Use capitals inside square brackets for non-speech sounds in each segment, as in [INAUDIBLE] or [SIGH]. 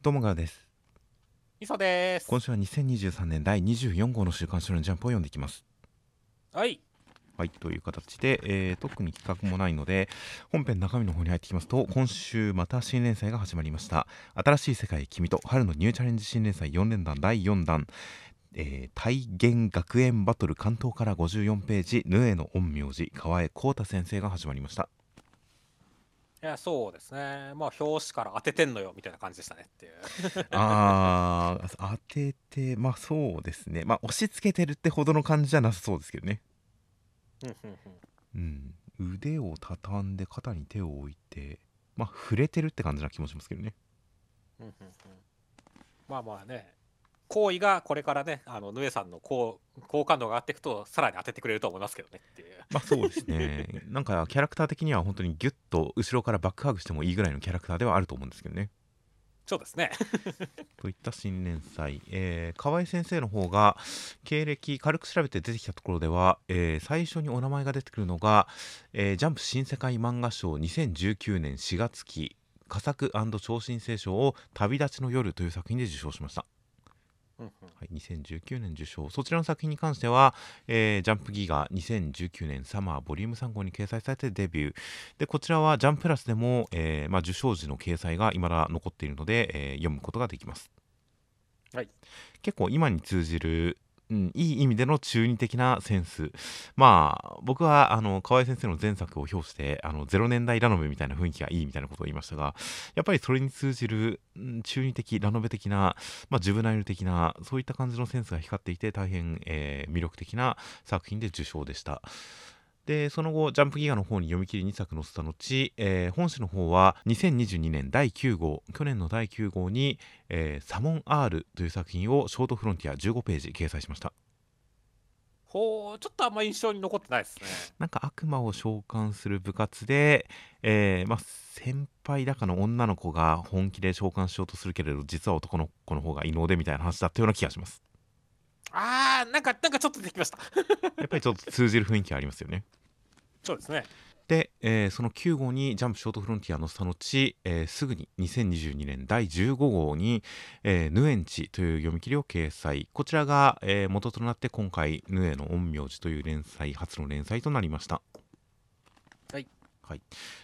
どうもがです。磯です。今週は2023年第24号の週刊少年ジャンプを読んでいきます。はい。はいという形で、えー特に企画もないので本編中身の方に入ってきますと今週また新連載が始まりました。新しい世界君と春のニューチャレンジ新連載4連弾第4弾。えー、体現学園バトル関東から54ページ「ヌエの陰陽師河江浩太先生」が始まりましたいやそうですね。まあ表紙から当ててんのよみたいな感じでしたねっていう。あー当ててまあそうですね。まあ押し付けてるってほどの感じじゃなさそうですけどね。うん腕を畳んで肩に手を置いてまあ触れてるって感じな気もしますけどね。うんうんうん。まあまあね行為がこれからねあのヌエさんの好好感度が上がっていくとさらに当ててくれると思いますけどねっていう。まあそうですね。[LAUGHS] なんかキャラクター的には本当にギュッと後ろからバックハグしてもいいぐらいのキャラクターではあると思うんですけどね。そうですね。[LAUGHS] といった新連載、えー、河合先生の方が経歴軽く調べて出てきたところでは、えー最初にお名前が出てくるのが、えージャンプ新世界漫画賞2019年4月期佳作超新星賞を「旅立ちの夜」という作品で受賞しました、はい、2019年受賞。そちらの作品に関しては、えージャンプギガ2019年サマーボリューム3号に掲載されてデビュー。でこちらはジャンプラスでも、えーまあ、受賞時の掲載が未だ残っているので、えー読むことができます。はい。結構今に通じる、うん、いい意味での中二的なセンスまあ僕はあの河合先生の前作を表してあの0年代ラノベみたいな雰囲気がいいみたいなことを言いましたがやっぱりそれに通じる、中二的ラノベ的な、まあ、ジュブナイル的なそういった感じのセンスが光っていて大変、えー魅力的な作品で受賞でした。でその後ジャンプギガの方に読み切り2作載せた後、えー本誌の方は2022年第9号去年の第9号に、えーサモン R という作品をショートフロンティア15ページ掲載しました。ほうちょっとあんま印象に残ってないですね。なんか悪魔を召喚する部活で、えーまあ、先輩だかの女の子が本気で召喚しようとするけれど実は男の子の方が異能でみたいな話だったような気がします。あーなんかなんかちょっと出てきました。[LAUGHS] やっぱりちょっと通じる雰囲気ありますよねそうですね。で、えーその9号にジャンプショートフロンティアのその後、えーすぐに2022年第15号に、えーヌエンチという読み切りを掲載。こちらが、えー元となって今回ヌエの陰陽師という連載初の連載となりました。はい、はい、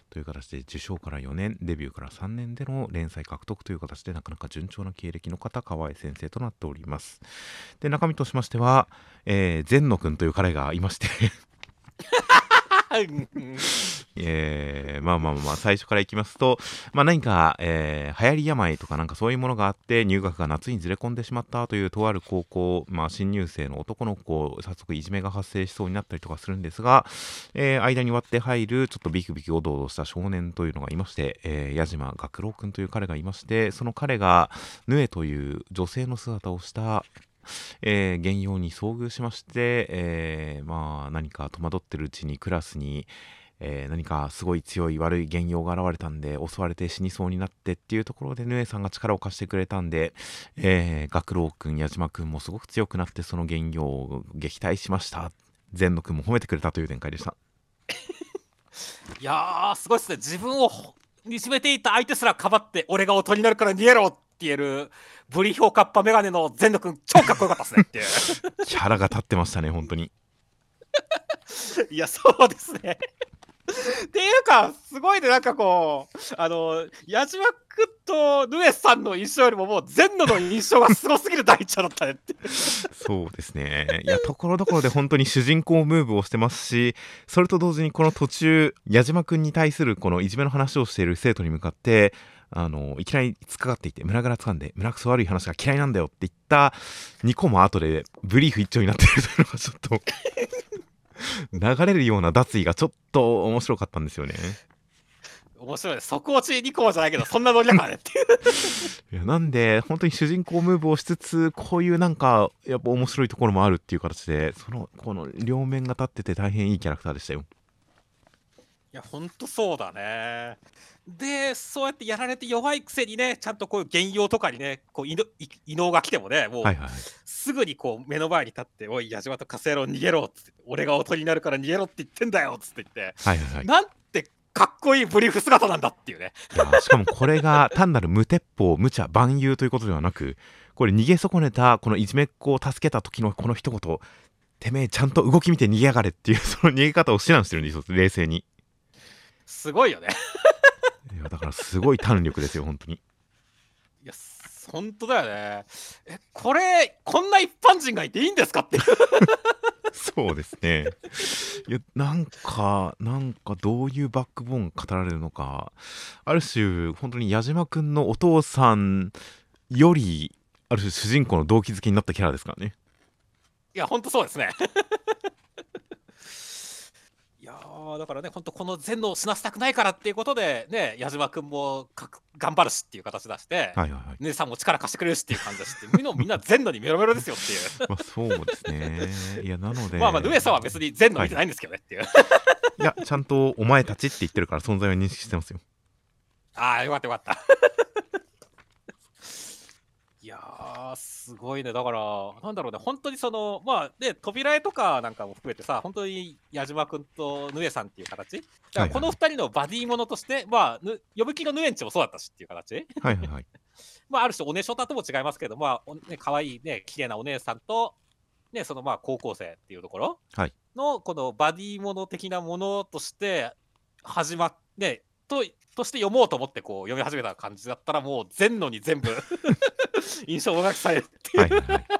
という形で受賞から4年デビューから3年での連載獲得という形でなかなか順調な経歴の方河合先生となっております。で中身としましては、えー、善野くんという彼がいまして [LAUGHS] [LAUGHS] えーまあまあまあ最初からいきますと、まあ、何か、えー流行り病とかなんかそういうものがあって入学が夏にずれ込んでしまったというとある高校、まあ、新入生の男の子早速いじめが発生しそうになったりとかするんですが、えー間に割って入るちょっとビクビクおどおどした少年というのがいまして、えー矢島学郎君という彼がいましてその彼がヌエという女性の姿をしたえー、原用に遭遇しまして、えーまあ何か戸惑ってるうちにクラスに、えー何かすごい強い悪い原用が現れたんで襲われて死にそうになってっていうところでヌエさんが力を貸してくれたんで、えー、学郎くん矢島くんもすごく強くなってその原用を撃退しました。善野くんも褒めてくれたという展開でした。いやーすごいですね。自分をほいじめていた相手すらかばって俺が音になるから逃げろ言えるブリヒョウカッパメガネの全野くん超かっこよかったですねっていう。[LAUGHS] キャラが立ってましたね本当に。いやそうですね。っていうかすごいねなんかこうあの矢島くんとヌエさんの印象よりももう全野の印象がすごすぎる第一話だったねって。そうですね。いや、ところどころで本当に主人公ムーブをしてますし、それと同時にこの途中、矢島くんに対するこのいじめの話をしている生徒に向かって、あの、いきなり突っかかっていて、胸ぐらつかんで、胸くそ悪い話が嫌いなんだよって言った2個も後でブリーフ一丁になってるというのがちょっと、[LAUGHS] 流れるような脱衣がちょっと面白かったんですよね。面白い。ね底落ち2個じゃないけどそんなノリだからねっていう。[LAUGHS] いやなんで本当に主人公ムーブをしつつこういうなんかやっぱ面白いところもあるっていう形でそのこの両面が立ってて大変いいキャラクターでしたよ。いやほんとそうだね。でそうやってやられて弱いくせにねちゃんとこういう原用とかにねこう異能が来てもねもうすぐにこう目の前に立って「おい矢島とカセロ逃げろ」っつって「俺が音になるから逃げろって言ってんだよ」っつって言ってはいはいはい。なんてかっこいいブリーフ姿なんだっていうね。いやしかもこれが単なる無鉄砲無茶万有ということではなくこれ逃げ損ねたこのいじめっ子を助けた時のこの一言てめえちゃんと動き見て逃げやがれっていうその逃げ方を指南してるんですよ冷静にすごいよね。いやだからすごい胆力ですよ本当にいや、本当だよね。え、これ、こんな一般人がいていいんですかって。そうですねいやなんかなんかどういうバックボーン語られるのかある種本当に矢島くんのお父さんよりある種主人公の動機づけになったキャラですからねいや、ほんとそうですね。いやーだからね、本当この全能を死なせたくないからっていうことで、ね、矢島君もかく頑張るしっていう形出して、はいはいはい姉さんも力貸してくれるしっていう感じだしって、みんなみんな全能にメロメロですよっていう。まあそうですね [LAUGHS] いやなのでまあまあ、ヌエさんは別に全能見てないんですけどねっていう。いやちゃんとお前たちって言ってるから存在は認識してますよああ、よかったよかった。いやー、すごいね。だから、なんだろうね、本当にその、まあ、ね、扉絵とかなんかも含めてさ、本当に矢島君とヌエさんっていう形。だからこの二人のバディものとして、まあ、ぬ呼ぶ気のヌエンチもそうだったしっていう形。はいはいはい [LAUGHS] まあ、ある種、おねしょたとも違いますけど、まあ、おね、可愛いね、綺麗なお姉さんと、ね、そのまあ、高校生っていうところはいの、このバディもの的なものとして、始まっね、と、として読もうと思ってこう読み始めた感じだったら、もう全のに全部 [LAUGHS] 印象を書きされていう。はいは [LAUGHS]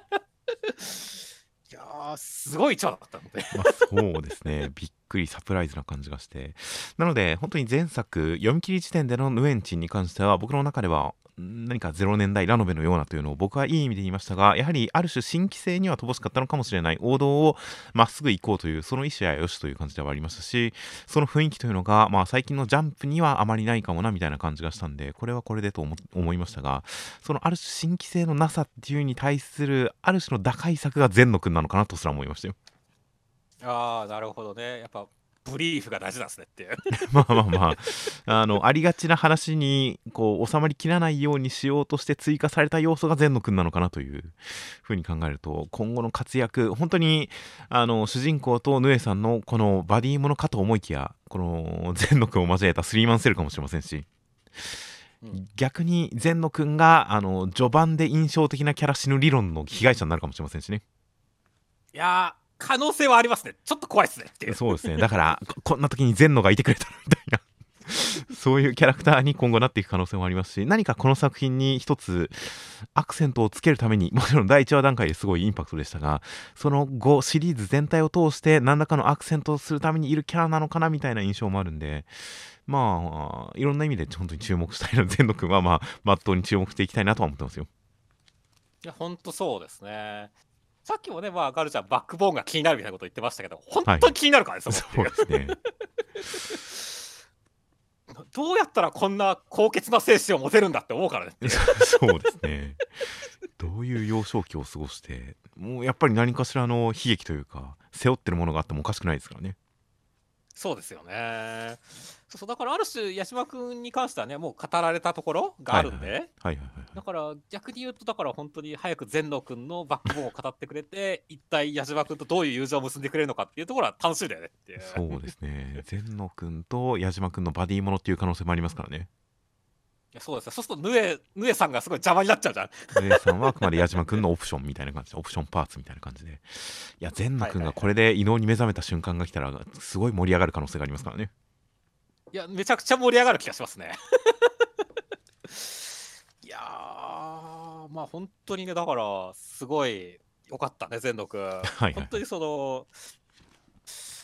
いやー、すごい一話だったので。まあ、そうですね [LAUGHS] びっくりサプライズな感じがしてなので本当に前作読み切り時点でのヌエンチンに関しては僕の中ではん何か0年代ラノベのようなというのを僕はいい意味で言いましたがやはりある種新規性には乏しかったのかもしれない王道をまっすぐ行こうというその意思はよしという感じではありましたしその雰囲気というのが、まあ、最近のジャンプにはあまりないかもなみたいな感じがしたんでこれはこれでと思思いましたがそのある種新規性のなさっていうに対するある種の打開策が善野くんなのかなとすら思いましたよ。ああ、なるほどね。やっぱ、ブリーフが大事なんですねっていう。[LAUGHS] まあまあまあ、あの、ありがちな話に、こう、収まりきらないようにしようとして追加された要素が善野くんなのかなというふうに考えると、今後の活躍、本当に、あの、主人公とヌエさんのこのバディものかと思いきや、この善野くんを交えたスリーマンセルかもしれませんし、うん逆に善野くんが、あの、序盤で印象的なキャラ死ぬ理論の被害者になるかもしれませんしね。いやー、可能性はありますね。ちょっと怖いですねっていう。そうですね。だから、ここんな時に善野がいてくれたらみたいな。[LAUGHS] そういうキャラクターに今後なっていく可能性もありますし、何かこの作品に一つアクセントをつけるために、もちろん第1話段階ですごいインパクトでしたが、その後シリーズ全体を通して何らかのアクセントをするためにいるキャラなのかなみたいな印象もあるんで、まあ、いろんな意味で本当に注目したいので、善野くんはまあ、まっとうに注目していきたいなとは思ってますよ。いや、ほんとそうですね。さっきもね、まあ、ガルちゃん、バックボーンが気になるみたいなこと言ってましたけど、本当に気になるからね、そこってそいううですね。どうやったらこんな高潔な精神を持てるんだって思うからね。そうですね。どういう幼少期を過ごして、もうやっぱり何かしらの悲劇というか、背負ってるものがあってもおかしくないですからね。そうですよね。そうだからある種、八島君に関してはね、もう語られたところがあるんで、だから逆に言うと、だから本当に早く全能君のバックボーンを語ってくれて、一体八島君とどういう友情を結んでくれるのかっていうところは楽しみだよねっていう。そうですね。善野くんと矢島くんのバディものっていう可能性もありますからね。いやそうですね。そうすると、ヌエ、ヌエさんがすごい邪魔になっちゃうじゃん。上さんはあくまで矢島くんのオプションみたいな感じで、オプションパーツみたいな感じで。いや、善野くんがこれで異能に目覚めた瞬間が来たら、すごい盛り上がる可能性がありますからね。いや、めちゃくちゃ盛り上がる気がしますね。[LAUGHS] いやー、まあ本当にね、だから、すごい良かったね、全能君。はいはい本当にその、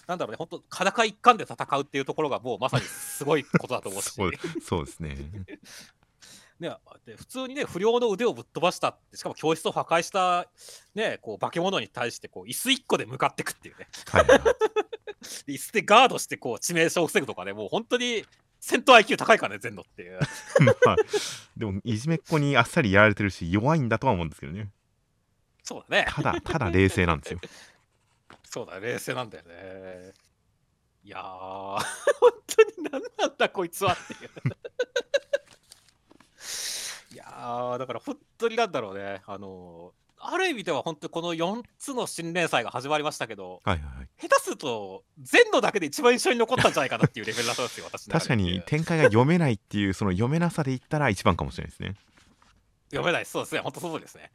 なんだろうね、本当、裸一貫で戦うっていうところが、もうまさにすごいことだと思うし。[LAUGHS] そうですね。ね、で普通にね、不良の腕をぶっ飛ばしたって、しかも教室を破壊した、ね、こう化け物に対してこう椅子1個で向かってくっていうね、はい [LAUGHS] 椅子でガードしてこう致命傷を防ぐとかね、もう本当に戦闘 IQ 高いからね、全のっていう。ま [LAUGHS] あ、でも、いじめっ子にあっさりやられてるし、弱いんだとは思うんですけどね。そうだね、ただ、ただ冷静なんですよ。[LAUGHS] そうだね、冷静なんだよね。いやー、本当に何なんだこいつはっていう。いやー、だから本当になんだろうね、あのー、ある意味では本当にこの4つの新連載が始まりましたけど、はいはいはい。下手すると全のだけで一番印象に残ったんじゃないかなっていうレベルだったんですよ、私確かでに展開が読めないっていうその読めなさで言ったら一番かもしれないですね。読めない。そうですね、本当そうですね。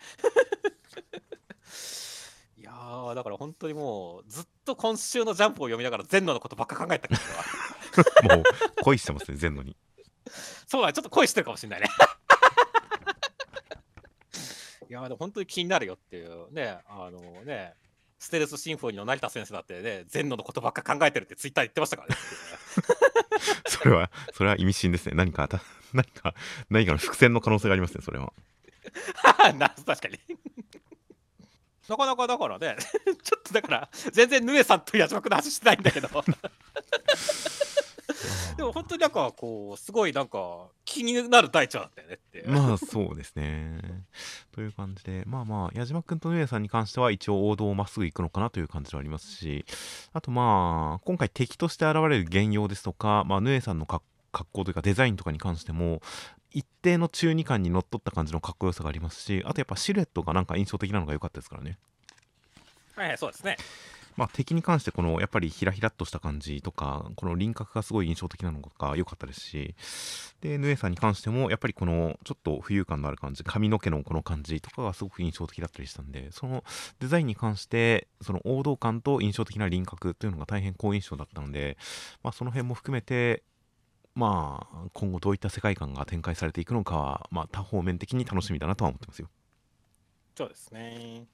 [LAUGHS] いやー、だから本当にもう、ずっと今週のジャンプを読みながら、全ののことばっか考えたから、[LAUGHS] もう恋してますね全のに。[LAUGHS] そうだね、ちょっと恋してるかもしれないね。いやー、でも本当に気になるよっていうね、あのね、ステルスシンフォニーの成田先生だってね、全ののことばっか考えてるってツイッター言ってましたからね。[LAUGHS] それはそれは意味深ですね何かた何か何かの伏線の可能性がありますねそれは [LAUGHS] な確かに。なかなかだからね、[LAUGHS] ちょっとだから、全然ヌエさんと矢島君の話してないんだけど、でも本当になんかこう、すごいなんか気になる大腸だったよねって。まあそうですね。という感じで、まあまあ、矢島君とヌエさんに関しては一応王道をまっすぐ行くのかなという感じはありますし、あとまあ、今回敵として現れる原用ですとか、まあ、ヌエさんの格格好というかデザインとかに関しても、一定の中二感にのっとった感じのかっこよさがありますし、あとやっぱシルエットがなんか印象的なのが良かったですからね。はいはい、そうですね。まあ、敵に関してこのやっぱりひらひらっとした感じとかこの輪郭がすごい印象的なのが良かったですしでヌエさんに関してもやっぱりこのちょっと浮遊感のある感じ髪の毛のこの感じとかがすごく印象的だったりしたんでそのデザインに関してその王道感と印象的な輪郭というのが大変好印象だったので、まあ、その辺も含めてまあ今後どういった世界観が展開されていくのかは、まあ、多方面的に楽しみだなとは思ってますよ。そうですね。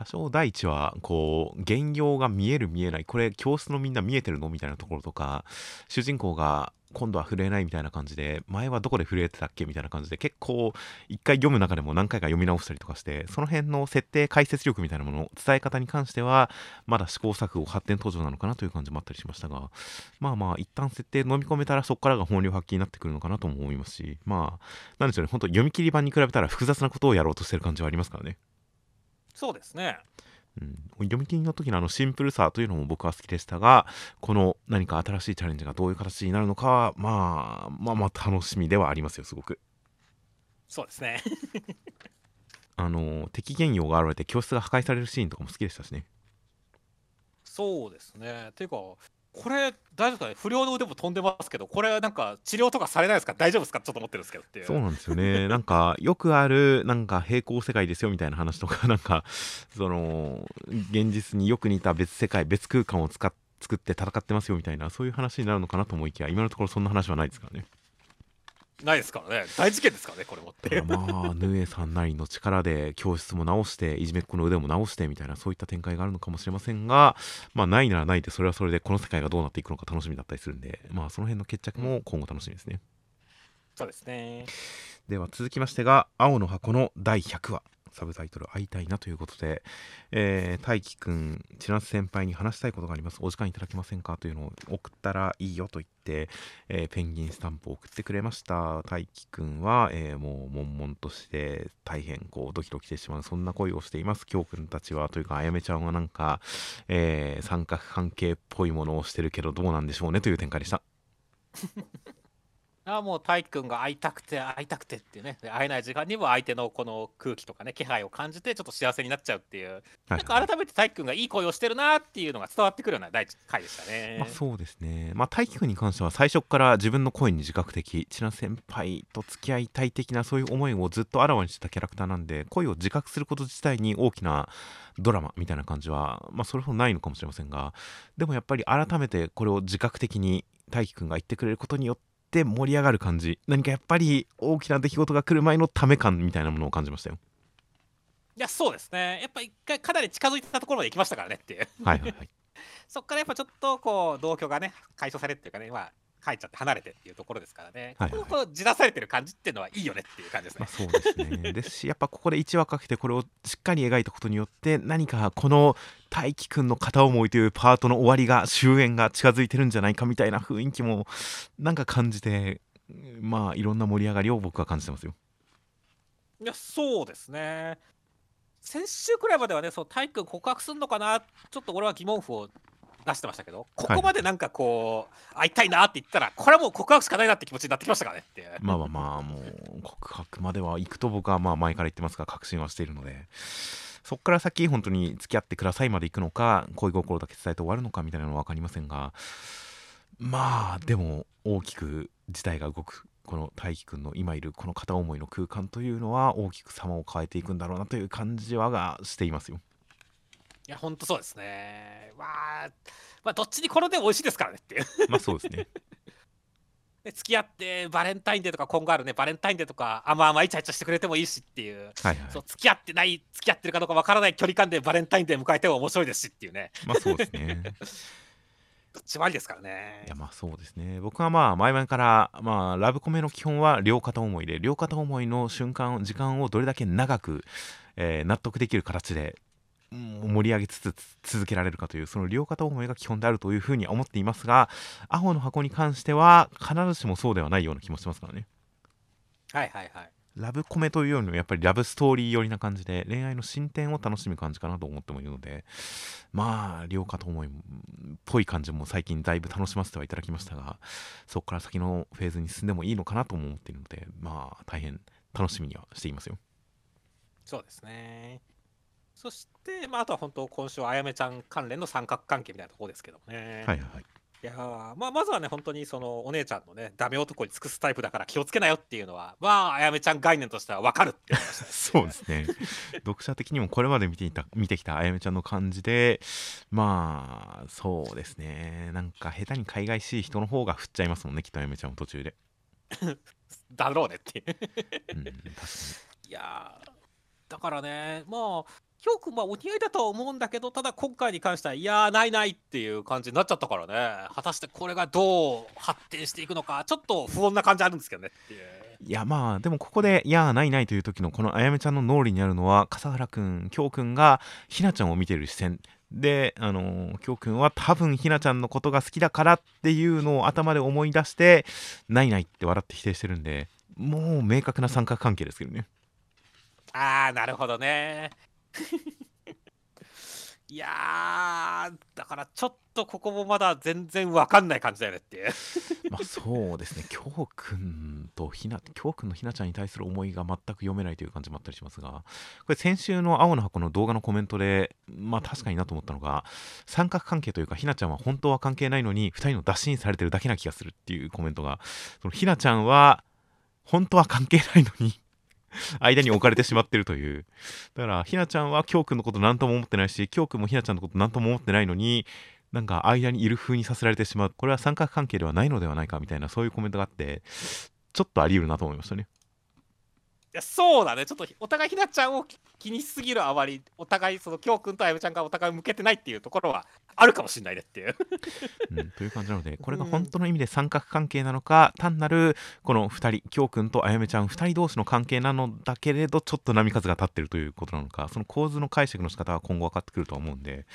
多少第一はこう原用が見える見えない。これ教室のみんな見えてるのみたいなところとか主人公が今度は震えないみたいな感じで前はどこで震えてたっけみたいな感じで結構一回読む中でも何回か読み直したりとかしてその辺の設定解説力みたいなもの伝え方に関してはまだ試行錯誤発展途上なのかなという感じもあったりしましたがまあまあ一旦設定飲み込めたらそこからが本領発揮になってくるのかなとも思いますしまあなんでしょうね。本当読み切り版に比べたら複雑なことをやろうとしてる感じはありますからね。そうですね。うん、読み切りの時のあのシンプルさというのも僕は好きでしたがこの何か新しいチャレンジがどういう形になるのかはまあまあまあ楽しみではありますよすごくそうですね。あの敵原用が現れて教室が破壊されるシーンとかも好きでしたしねそうですね。ていうか、これ、大丈夫かね？不良の腕も飛んでますけど、これなんか治療とかされないですか？大丈夫ですか？ちょっと思ってるんですけどって。そうなんですよね。[LAUGHS] なんかよくあるなんか平行世界ですよみたいな話とか [LAUGHS] なんかその現実によく似た別世界別空間を使っ作って戦ってますよみたいなそういう話になるのかなと思いきや今のところそんな話はないですからねないですからね。大事件ですからね、これもって。まあヌエさんなりの力で教室も直していじめっ子の腕も直してみたいなそういった展開があるのかもしれませんがまあないならないでそれはそれでこの世界がどうなっていくのか楽しみだったりするんでまあその辺の決着も今後楽しみですね、そうですね。では続きましてが「青の箱」の第100話サブタイトル「会いたいな」ということで、えー、大輝くん千夏先輩に話したいことがあります。お時間いただけませんか？というのを送ったらいいよと言って、えーペンギンスタンプを送ってくれました。大輝くんは、えーもう悶々として大変こうドキドキしてしまうそんな恋をしています。京くんたちはというかあやめちゃんはなんか、えー三角関係っぽいものをしてるけどどうなんでしょうねという展開でした。ああもう大輝くんが会いたくて会いたくてってね。で会えない時間にも相手のこの空気とかね気配を感じてちょっと幸せになっちゃうっていう、なんか改めて大輝くんがいい声をしてるなっていうのが伝わってくるような第一回でしたね。まあ、そうですね、まあ、大輝くんに関しては最初から自分の声に自覚的千奈先輩と付き合いたい的なそういう思いをずっとあらわにしてたキャラクターなんで声を自覚すること自体に大きなドラマみたいな感じは、まあ、それほどないのかもしれませんがでもやっぱり改めてこれを自覚的に大輝くんが言ってくれることによって盛り上がる感じ。何かやっぱり大きな出来事が来る前のため感みたいなものを感じましたよ。いやそうですね。やっぱ一回かなり近づいてたところまで行きましたからねっていう。はいはいはい。[LAUGHS] そっからやっぱちょっとこう同居がね解消されるっていうかね。まあ帰っちゃって離れてっていうところですからね、はいはいここのこうじらされてる感じっていうのはいいよねっていう感じですまねあ、。そうですね。ですし、やっぱここで1話かけてこれをしっかり描いたことによって、何かこの大輝くんの片思いというパートの終わりが、終焉が近づいてるんじゃないかみたいな雰囲気も、なんか感じて、まあ、いろんな盛り上がりを僕は感じてますよ。いやそうですね先週くらいまではねそう体育告白すんのかな？ちょっと俺は疑問符を出してましたけど、ここまでなんかこう、会いたいなって言ったら、これはもう告白しかないなって気持ちになってきましたからねって。まあまあまあもう告白までは行くと僕はまあ前から言ってますが確信はしているのでそこから先本当に付き合ってくださいまで行くのか恋心だけ伝えて終わるのかみたいなのは分かりませんがまあでも大きく事態が動くこの大輝くんの今いるこの片思いの空間というのは大きく様を変えていくんだろうなという感じはがしていますよ。いや、ほんとそうですね。まあ、まあ、どっちに転んでも美味しいですからねっていう。まあそうですね。[LAUGHS] で付き合ってバレンタインデーとか今後あるねバレンタインデーとかあまあまあイチャイチャしてくれてもいいしっていう,、はいはい、そう付き合ってない付き合ってるかどうかわからない距離感でバレンタインデー迎えても面白いですしっていうね。まあそうですね。[LAUGHS] どっちもありですからね。いやまあそうですね。僕はまあ前々からまあラブコメの基本は両片思いで両片思いの瞬間時間をどれだけ長く、えー、納得できる形で盛り上げつつ続けられるかというその両片思いが基本であるというふうに思っていますが青の箱に関しては必ずしもそうではないような気もしますからね。はいはいはい。ラブコメというよりもやっぱりラブストーリー寄りな感じで恋愛の進展を楽しむ感じかなと思ってもいるのでまあ両片思いっぽい感じも最近だいぶ楽しませてはいただきましたがそこから先のフェーズに進んでもいいのかなとも思っているのでまあ大変楽しみにはしていますよ。そうですねそして、まあ、あとは本当、今週はあやめちゃん関連の三角関係みたいなところですけどね。はいはい。いやまあ、まずはね、本当にそのお姉ちゃんのね、ダメ男に尽くすタイプだから気をつけなよっていうのは、まあ、あやめちゃん概念としては分かるって [LAUGHS] そうですね。読者的にもこれまで見ていた見てきたあやめちゃんの感じで、まあ、そうですね。なんか下手に海外しい人の方が振っちゃいますもんね、きっとあやめちゃんも途中で。[LAUGHS] だろうねっていううん。いやだからね、まあ、ひょうくん、まあ、お似合いだとは思うんだけど、ただ今回に関しては、いやー、ないないっていう感じになっちゃったからね、果たしてこれがどう発展していくのか、ちょっと不穏な感じあるんですけどねっていう。いやまあでもここで「いやないない」という時のこのあやめちゃんの脳裏にあるのは笠原くん京くんがひなちゃんを見てる視線であの京くんは多分ひなちゃんのことが好きだからっていうのを頭で思い出して「ないない」って笑って否定してるんでもう明確な三角関係ですけどね。ああなるほどねいやだからちょっとここもまだ全然わかんない感じだよねって [LAUGHS] まあそうですね、京くんとひな、京くんのひなちゃんに対する思いが全く読めないという感じもあったりしますが、これ先週の青の箱の動画のコメントで、まあ確かになと思ったのが、三角関係というか、ひなちゃんは本当は関係ないのに、2人の打診されてるだけな気がするっていうコメントが、そのひなちゃんは本当は関係ないのに [LAUGHS] 間に置かれてしまってるという。だから、ひなちゃんは京くんのこと何とも思ってないし、京くんもひなちゃんのこと何とも思ってないのに、なんか間にいる風にさせられてしまう。これは三角関係ではないのではないかみたいな、そういうコメントがあって、ちょっとあり得るなと思いましたね。いやそうだねちょっとお互いひなちゃんを気にしすぎるあまりお互いその京くんとあやめちゃんがお互い向けてないっていうところはあるかもしれないねっていう。うん、という感じなので [LAUGHS] これが本当の意味で三角関係なのか、単なるこの2人京くんとあやめちゃん2人同士の関係なのだけれどちょっと波数が立ってるということなのかその構図の解釈の仕方は今後分かってくるとは思うんで。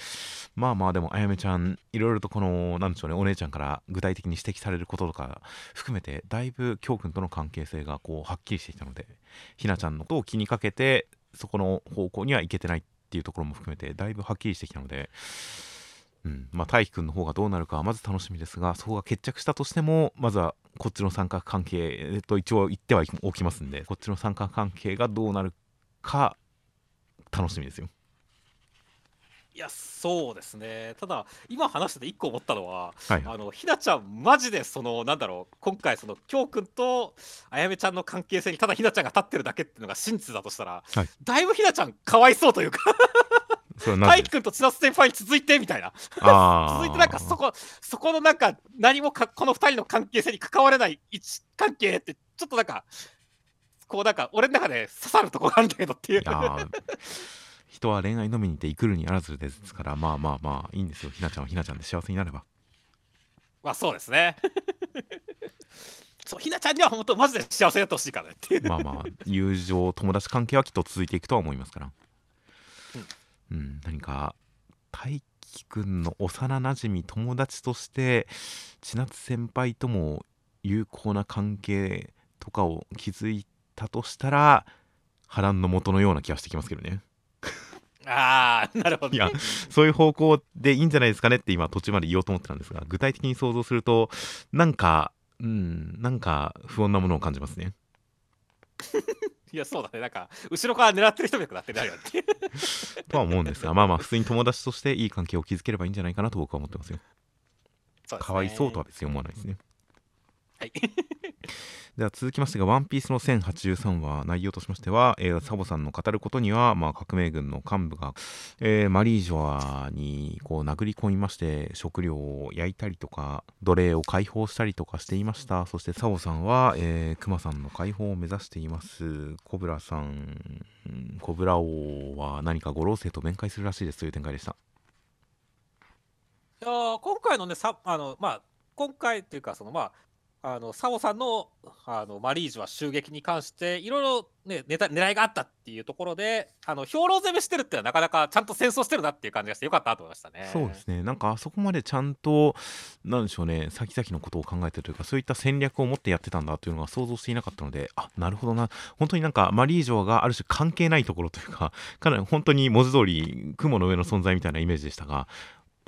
まあまあでもあやめちゃんいろいろとこのなんでしょうねお姉ちゃんから具体的に指摘されることとか含めてだいぶ京くんとの関係性がこうはっきりしてきたのでひなちゃんのことを気にかけてそこの方向には行けてないっていうところも含めてだいぶはっきりしてきたので、うん。まあ、大輝くんの方がどうなるかはまず楽しみですがそこが決着したとしてもまずはこっちの三角関係と一応言ってはおきますんでこっちの三角関係がどうなるか楽しみですよ。いやそうですね。ただ今話してて1個思ったのは、はい、あのひなちゃんマジでそのなんだろう今回その京くんとあやめちゃんの関係性にただひなちゃんが立ってるだけっていうのが真実だとしたら、はい、だいぶひなちゃんかわいそうというか大輝くんと千夏先輩に続いてみたいな。続いてなんかそこそこのなんか何もかこの2人の関係性に関われない位置関係ってちょっとなんかこうなんか俺の中で刺さるところがあるんだけどっていう。人は恋愛飲みに行っていくるにあらずですからまあまあまあいいんですよ。ひなちゃんはひなちゃんで幸せになれば。まあそうですね。[LAUGHS] そうひなちゃんには本当マジで幸せになってほしいからねっていう。まあまあ友情友達関係はきっと続いていくとは思いますからうん、うん、何か大輝くんの幼なじみ友達として千夏先輩とも有効な関係とかを築いたとしたら波乱の元のような気がしてきますけどねああ、なるほど。いや、そういう方向でいいんじゃないですかねって今途中まで言おうと思ってたんですが、具体的に想像すると、なんか、うん、なんか不穏なものを感じますね。[LAUGHS] いや、そうだね。なんか、後ろから狙ってる人もよくなってないよって。とは思うんですが、まあまあ、普通に友達としていい関係を築ければいいんじゃないかなと僕は思ってますよ。ねかわいそうとは別に思わないですね。はい。では続きましてが、ワンピースの1083話、内容としましては、えーサボさんの語ることには、まあ、革命軍の幹部が、えーマリージョアにこう殴り込みまして、食料を焼いたりとか、奴隷を解放したりとかしていました。そしてサボさんは、えークマさんの解放を目指しています。コブラさん、コブラ王は何か五老星と面会するらしいですという展開でした。いや今回のね、さあのまあ、今回っていうか、そのまあ、あのサオさんのあのマリージュは襲撃に関して、いろいろ、ね、ネタ狙いがあったっていうところで、あの兵糧攻めしてるってのは、なかなかちゃんと戦争してるなっていう感じがして、よかったと思いましたね。そうですね、なんかあそこまでちゃんと、なんでしょうね、先々のことを考えてるというか、そういった戦略を持ってやってたんだというのが想像していなかったので、あなるほどな、本当になんかマリージョアがある種関係ないところというか、[LAUGHS] かなり本当に文字通り、雲の上の存在みたいなイメージでしたが、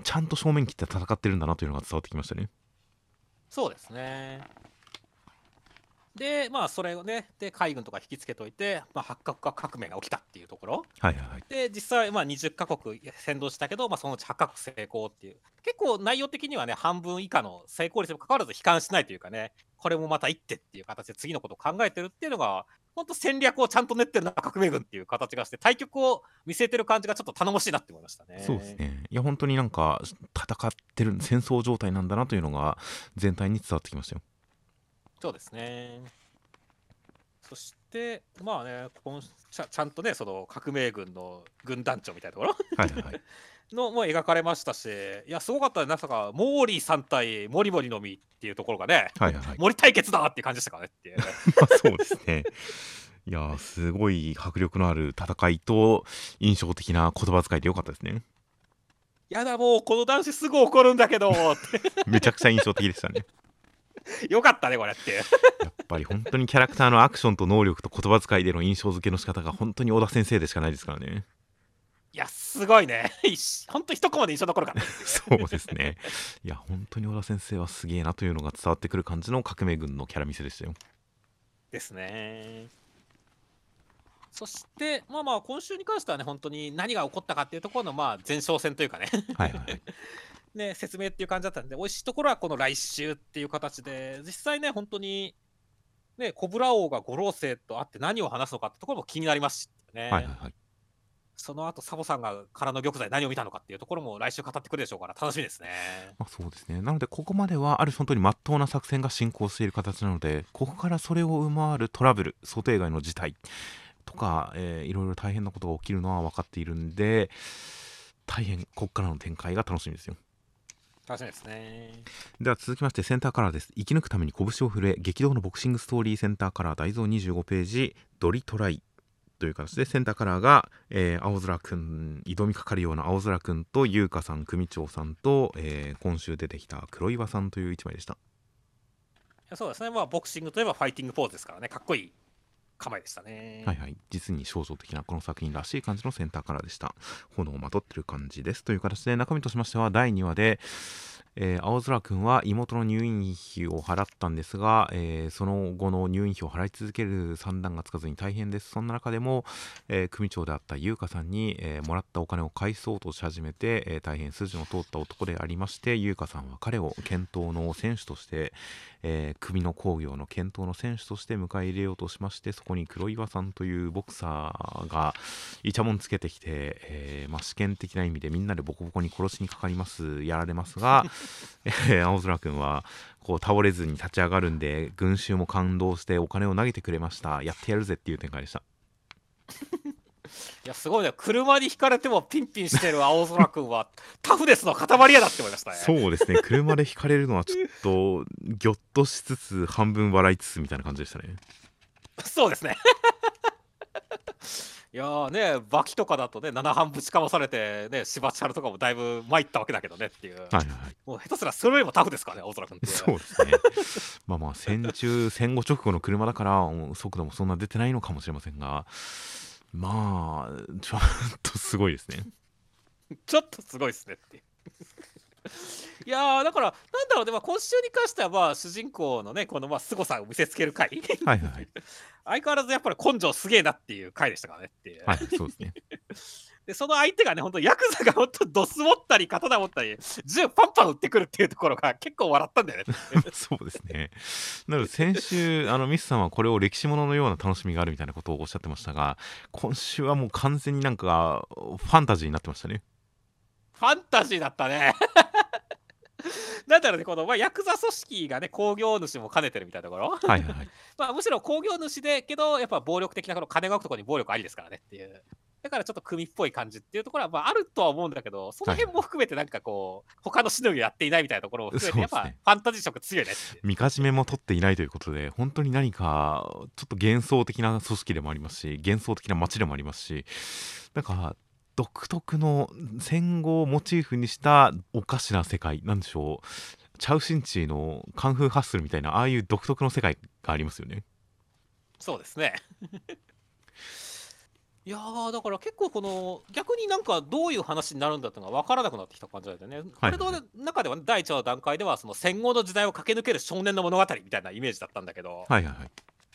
ちゃんと正面切って戦ってるんだなというのが伝わってきましたね。そうですね。で、まあ、それをね、で海軍とか引きつけといて、まあ、八角化革命が起きたっていうところ。はいはいはい。で、実際、まあ、20カ国先導したけど、まあ、そのうち8カ国成功っていう、結構内容的にはね、半分以下の成功率にもかかわらず悲観しないというかね、これもまた一手っていう形で次のことを考えてるっていうのが、本当戦略をちゃんと練ってるな、革命軍っていう形がして、対局を見据えてる感じがちょっと頼もしいなって思いましたね。そうですね。いや、本当になんか、戦ってる、戦争状態なんだなというのが、全体に伝わってきましたよ。そうですね。そして、まあね、このちゃちゃんとね、その革命軍の軍団長みたいなところはいはいはい。のも描かれましたし、いや、すごかったね、まさか、モーリーさん対モリモリの実っていうところがね、はいはいはい。森対決だって感じでしたからねっていう。[LAUGHS] まあそうですね。いやーすごい迫力のある戦いと印象的な言葉遣いでよかったですね。やだ、もうこの男子すぐ怒るんだけど [LAUGHS] めちゃくちゃ印象的でしたね。[LAUGHS] よかったね、これって。やっぱり本当にキャラクターのアクションと能力と言葉遣いでの印象付けの仕方が本当に小田先生でしかないですからね。いや、すごいね。[LAUGHS] ほんと一コマで印象残るからね。そうですね。いや、本当に小田先生はすげえなというのが伝わってくる感じの革命軍のキャラ見せでしたよ。ですね。そして、まあまあ、今週に関してはね、本当に何が起こったかっていうところの、まあ、前哨戦というかね、はいはいはい。[LAUGHS] ね、説明っていう感じだったんで、美味しいところはこの来週っていう形で、実際ね、本当に、ね、コブラ王が五老星と会って何を話すのかってところも気になりますしね。はいはいはい。その後サボさんが空の玉座で何を見たのかっていうところも来週語ってくるでしょうから楽しみですね。まあ、そうですね。なので、ここまではある種本当に真っ当な作戦が進行している形なので、ここからそれを上回るトラブル、想定外の事態とか、えーいろいろ大変なことが起きるのは分かっているんで、大変、ここからの展開が楽しみですよ。楽しみですね。では続きましてセンターカラーです生き抜くために拳を震え激動のボクシングストーリーセンターカラー大蔵25ページドリトライという形でセンターカラーが、えー青空くん挑みかかるような青空くんと優香さん組長さんと、えー今週出てきた黒岩さんという一枚でした。そうですね、まあ、ボクシングといえばファイティングポーズですからね、かっこいい構えでしたね。はいはい。実に象徴的なこの作品らしい感じのセンターカラーでした。炎をまとってる感じです。という形で中身としましては第2話でえー青空君は妹の入院費を払ったんですが、えーその後の入院費を払い続ける算段がつかずに大変です。そんな中でも、えー組長であった優香さんに、えーもらったお金を返そうとし始めて、え大変筋の通った男でありまして優香さんは彼を検討の選手として、えー首の工業の検討の選手として迎え入れようとしましてそこに黒岩さんというボクサーがイチャモンつけてきて、えーまあ、試験的な意味でみんなでボコボコに殺しにかかりますやられますが、[LAUGHS] えー青空くんはこう倒れずに立ち上がるんで群衆も感動してお金を投げてくれました。やってやるぜっていう展開でした。いや、すごいね、車にひかれてもピンピンしてる青空くんは、タフネスの塊やなって思いましたね。そうですね車で引かれるのはちょっとぎょっとしつつ半分笑いつつみたいな感じでしたねそうですね。[LAUGHS] いやーね、バキとかだとね、7半ぶちかまされて、ね、しばちはるとかもだいぶ参ったわけだけどねっていう、はいはいはいもう下手すらそれよりもタフですからね、青空くんって。そうですね。まあまあ戦中戦後直後の車だから速度もそんな出てないのかもしれませんが、まあちょっとすごいですね。[LAUGHS] ちょっとすごいですねってい [LAUGHS] やーだからなんだろうね、まあ、今週に関してはまあ主人公のねこのまあ凄さを見せつける回。はいはいはい。[LAUGHS] 相変わらずやっぱり根性すげえなっていう回でしたからねっていう、はいそうですねでその相手がね本当ヤクザが本当ドス持ったり刀持ったり銃パンパン撃ってくるっていうところが結構笑ったんだよね [LAUGHS] そうですね。なので先週あのミスさんはこれを歴史もののような楽しみがあるみたいなことをおっしゃってましたが今週はもう完全になんかファンタジーになってましたね。ファンタジーだったね [LAUGHS] なんだろうねこの、まあ、ヤクザ組織がね工業主も兼ねてるみたいなところはいはいはい。[LAUGHS] まあ、むしろ工業主でけどやっぱ暴力的なこの金くところに暴力ありですからねっていうだからちょっと組っぽい感じっていうところはまああるとは思うんだけどその辺も含めてなんかこう、他のしのぎをやっていないみたいなところも含めてやっぱファンタジー色強いねっていう。みかじめも取っていないということで本当に何かちょっと幻想的な組織でもありますし幻想的な街でもありますしなんか独特の戦後をモチーフにしたおかしな世界なんでしょうチャウシンチーのカンフーハッスルみたいなああいう独特の世界がありますよね。そうですねいやーだから結構この逆になんかどういう話になるんだっていうのが分からなくなってきた感じだよね。はいこれの中では、ね、第一話の段階ではその戦後の時代を駆け抜ける少年の物語みたいなイメージだったんだけど、はいはいはい。なん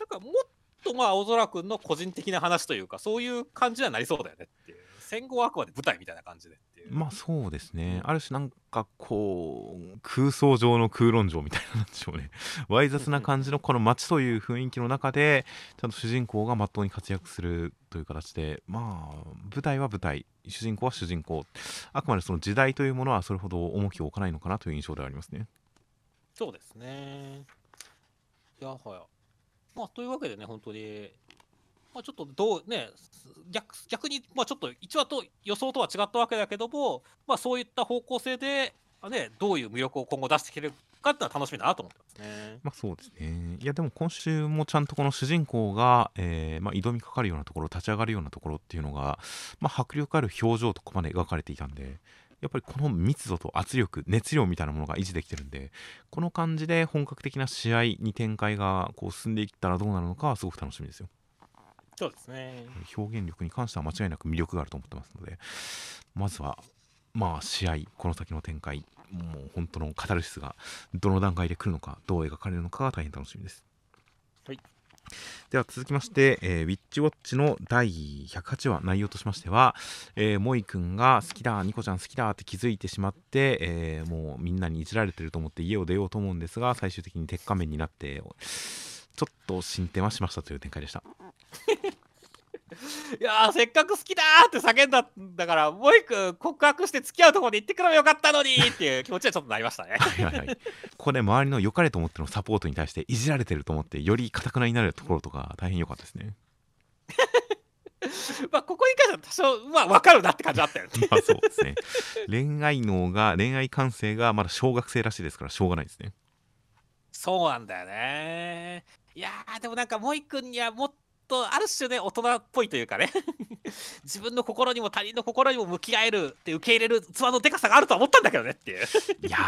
かもっとまあ青空くんの個人的な話というかそういう感じにはなりそうだよねっていう戦後はあくまで舞台みたいな感じでっていう、まあそうですね、ある種なんかこう空想上の空論上みたいななんでしょうね。[LAUGHS] わい雑な感じのこの街という雰囲気の中でちゃんと主人公がまっとうに活躍するという形でまあ舞台は舞台。主人公は主人公。あくまでその時代というものはそれほど重きを置かないのかなという印象ではありますね。そうですね。いやはや。まあというわけでね本当にまあちょっとどうね逆逆にまあちょっと1話と予想とは違ったわけだけどもまあそういった方向性で、ね、どういう魅力を今後出していけるかっていうのは楽しみだなと思ってますね。まあそうですねいやでも今週もちゃんとこの主人公が、えーまあ、挑みかかるようなところ立ち上がるようなところっていうのが、まあ、迫力ある表情とここまで描かれていたんでやっぱりこの密度と圧力熱量みたいなものが維持できてるんでこの感じで本格的な試合に展開がこう進んでいったらどうなるのかはすごく楽しみですよそうですね。表現力に関しては間違いなく魅力があると思ってますのでまずはまあ試合この先の展開もう本当のカタルシスがどの段階で来るのかどう描かれるのかが大変楽しみです。はい。では続きまして、えーウィッチウォッチの第108話内容としましては、えー、モイくんが好きだニコちゃん好きだって気づいてしまって、えーもうみんなにいじられてると思って家を出ようと思うんですが最終的に鉄仮面になってちょっと進展はしましたという展開でしたいやーせっかく好きだーって叫んだんだからもう一個告白して付き合うところで行ってくればよかったのにっていう気持ちはちょっとなりましたね。[LAUGHS] はいはいはい、ここで周りの良かれと思ってのサポートに対していじられてると思ってよりかたくなになるところとか大変良かったですね。[LAUGHS] まあここに関しては多少まあ分かるなって感じあったよね。[LAUGHS] まあそうですね。恋愛脳が恋愛感性がまだ小学生らしいですからしょうがないですね。そうなんだよね。いやーでもなんかモイ君にはもっとある種ね大人っぽいというかね [LAUGHS] 自分の心にも他人の心にも向き合えるって受け入れる器のでかさがあるとは思ったんだけどねっていう。[LAUGHS] いや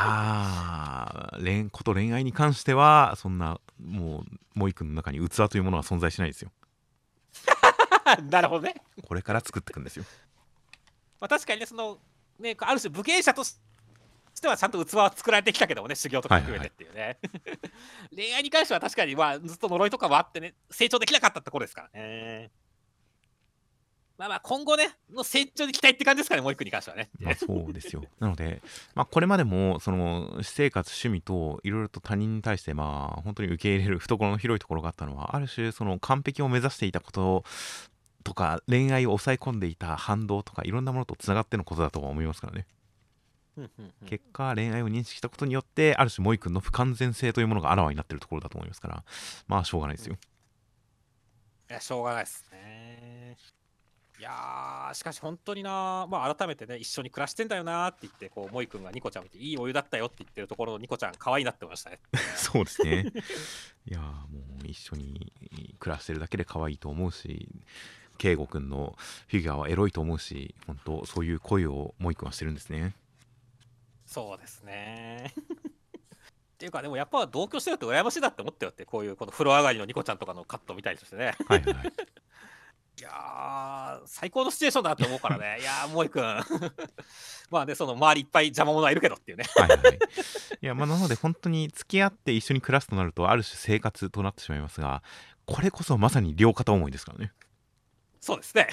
ー恋こと恋愛に関してはそんなもうモイ君の中に器というものは存在しないですよ。[LAUGHS] なるほどね。これから作っていくんですよ。まあ、確かにねそのねある種武芸者としてはちゃんと器は作られてきたけどもね修行とか含めてっていうね、[LAUGHS] 恋愛に関しては確かにまあずっと呪いとかもあってね成長できなかったところですからねまあまあ今後ねの成長に期待って感じですかねもう一個に関してはねまあそうですよ。[LAUGHS] なので、まあ、これまでもその私生活趣味といろいろと他人に対してまあ本当に受け入れる懐の広いところがあったのはある種その完璧を目指していたこととか恋愛を抑え込んでいた反動とかいろんなものとつながってのことだとは思いますからね。結果恋愛を認識したことによってある種萌君の不完全性というものがあらわになっているところだと思いますからまあしょうがないですよ。いやしょうがないですねいやーしかし本当になまあ改めてね一緒に暮らしてんだよなーって言ってこう萌君がニコちゃんを見ていいお湯だったよって言ってるところのニコちゃん可愛いなって思いましたね [LAUGHS] そうですね。いやーもう一緒に暮らしてるだけで可愛いと思うし、圭吾くんのフィギュアはエロいと思うし、本当そういう恋をもう一くんはしてるんですね。そうですね。っていうかでもやっぱ同居してるって羨ましいなって思ったよってこういうこの風呂上がりのニコちゃんとかのカット見たりしてねはいはいはい。いやー、最高のシチュエーションだなって思うからね。いやー、萌くん。[LAUGHS] まあね、その周りいっぱい邪魔者はいるけどっていうね。はいはい。いや、まあ、なので本当に付き合って一緒に暮らすとなると、ある種生活となってしまいますが、これこそまさに両片思いですからね。そうですね。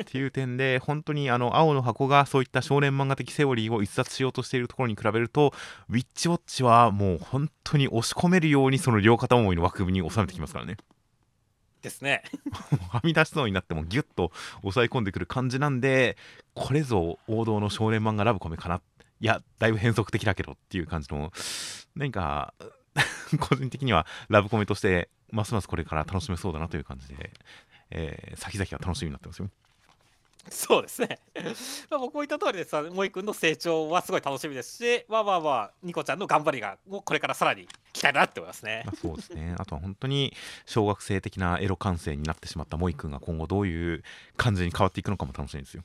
っていう点で、本当にあの青の箱がそういった少年漫画的セオリーを逸脱しようとしているところに比べると、ウィッチウォッチはもう本当に押し込めるようにその両片思いの枠組みに収めてきますからね。ですね。はみ出しそうになってもギュッと抑え込んでくる感じなんで、これぞ王道の少年漫画ラブコメかな。いや、だいぶ変則的だけどっていう感じの、何か、個人的にはラブコメとしてますますこれから楽しめそうだなという感じで、えー、先々は楽しみになってますよ。そうですね。[LAUGHS] まあ僕も言った通りでさ、萌くんの成長はすごい楽しみですし、まあまあまあ、ニコちゃんの頑張りが、もうこれからさらに期待だなって思いますね。まあ、そうですね。あとは本当に小学生的なエロ感性になってしまった萌くんが今後どういう感じに変わっていくのかも楽しみですよ。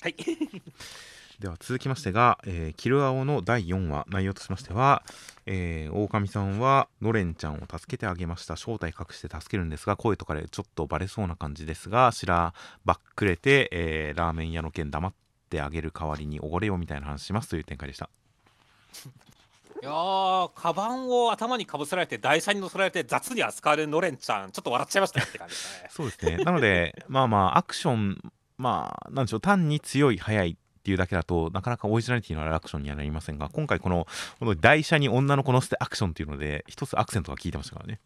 はい。[LAUGHS] では続きましてが、えー、キルアオの第4話内容としましては、えー、狼さんはノレンちゃんを助けてあげました。正体隠して助けるんですが声とかでちょっとバレそうな感じですがしらばっくれて、えー、ラーメン屋の件黙ってあげる代わりにおごれよみたいな話しますという展開でした。いやーカバンを頭にかぶせられて台車に乗せられて雑に扱われるノレンちゃん。ちょっと笑っちゃいましたねって感じですね。そうですね。なのでまあまあアクションまあなんでしょう。単に強い速いっていうだけだとなかなかオリジナリティのあるアクションにはなりませんが今回このこの台車に女の子乗せてアクションっていうので一つアクセントが効いてましたからね。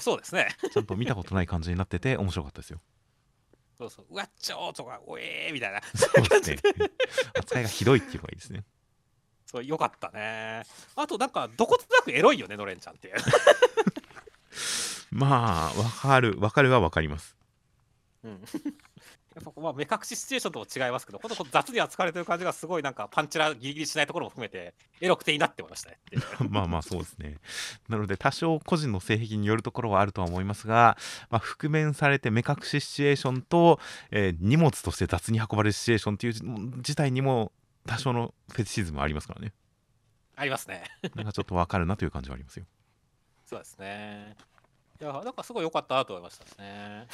そうですね。ちゃんと見たことない感じになってて [LAUGHS] 面白かったですよ。そうそう。うわっちょーとかおえーみたいな。そうですね。[LAUGHS] 扱いがひどいっていうのがいいですね。そうよかったね。あとなんかどことなくエロいよねノレンちゃんっていう。[LAUGHS] まあわかるわかるはわかります。うんやっぱまあ目隠しシチュエーションとも違いますけど、ほんと雑に扱われてる感じがすごいなんかパンチラギリギリしないところも含めて、エロくていいなって思いましたね。[LAUGHS] まあまあそうですね。なので多少個人の性癖によるところはあるとは思いますが、まあ、覆面されて目隠しシチュエーションと、えー、荷物として雑に運ばれるシチュエーションっていう事態にも多少のフェチシズムありますからね。ありますね。[LAUGHS] なんかちょっとわかるなという感じはありますよ。そうですね。いや、なんかすごい良かったなと思いましたね。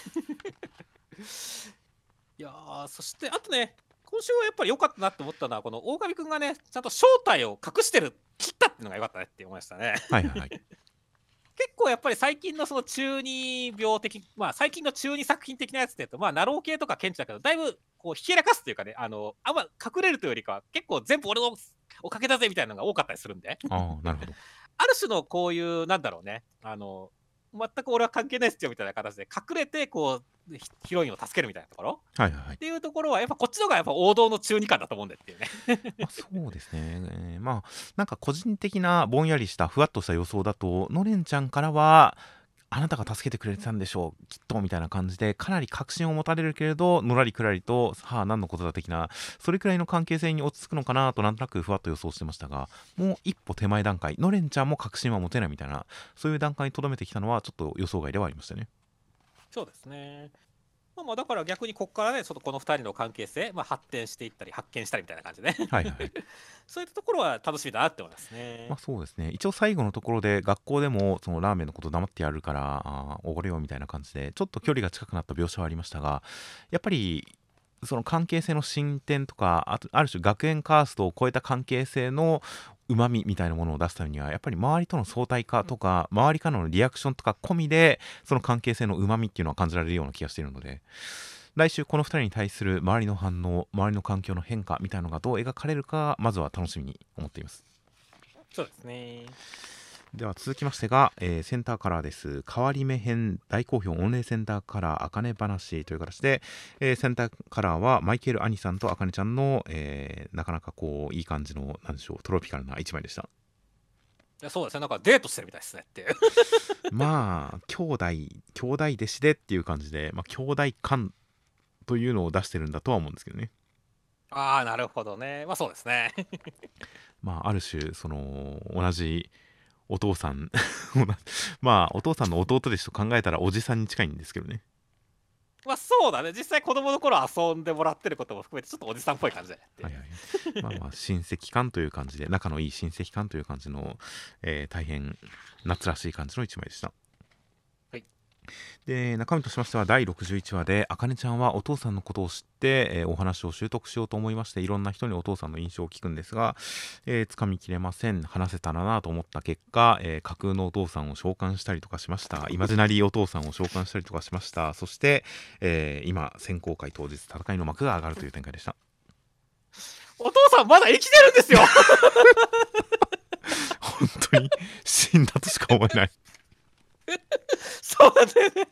いやそしてあとね今週はやっぱり良かったなって思ったのはこの大神くんがねちゃんと正体を隠してる切ったっていうのが良かったねって思いましたね。はいはい、[LAUGHS] 結構やっぱり最近のその中二病的まあ最近の中二作品的なやつってとまあナロー系とか検知だけどだいぶこうひけらかすというかねあのあんま隠れるというよりかは結構全部俺のおかげだぜみたいなのが多かったりするんで。あなるほど。ある種のこういうなんだろうねあの全く俺は関係ないっすよみたいな形で隠れてこうヒロインを助けるみたいなところ、はいはい、っていうところはやっぱこっちの方がやっぱ王道の中二感だと思うんでっていうね。まあそうですね、えー、まあなんか個人的なぼんやりしたふわっとした予想だとのれんちゃんからはあなたが助けてくれてたんでしょう。きっとみたいな感じでかなり確信を持たれるけれどのらりくらりとはあ何のことだ的なそれくらいの関係性に落ち着くのかなとなんとなくふわっと予想してましたがもう一歩手前段階のれんちゃんも確信は持てないみたいなそういう段階にとどめてきたのはちょっと予想外ではありましたね。そうですね。まあ、まあだから逆にここからね、ちょっとこの2人の関係性、まあ、発展していったり、発見したりみたいな感じで、ね、はいはい、[LAUGHS] そういったところは楽しみだなって思いますね。まあ、そうですね。一応最後のところで、学校でもそのラーメンのこと黙ってやるから、おごれよみたいな感じで、ちょっと距離が近くなった描写はありましたが、やっぱり、その関係性の進展とかあある種学園カーストを超えた関係性のうまみみたいなものを出すためにはやっぱり周りとの相対化とか周りからのリアクションとか込みでその関係性のうまみっていうのは感じられるような気がしているので来週この2人に対する周りの反応周りの環境の変化みたいなのがどう描かれるかまずは楽しみに思っています。そうですねでは続きましてが、えー、センターカラーです。変わり目編大好評御礼センターカラー、あかね話という形で、えー、センターカラーはマイケル・アニさんとあかねちゃんの、えー、なかなかこう、いい感じの、なんでしょう、トロピカルな一枚でした。いやそうですね、なんかデートしてるみたいですねっていう。[LAUGHS] まあ、兄弟、兄弟弟子でっていう感じで、まあ、兄弟感というのを出してるんだとは思うんですけどね。ああ、なるほどね。まあそうですね。[LAUGHS] まあ、ある種、その、同じ、お父さん。[LAUGHS] まあお父さんの弟ですと考えたらおじさんに近いんですけどね。まあそうだね。実際子供の頃遊んでもらってることも含めてちょっとおじさんっぽい感じで、はいはい、まあまあ親戚感という感じで仲のいい親戚感という感じの、えー、大変夏らしい感じの一枚でした。はいで中身としましては第61話であかねちゃんはお父さんのことを知って、えーお話を習得しようと思いましていろんな人にお父さんの印象を聞くんですが、えーつかみきれません。話せたらなと思った結果、えー架空のお父さんを召喚したりとかしました。イマジナリーお父さんを召喚したりとかしました。そして、えー今選考会当日戦いの幕が上がるという展開でした。お父さんまだ生きてるんですよ。[LAUGHS] 本当に死んだとしか思えない [LAUGHS] そうだよね。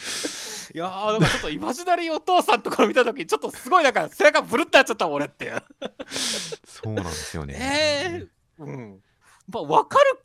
[LAUGHS] いやーなんかちょっとイマジナリーお父さんとか見た時ちょっとすごいなんか背中ブルってなっちゃった俺って。そうなんですよねええうん。まあわかる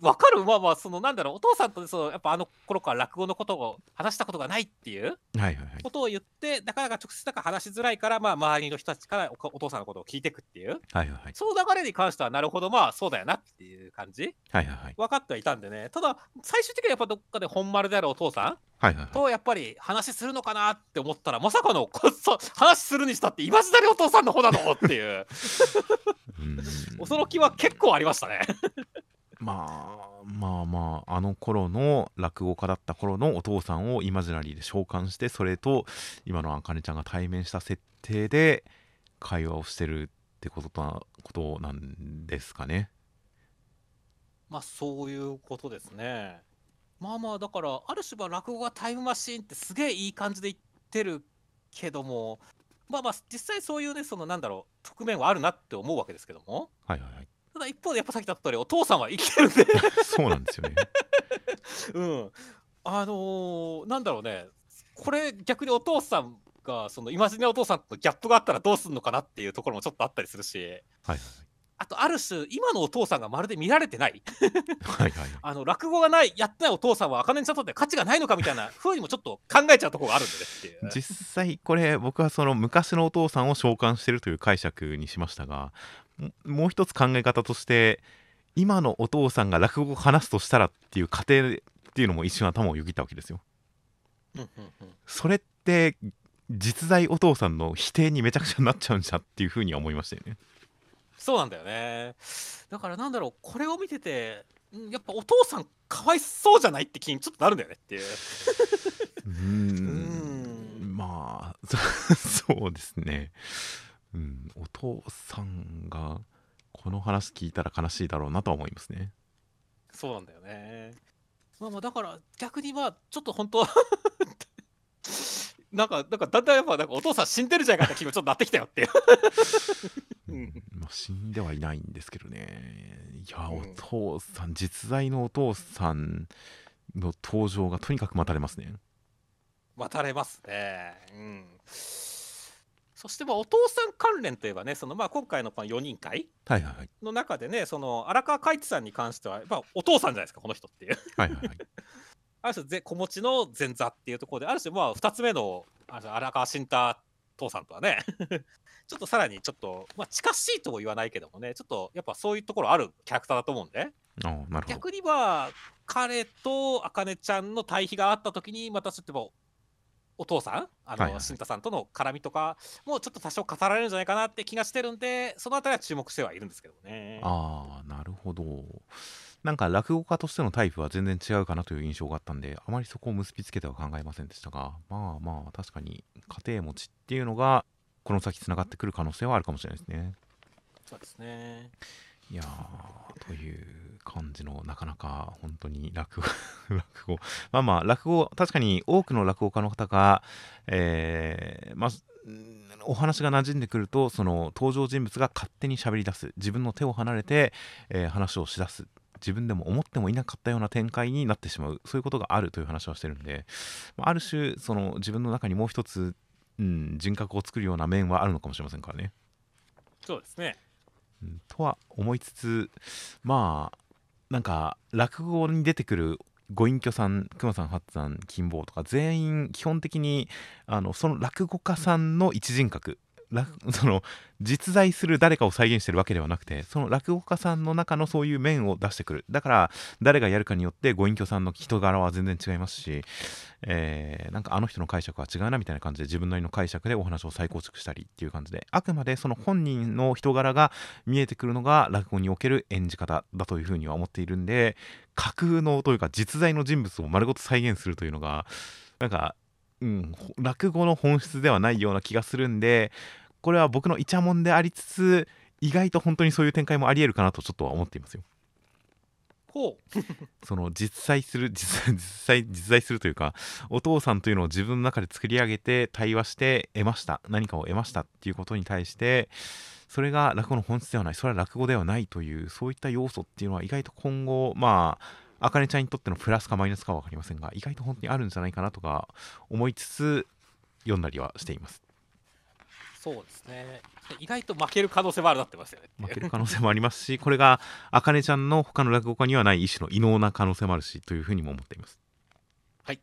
わかる？まあまあそのなんだろうお父さんとそのやっぱあの頃から落語のことを話したことがないっていうはいはいはい。ことを言ってなかなか直接なんか話しづらいからまあ周りの人たちからおお父さんのことを聞いていくっていうはいはいはい。その流れに関してはなるほどまあそうだよなっていう感じ。はいはいはい。分かってはいたんでね。ただ最終的にはやっぱどっかで本丸であるお父さんはいはいはい。とやっぱり話するのかなって思ったらまさかのこそ話するにしたってイマジナリーお父さんの方なのっていう。[LAUGHS] うん。驚きは結構ありましたね。まあまあまああの頃の落語家だった頃のお父さんをイマジナリーで召喚してそれと今のあかねちゃんが対面した設定で会話をしてるってことなことなんですかね。まあそういうことですね。まあまあだからある種は落語がタイムマシーンってすげえいい感じで言ってるけどもまあまあ実際そういうねそのなんだろう側面はあるなって思うわけですけどもはいはいはい。ただ一方でやっぱさっき言った通りお父さんは生きてるんで [LAUGHS] そうなんですよね。うん。あのーなんだろうね。これ逆にお父さんがそのイマジナリーお父さんとギャップがあったらどうすんのかなっていうところもちょっとあったりするし。はいはい。あとある種今のお父さんがまるで見られてない。はいはいはい。あの落語がないやってないお父さんは茜ちゃんにとって価値がないのかみたいな風にもちょっと考えちゃうところがあるんでねっていう。実際これ僕はその昔のお父さんを召喚してるという解釈にしましたがももう一つ考え方として今のお父さんが落語を話すとしたらっていう過程っていうのも一瞬頭をよぎったわけですよ。それって実在お父さんの否定にめちゃくちゃなっちゃうんじゃっていうふうには思いましたよね。そうなんだよね。だからなんだろうこれを見ててんやっぱお父さんかわいそうじゃないって気にちょっとなるんだよねっていう。[LAUGHS] うんんまあそ [LAUGHS] そうですね。うん、お父さんがこの話聞いたら悲しいだろうなとは思いますね。そうなんだよね。まあまあだから逆にまあちょっと本当 [LAUGHS] なんかなんかだんだんやっぱなんかお父さん死んでるじゃないかって気もちょっとなってきたよっていう。うんまあ、死んではいないんですけどね。いや、うんお父さん、実在のお父さんの登場がとにかく待たれますね。待たれますね。うん。そしてまあお父さん関連といえばね、そのまあ今回のこの4人会はいはいはい。の中でね、その荒川海地さんに関しては、やっぱお父さんじゃないですか、この人っていう。はいはいはい。[LAUGHS] ある種ぜ、子持ちの前座っていうところで、ある種、まあ2つ目のあの荒川慎太父さんとはね、[LAUGHS] ちょっとさらにちょっと、まあ近しいとも言わないけどもね、ちょっとやっぱそういうところあるキャラクターだと思うんで、ああ、なるほど。逆にまあ彼と茜ちゃんの対比があった時にまたちょっともうお父さんあの、はいはいさんとの絡みとかもうちょっと多少語られるんじゃないかなって気がしてるんでそのあたりは注目してはいるんですけどね。ああ、なるほど。なんか落語家としてのタイプは全然違うかなという印象があったんで、あまりそこを結びつけては考えませんでしたが、まあまあ、確かに家庭持ちっていうのが、この先つながってくる可能性はあるかもしれないですね。そうですね。いやという感じのなかなか本当に落語 [LAUGHS] 落語。まあまあ落語確かに多くの落語家の方が、えーまあお話が馴染んでくるとその登場人物が勝手に喋り出す。自分の手を離れて、えー話をしだす。自分でも思ってもいなかったような展開になってしまう。そういうことがあるという話はしてるんで、あある種その自分の中にもう一つ、うん、人格を作るような面はあるのかもしれませんからね。そうですね。とは思いつつまあなんか落語に出てくるご隠居さん熊さん八さん金坊とか全員基本的にあのその落語家さんの一人格 [LAUGHS] その実在する誰かを再現してるわけではなくてその落語家さんの中のそういう面を出してくる。だから誰がやるかによってご隠居さんの人柄は全然違いますし、えーなんかあの人の解釈は違うなみたいな感じで自分なりの解釈でお話を再構築したりっていう感じであくまでその本人の人柄が見えてくるのが落語における演じ方だというふうには思っているんで架空のというか実在の人物を丸ごと再現するというのがなんか、うん、落語の本質ではないような気がするんでこれは僕のイチャモンでありつつ意外と本当にそういう展開もありえるかなとちょっとは思っていますよ。ほう [LAUGHS] その実在する実際実際実在するというかお父さんというのを自分の中で作り上げて対話して得ました何かを得ましたっていうことに対してそれが落語の本質ではないそれは落語ではないというそういった要素っていうのは意外と今後まああかねちゃんにとってのプラスかマイナスかは分かりませんが意外と本当にあるんじゃないかなとか思いつつ読んだりはしていますそうですね。意外と負ける可能性もあるなってますよね。負ける可能性もありますしこれがあかねちゃんの他の落語家にはない一種の異能な可能性もあるしというふうにも思っています。はい。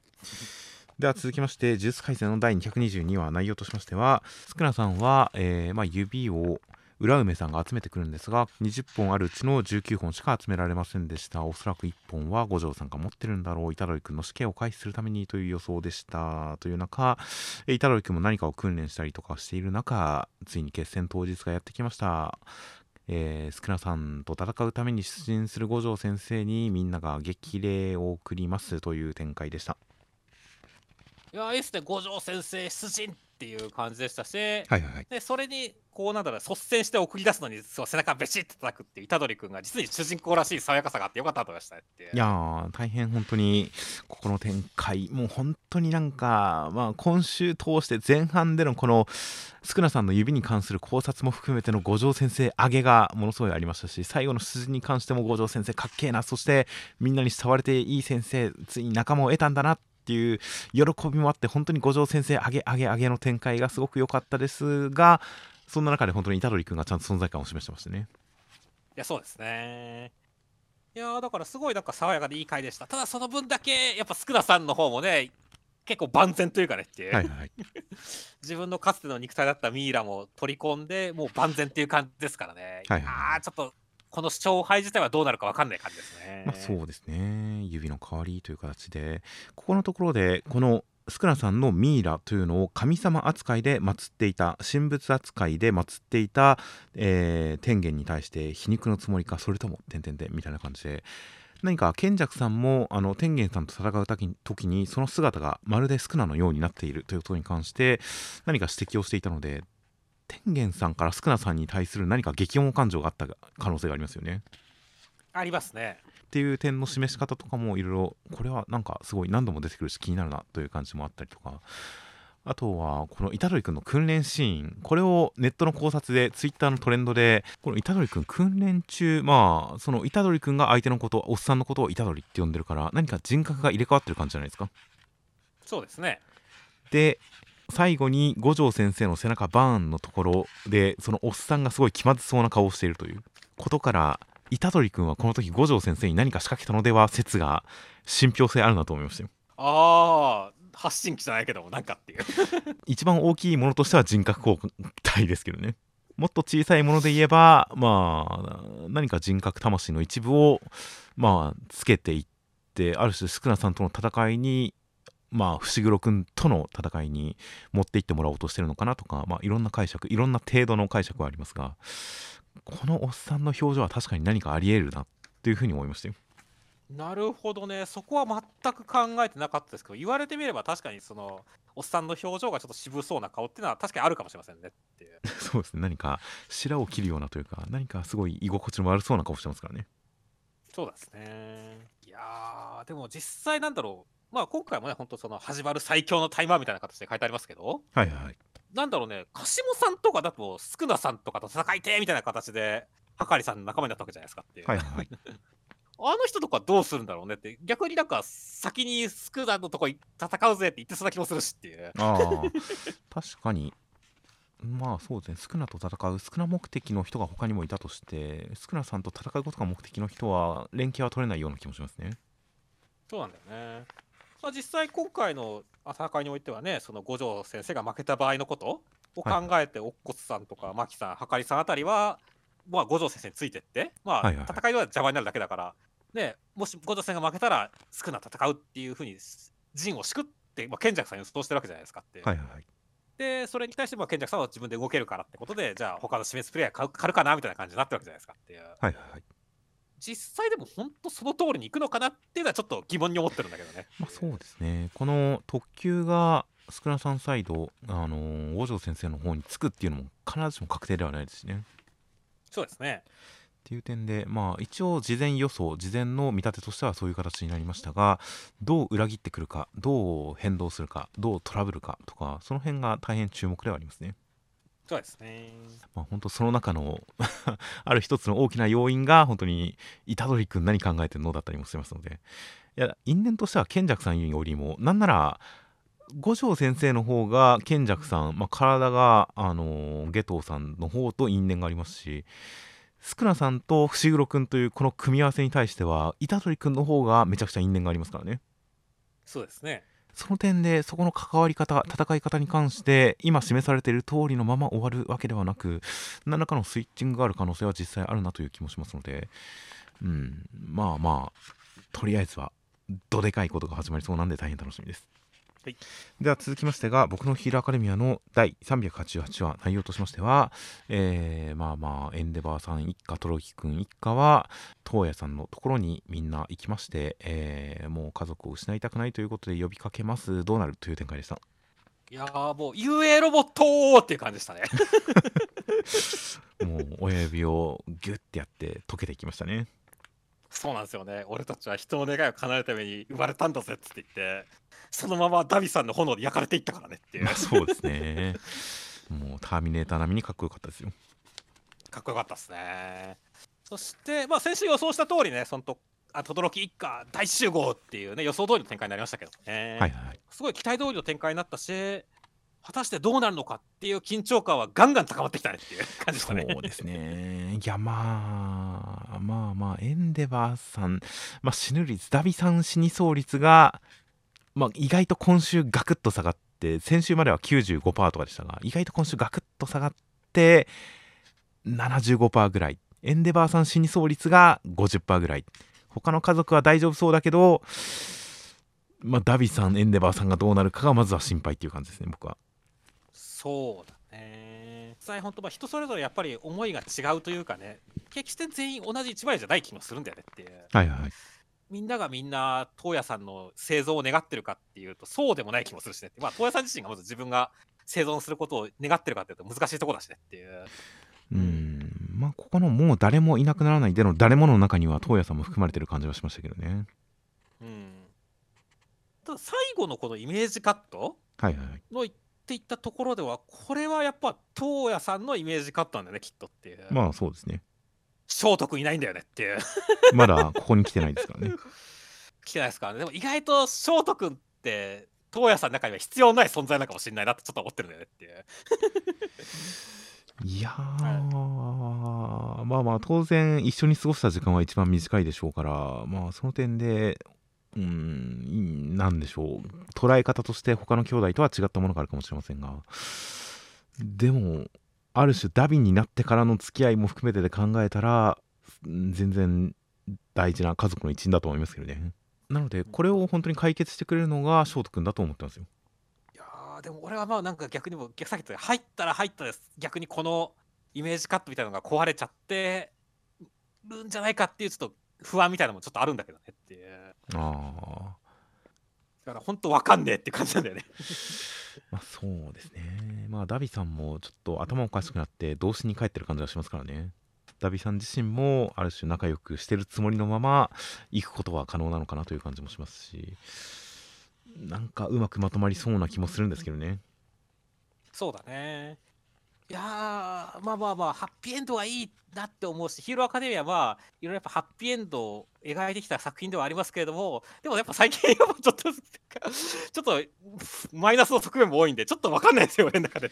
では続きまして「呪術廻戦」の第222話内容としましてはスクナさんは、えーまあ、指を浦梅さんが集めてくるんですが20本あるうちの19本しか集められませんでした。おそらく1本は五条さんが持ってるんだろう。虎杖君の死刑を回避するためにという予想でした。という中えー虎杖君も何かを訓練したりとかしている中ついに決戦当日がやってきました。えー、スクナさんと戦うために出陣する五条先生にみんなが激励を送りますという展開でした。いやいいっすね五条先生出陣。っていう感じでしたし、はいはいはい。でそれにこうなんだろう率先して送り出すのにそう背中ベシッと叩くっていう虎杖君が実に主人公らしい爽やかさがあってよかったと思いましたねっていやー大変本当にここの展開もう本当になんか、まあ、今週通して前半でのこのスクナさんの指に関する考察も含めての五条先生上げがものすごいありましたし最後の出陣に関しても五条先生かっけえなそしてみんなに慕われていい先生ついに仲間を得たんだなっていう喜びもあって本当に五条先生上げ上げ上げの展開がすごく良かったですがそんな中で本当に虎杖君がちゃんと存在感を示してましたね。いやそうですね。いやーだからすごいなんか爽やかでいい回でした。ただその分だけやっぱスクナさんの方もね結構万全というかね。っていう、はいはい。[LAUGHS] 自分のかつての肉体だったミイラも取り込んでもう万全っていう感じですからね、はいはいはい。あーちょっとこの勝敗自体はどうなるか分かんない感じですね、まあ、そうですね。指の代わりという形でここのところでこのスクナさんのミイラというのを神様扱いで祀っていた神仏扱いで祀っていた、えー天元に対して皮肉のつもりかそれとも点々でみたいな感じで何か賢弱さんもあの天元さんと戦う時にその姿がまるでスクナのようになっているということに関して何か指摘をしていたので天元さんからスクナさんに対する何か激温感情があった可能性がありますよね。ありますね。っていう点の示し方とかもいろいろこれはなんかすごい何度も出てくるし気になるなという感じもあったりとか。あとはこの虎杖君の訓練シーン。これをネットの考察でツイッターのトレンドでこの虎杖君訓練中まあその虎杖君が相手のことおっさんのことを虎杖って呼んでるから何か人格が入れ替わってる感じじゃないですか。そうですね。で最後に五条先生の背中バーンのところでそのおっさんがすごい気まずそうな顔をしているということから虎杖君はこの時五条先生に何か仕掛けたのでは説が信憑性あるなと思いましたよ。ああ発信機じゃないけどもなんかっていう。[LAUGHS] 一番大きいものとしては人格交代ですけどね。もっと小さいもので言えばまあ何か人格魂の一部をまあつけていってある種スクナさんとの戦いにまあ伏黒君との戦いに持っていってもらおうとしてるのかなとか、まあ、いろんな解釈いろんな程度の解釈はありますがこのおっさんの表情は確かに何かありえるなっていうふうに思いましたよ。なるほどね。そこは全く考えてなかったですけど言われてみれば確かにそのおっさんの表情がちょっと渋そうな顔っていうのは確かにあるかもしれませんねっていう。[LAUGHS] そうですね。何か白を切るようなというか何かすごい居心地の悪そうな顔してますからね。そうですね。いやーでも実際なんだろうまあ今回もね本当その始まる最強のタイマーみたいな形で書いてありますけどはいはいはい。なんだろうね鹿島さんとかだとスクナさんとかと戦いてーみたいな形ではかりさんの仲間になったわけじゃないですかっていう、はいはいはい。[LAUGHS] あの人とかどうするんだろうねって逆になんか先にスクナのとこ戦うぜって言ってそうな気もするしっていうああ確かにまあそうですねスクナと戦うスクナ目的の人が他にもいたとしてスクナさんと戦うことが目的の人は連携は取れないような気もしますねそうなんだよね。まあ、実際今回の戦いにおいてはねその五条先生が負けた場合のことを考えて、おっこつさんとか、牧さん、はかりさんあたりは、まあ、五条先生についてって、まあ、はいはいはい戦いでは邪魔になるだけだから、ね、もし五条先生が負けたら、少な戦うっていうふうに、陣を敷くって、まあ、賢者さんに予想してるわけじゃないですかって。はいはいはいで、それに対して、まあ、賢者さんは自分で動けるからってことで、じゃあ、他の示すプレイヤー買う買うかなみたいな感じになってるわけじゃないですかっていう。はいはいはい実際でも本当その通りに行くのかなっていうのはちょっと疑問に思ってるんだけどね。まあそうですねこの特急がスクラさんサイドあのー五条先生の方につくっていうのも必ずしも確定ではないですしねそうですね。っていう点でまあ一応事前予想事前の見立てとしてはそういう形になりましたがどう裏切ってくるかどう変動するかどうトラブルかとかその辺が大変注目ではありますね。そうですね。まあ本当その中の [LAUGHS] ある一つの大きな要因が本当に虎杖君何考えてるのだったりもしますのでいや因縁としては賢者さんよりもなんなら五条先生の方が賢者さん、まあ、体が、あのー、下藤さんの方と因縁がありますしスクナさんと伏黒君というこの組み合わせに対しては虎杖君の方がめちゃくちゃ因縁がありますからねそうですね。その点でそこの関わり方戦い方に関して今示されている通りのまま終わるわけではなく何らかのスイッチングがある可能性は実際あるなという気もしますのでうんまあまあとりあえずはどでかいことが始まりそうなんで大変楽しみです。はいでは続きましてが僕のヒーローアカデミアの第388話内容としましては、えーまあまあエンデバーさん一家トロキ君一家は東野さんのところにみんな行きまして、えーもう家族を失いたくないということで呼びかけますどうなるという展開でした？いやーもう UA ロボットっていう感じでしたね。[LAUGHS] もう親指をギュッてやって溶けていきましたねそうなんですよね。俺たちは人の願いを叶えるために生まれたんだぜっつって言って、そのままダビさんの炎で焼かれていったからねっていうまあ。そうですねもうターミネーター並みにかっこよかったですよかっこよかったですね。そして、まあ、先週予想した通りね、そのと、あ、轟一家大集合っていうね、予想通りの展開になりましたけどね。はいはいはいすごい期待通りの展開になったし、果たしてどうなるのかっていう緊張感はガンガン高まってきたねっていう感じでしたね。そうですね。いや、まあ、まあまあ、エンデバーさん、まあ、死ぬ率、ダビさん死にそう率が、まあ、意外と今週ガクッと下がって、先週までは95%とかでしたが、意外と今週ガクッと下がって、75%ぐらい。エンデバーさん死にそう率が50%ぐらい。他の家族は大丈夫そうだけど、まあ、ダビさん、エンデバーさんがどうなるかがまずは心配っていう感じですね、僕は。そうだね。実際本当まあ人それぞれやっぱり思いが違うというかね、決して全員同じ一枚じゃない気もするんだよねっていう。はいはいはい。みんながみんな、東野さんの生存を願ってるかっていうと、そうでもない気もするしね。まあ、東野さん自身がまず自分が生存することを願ってるかっていうと難しいところだしねっていう。うん、まあ、ここのもう誰もいなくならないでの誰もの中には、東野さんも含まれてる感じはしましたけどね。うん。ただ、最後のこのイメージカットはいはいはい。の言っていったところでは、これはやっぱ東野さんのイメージカットなんだよね、きっとっていう。まあ、そうですね。聖徳いないんだよねっていう。まだここに来てないですからね。[LAUGHS] 来てないですからね。でも意外と聖徳って、東野さんの中には必要ない存在なのかもしれないなってちょっと思ってるんだよねっていう。いやー、まあまあ、当然、一緒に過ごした時間は一番短いでしょうから、まあ、その点で、うん、なんでしょう、捉え方として他の兄弟とは違ったものがあるかもしれませんが、でも、ある種、ダビンになってからの付き合いも含めてで考えたら、うん全然大事な家族の一員だと思いますけどね。なので、これを本当に解決してくれるのが翔斗君だと思ってますよ。いやーでも俺はまあなんか逆にも逆さっき言った入ったら入ったです逆にこのイメージカットみたいなのが壊れちゃってるんじゃないかっていうちょっと不安みたいなのもちょっとあるんだけどねっていうあだから本当わかんねえって感じなんだよね [LAUGHS] まあそうですね。まあダビさんもちょっと頭おかしくなって動詞に帰ってる感じがしますからね。ダビさん自身もある種仲良くしてるつもりのまま行くことは可能なのかなという感じもしますし、なんかうまくまとまりそうな気もするんですけどね。そうだねいやまあまあまあハッピーエンドはいいなって思うしヒーローアカデミアは、いろいろやっぱハッピーエンドを描いてきた作品ではありますけれどもでもやっぱ最近はちょっと [LAUGHS] ちょっとマイナスの側面も多いんでちょっとわかんないですよ俺の中で。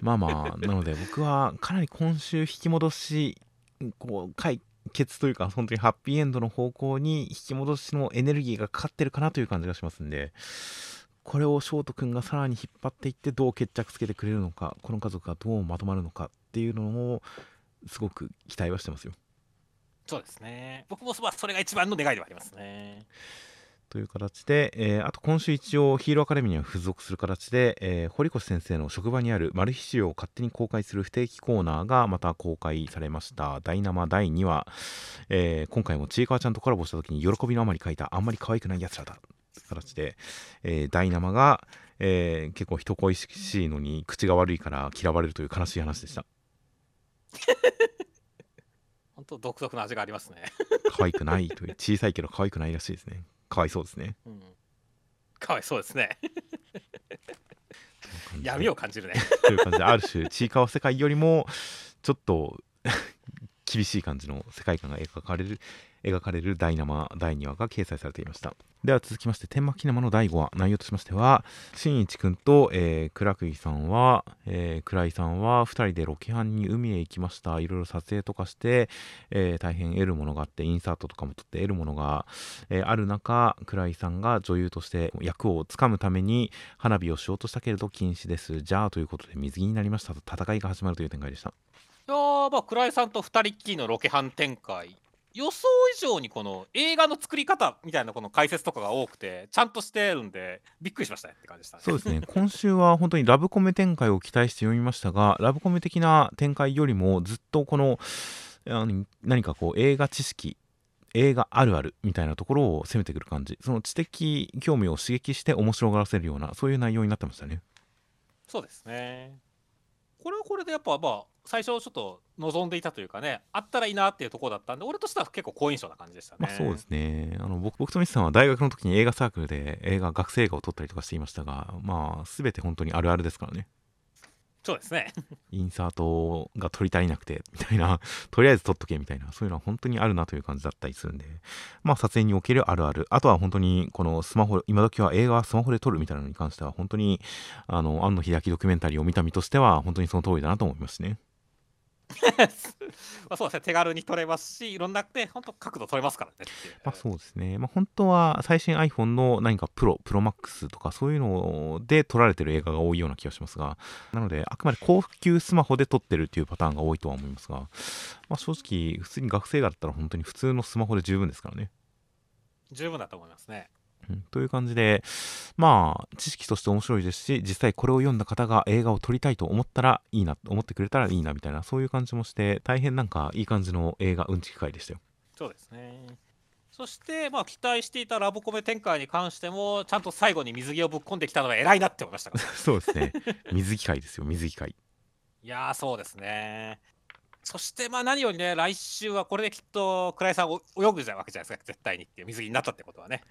まあまあ、なので僕はかなり今週引き戻し、こう、解決というか、本当にハッピーエンドの方向に引き戻しのエネルギーがかかってるかなという感じがしますんで、これを翔太君がさらに引っ張っていってどう決着つけてくれるのかこの家族がどうまとまるのかっていうのをすごく期待はしてますよ。そうですね。僕もまあそれが一番の願いではありますね。という形で、えーあと今週一応ヒーローアカデミーには付属する形で、えー堀越先生の職場にあるマル秘資料を勝手に公開する不定期コーナーがまた公開されましたダイナマ第2話、えー今回もちいかわちゃんとコラボした時に喜びのあまり書いたあんまり可愛くないやつらだ形で、えーダイナマが、えー結構人恋しいのに口が悪いから嫌われるという悲しい話でした [LAUGHS] 本当独特な味がありますね。可愛くないという小さいけど可愛くないらしいですねかわいそうですねうん。かわいそうですね。闇を感じるね。という感じである種ちいかわ世界よりもちょっと [LAUGHS] 厳しい感じの世界観が描かれる描かれるダイナマ第2話が掲載されていました。では続きまして天幕キネマの第5話。内容としましては新一くんと、えー、倉釘さんは、えー、倉井さんは2人でロケハンに海へ行きました。いろいろ撮影とかして、えー大変得るものがあってインサートとかも撮って得るものが、えーある中倉井さんが女優として役をつかむために花火をしようとしたけれど禁止です。じゃあということで水着になりましたと戦いが始まるという展開でした。いやまあ倉井さんと二人っきりのロケハン展開。予想以上にこの映画の作り方みたいなこの解説とかが多くてちゃんとしてるんでびっくりしましたねって感じでしたね。そうですね [LAUGHS] 今週は本当にラブコメ展開を期待して読みましたがラブコメ的な展開よりもずっとこの何かこう映画知識映画あるあるみたいなところを攻めてくる感じその知的興味を刺激して面白がらせるようなそういう内容になってましたねそうですね。これはこれでやっぱまあ最初ちょっと望んでいたというかねあったらいいなっていうところだったんで俺としては結構好印象な感じでしたね。まあそうですね。あの僕僕とミスさんは大学の時に映画サークルで映画学生映画を撮ったりとかしていましたがまあ全て本当にあるあるですからね。そうですね。インサートが取り足りなくてみたいな。[LAUGHS] とりあえず撮っとけみたいな。そういうのは本当にあるなという感じだったりするんで。まあ撮影におけるあるある。あとは本当にこのスマホ今時は映画はスマホで撮るみたいなのに関しては本当にあの庵野秀明ドキュメンタリーを見た身としては本当にその通りだなと思いますね [LAUGHS] まあそうですね手軽に撮れますしいろんなね本当角度撮れますからね。まあそうですね。まあ本当は最新 iPhone の何かプロ、プロマックスとかそういうので撮られてる映画が多いような気がしますが、なのであくまで高級スマホで撮ってるっていうパターンが多いとは思いますが、まあ正直普通に学生映画だったら本当に普通のスマホで十分ですからね。十分だと思いますね。うんという感じで、まあ知識として面白いですし、実際これを読んだ方が映画を撮りたいと思ったらいいな、思ってくれたらいいなみたいな、そういう感じもして、大変なんかいい感じの映画うんちき会でしたよ。そうですね。そして、まあ、期待していたラブコメ展開に関しても、ちゃんと最後に水着をぶっ込んできたのは偉いなって思いましたから。[LAUGHS] そうですね。水着会ですよ、水着会。いやー、そうですね。そして、まあ、何よりね、来週はこれできっと、倉井さんお泳ぐじゃわけじゃないですか、絶対にっていう水着になったってことはね。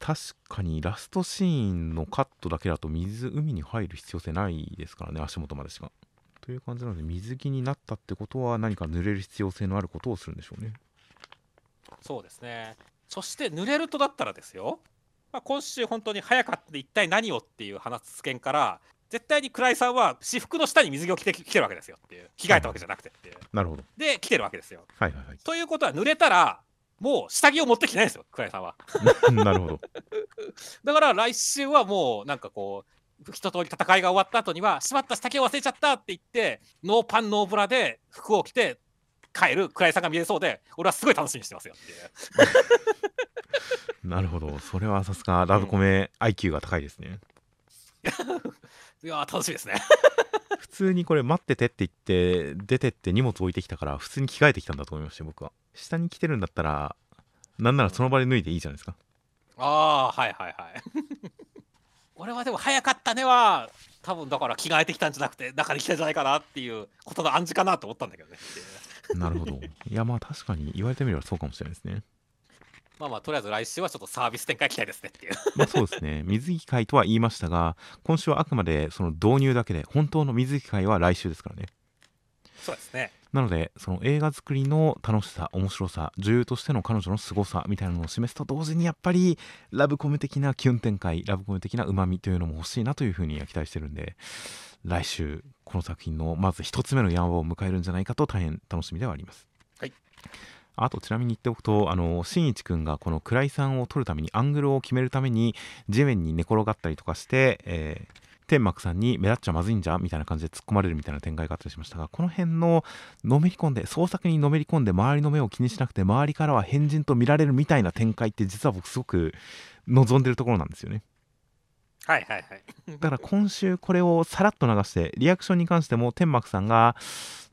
確かにラストシーンのカットだけだと水海に入る必要性ないですからね足元までしか。という感じなので水着になったってことは何か濡れる必要性のあることをするんでしょうね。そうですね。そして、濡れるとだったらですよ、まあ、今週、本当に早かったで一体何をっていう話す件から、絶対に倉井さんは私服の下に水着を着てきてるわけですよっていう、着替えたわけじゃなくてっていう。なるほど。で、着てるわけですよ。はいはいはい。ということは、濡れたら、もう下着を持ってきてないんですよ、倉井さんは。[LAUGHS] なるほど。だから来週はもうなんかこう一通り戦いが終わった後にはしまった下着を忘れちゃったって言ってノーパンノーブラで服を着て帰る倉井さんが見えそうで俺はすごい楽しみにしてますよ [LAUGHS] なるほど。それはさすがラブコメ IQ が高いですね。[LAUGHS] いやー楽しみですね [LAUGHS] 普通にこれ待っててって言って出てって荷物置いてきたから普通に着替えてきたんだと思いましたよ僕は。下に着てるんだったらなんならその場で脱いでいいじゃないですか。ああーはいはいはい [LAUGHS] 俺はでも早かったねは多分だから着替えてきたんじゃなくて中に来たんじゃないかなっていうことの暗示かなと思ったんだけどねなるほど。いやまあ確かに言われてみればそうかもしれないですね。まあまあとりあえず来週はちょっとサービス展開期待ですねっていうまあそうですね。[LAUGHS] 水着会とは言いましたが、今週はあくまでその導入だけで、本当の水着会は来週ですからね。そうですねなので、その映画作りの楽しさ、面白さ、女優としての彼女の凄さみたいなのを示すと同時に、やっぱりラブコメ的なキュン展開、ラブコメ的な旨味というのも欲しいなというふうには期待してるんで、来週、この作品のまず一つ目の山場を迎えるんじゃないかと大変楽しみではあります。はい。あとちなみに言っておくとあの新一くんがこの暗井さんを撮るためにアングルを決めるために地面に寝転がったりとかして、えー天幕さんに目立っちゃまずいんじゃみたいな感じで突っ込まれるみたいな展開があったりしましたがこの辺ののめり込んで創作にのめり込んで周りの目を気にしなくて周りからは変人と見られるみたいな展開って実は僕すごく望んでるところなんですよね。はいはいはい。だから今週これをさらっと流してリアクションに関しても天幕さんが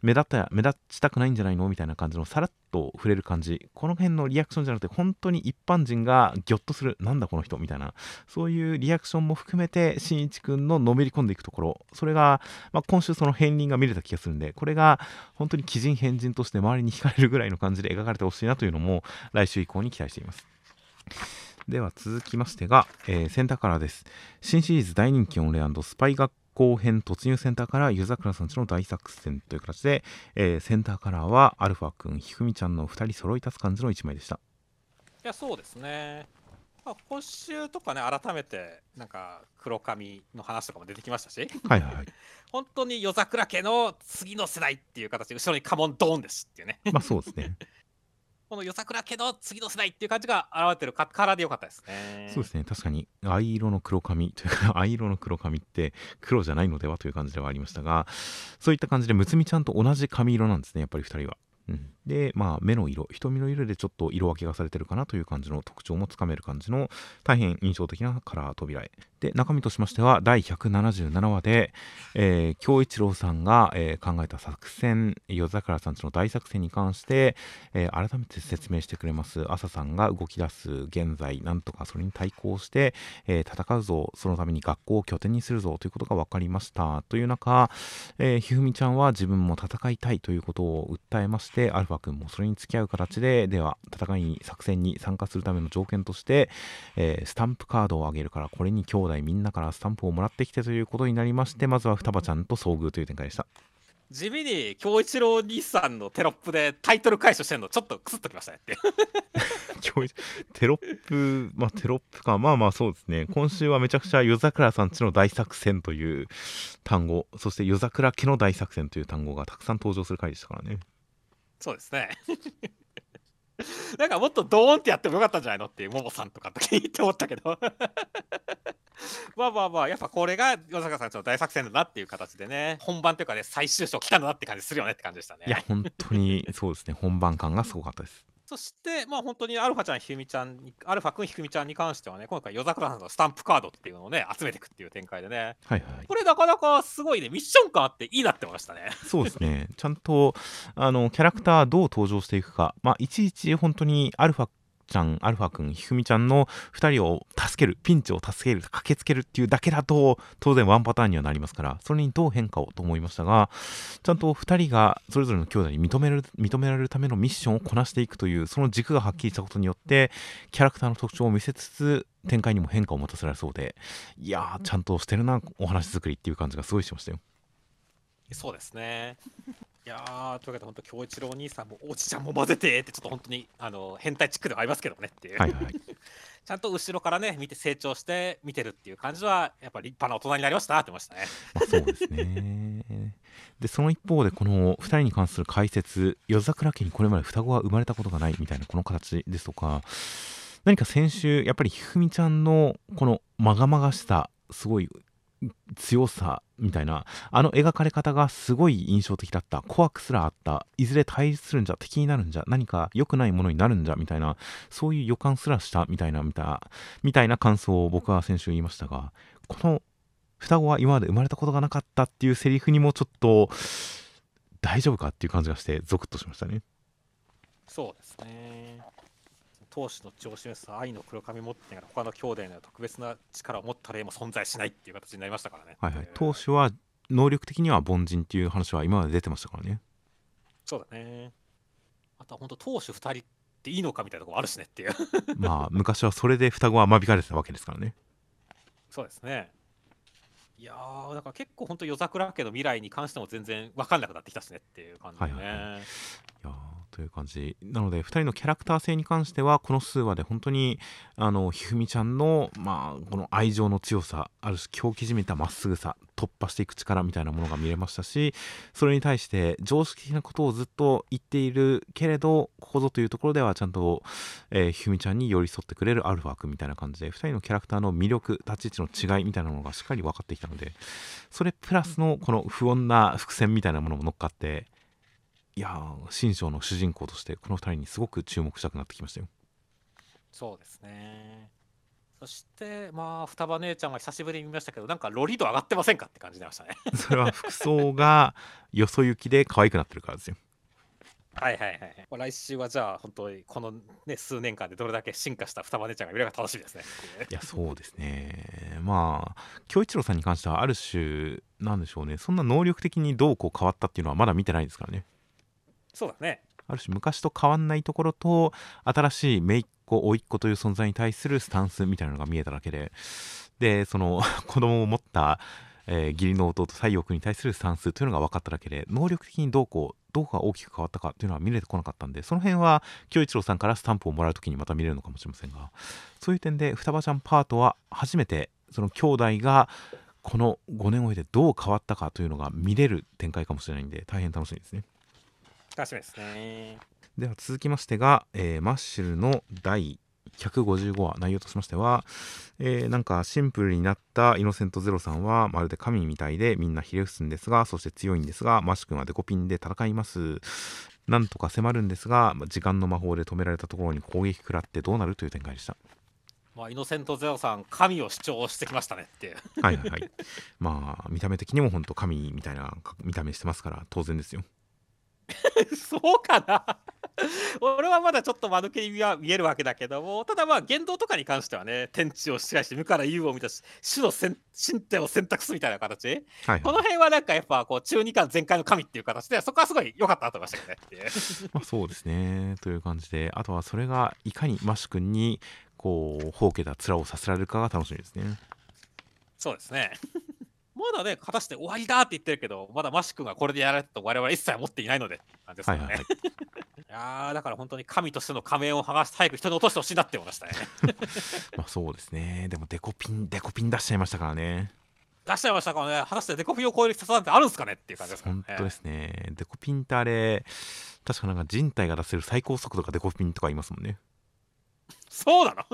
目立った目立ちたくないんじゃないのみたいな感じのさらっと触れる感じ。この辺のリアクションじゃなくて本当に一般人がギョッとするなんだこの人みたいな。そういうリアクションも含めてしんいちくんののめり込んでいくところ。それが、まあ、今週その片鱗が見れた気がするんでこれが本当に鬼人変人として周りに惹かれるぐらいの感じで描かれてほしいなというのも来週以降に期待しています。では続きましてが、えーセンターカラーです。新シリーズ大人気オンレスパイ学校編突入センターから湯桜さんちの大作戦という形で、えーセンターカラーはアルファくんひふみちゃんの2人揃い立つ感じの1枚でした。いや、そうですね。まあ、今週とかね、改めて、なんか、黒髪の話とかも出てきましたし、はいはいはい。[LAUGHS] 本当に夜桜家の次の世代っていう形で、後ろに家紋ドーンですっていうね、まあそうですねこの夜桜家の次の世代っていう感じが現れてるかカラーでよかったですね。そうですね。確かに藍色の黒髪というか [LAUGHS] 藍色の黒髪って黒じゃないのではという感じではありましたがそういった感じでむつみちゃんと同じ髪色なんですねやっぱり2人は、うん、でまあ目の色瞳の色でちょっと色分けがされてるかなという感じの特徴もつかめる感じの大変印象的なカラー扉絵。で中身としましては第177話で、えー京一郎さんが、えー考えた作戦夜桜さんちの大作戦に関して、えー改めて説明してくれます。朝さんが動き出す現在なんとかそれに対抗して、えー戦うぞそのために学校を拠点にするぞということが分かりました。という中、えーひふみちゃんは自分も戦いたいということを訴えましてアルファ君もそれに付き合う形ででは戦いに作戦に参加するための条件として、えースタンプカードをあげるからこれに兄弟みんなからスタンプをもらってきてということになりましてまずは双葉ちゃんと遭遇という展開でした地味に京一郎兄さんのテロップでタイトル解消してるのちょっとクスッときましたねって [LAUGHS] テロップ、まあテロップか、まあまあそうですね。今週はめちゃくちゃ夜桜さんちの大作戦という単語、そして夜桜家の大作戦という単語がたくさん登場する回でしたからね。そうですね。[LAUGHS] なんかもっとドーンってやってもよかったんじゃないのっていうももさんとかと言って思ったけどまあまあまあやっぱこれが野坂さんの大作戦だなっていう形でね本番というかね最終章来たんだなって感じするよねって感じでしたねいや、本当にそうですね。本番感がすごかったです。そしてまあ本当にアルファちゃんひふみちゃんにアルファくんひふみちゃんに関してはね今回夜桜さんのスタンプカードっていうのをね集めていくっていう展開でねはいはい。これなかなかすごいねミッション感あっていいなって思いましたねそうですね。ちゃんと、あの、キャラクターどう登場していくか、まあ、いちいち本当にアルファちゃん、アルファくん、ひふみちゃんの2人を助ける、ピンチを助ける、駆けつけるっていうだけだと、当然ワンパターンにはなりますから、それにどう変化をと思いましたが、ちゃんと2人がそれぞれの兄弟に認める認められるためのミッションをこなしていくという、その軸がはっきりしたことによって、キャラクターの特徴を見せつつ、展開にも変化を持たせられそうで、いやー、ちゃんとしてるな、お話作りっていう感じがすごいしましたよ。そうですね。いやー、というわけで、本当、京一郎兄さんも、おじちゃんも混ぜてって、ちょっと本当に、あの、変態チックではありますけどねっていう。はいはい。[LAUGHS] ちゃんと後ろからね、見て成長して見てるっていう感じは、やっぱり立派な大人になりましたなってましたね。まあ、そうですね。で、その一方で、この2人に関する解説、夜桜家にこれまで双子は生まれたことがないみたいなこの形ですとか、何か先週、やっぱりひふみちゃんのこのまがまがしさ、すごい強さみたいな、あの描かれ方がすごい印象的だった。怖くすらあった。いずれ対立するんじゃ、敵になるんじゃ、何か良くないものになるんじゃ、みたいな、そういう予感すらしたみたいな、みたい、みたいな感想を僕は先週言いましたが、この双子は今まで生まれたことがなかったっていうセリフにもちょっと大丈夫かっていう感じがしてゾクッとしましたね。そうですね。当主の血を示す愛の黒髪持ってながら他の兄弟の特別な力を持った例も存在しないっていう形になりましたからね。はいはいえ。ー当初は能力的には凡人っていう話は今まで出てましたからね。そうだね。あとは本当、当主2人っていいのかみたいなところもあるしねっていう。[LAUGHS] まあ昔はそれで双子は間引かれてたわけですからね。そうですね。いやー、だから結構本当、夜桜家の未来に関しても全然分かんなくなってきたしねっていう感じでね。はいはいいやーという感じ。なので2人のキャラクター性に関してはこの数話で本当にあのひふみちゃんの、まあ、この愛情の強さある種狂気じめたまっすぐさ突破していく力みたいなものが見れましたしそれに対して常識的なことをずっと言っているけれどここぞというところではちゃんと、えー、ひふみちゃんに寄り添ってくれるアルファ君みたいな感じで2人のキャラクターの魅力立ち位置の違いみたいなものがしっかり分かってきたのでそれプラスのこの不穏な伏線みたいなものも乗っかっていや新章の主人公としてこの2人にすごく注目したくなってきましたよ。そうですね。そしてまあ双葉姉ちゃんは久しぶりに見ましたけどなんかロリ度上がってませんかって感じになりましたね。[LAUGHS] それは服装がよそ行きで可愛くなってるからですよ。はいはいはい、まあ、来週はじゃあ本当にこのね数年間でどれだけ進化した双葉姉ちゃんが見れるか楽しみですね。いやそうですね。まあ京一郎さんに関してはある種なんでしょうね。そんな能力的にどうこう変わったっていうのはまだ見てないですからねそうだねある種昔と変わんないところと新しい姪っ子甥っ子という存在に対するスタンスみたいなのが見えただけででその [LAUGHS] 子供を持った、えー、義理の弟西洋君に対するスタンスというのが分かっただけで能力的にどうこうどうが大きく変わったかというのは見れてこなかったんでその辺は京一郎さんからスタンプをもらう時にまた見れるのかもしれませんがそういう点で双葉ちゃんパートは初めてその兄弟がこの5年を経てどう変わったかというのが見れる展開かもしれないんで大変楽しみですね。楽しみですね。では続きましてが、えー、マッシュルの第155話内容としましては、えー、なんかシンプルになったイノセントゼロさんはまるで神みたいでみんなひれ伏すんですがそして強いんですがマッシュ君はデコピンで戦います。なんとか迫るんですが時間の魔法で止められたところに攻撃食らってどうなるという展開でした。まあ、イノセントゼロさん神を主張してきましたねってはいはいはい。まあ見た目的にも本当神みたいな見た目してますから当然ですよ [LAUGHS] そうかな。俺はまだちょっと間抜けには見えるわけだけどもただまあ言動とかに関してはね天地を支配して無から有を満たし主の神体を選択するみたいな形、はいはい、この辺はなんかやっぱこう中二巻全開の神っていう形でそこはすごい良かったなと思いましたけどね。[LAUGHS] まあそうですね。という感じであとはそれがいかにマシ君にこうほうけた面をさせられるかが楽しみですね。そうですねまだね、果たして終わりだって言ってるけど、まだマシ君がこれでやられたと我々は一切思っていないので、なんですからね。はいはいはい、[LAUGHS] いやだから本当に神としての仮面を剥がして早く人に落としてほしいなって思いましたね。[LAUGHS] まあそうですね。でもデコピン、デコピン出しちゃいましたからね。出しちゃいましたからね、果たしてデコピンを超える必殺なんてあるんですかねっていう感じですね。本当ですね。デコピンってあれ、確かなんか人体が出せる最高速度がデコピンとか言いますもんね。そうなの？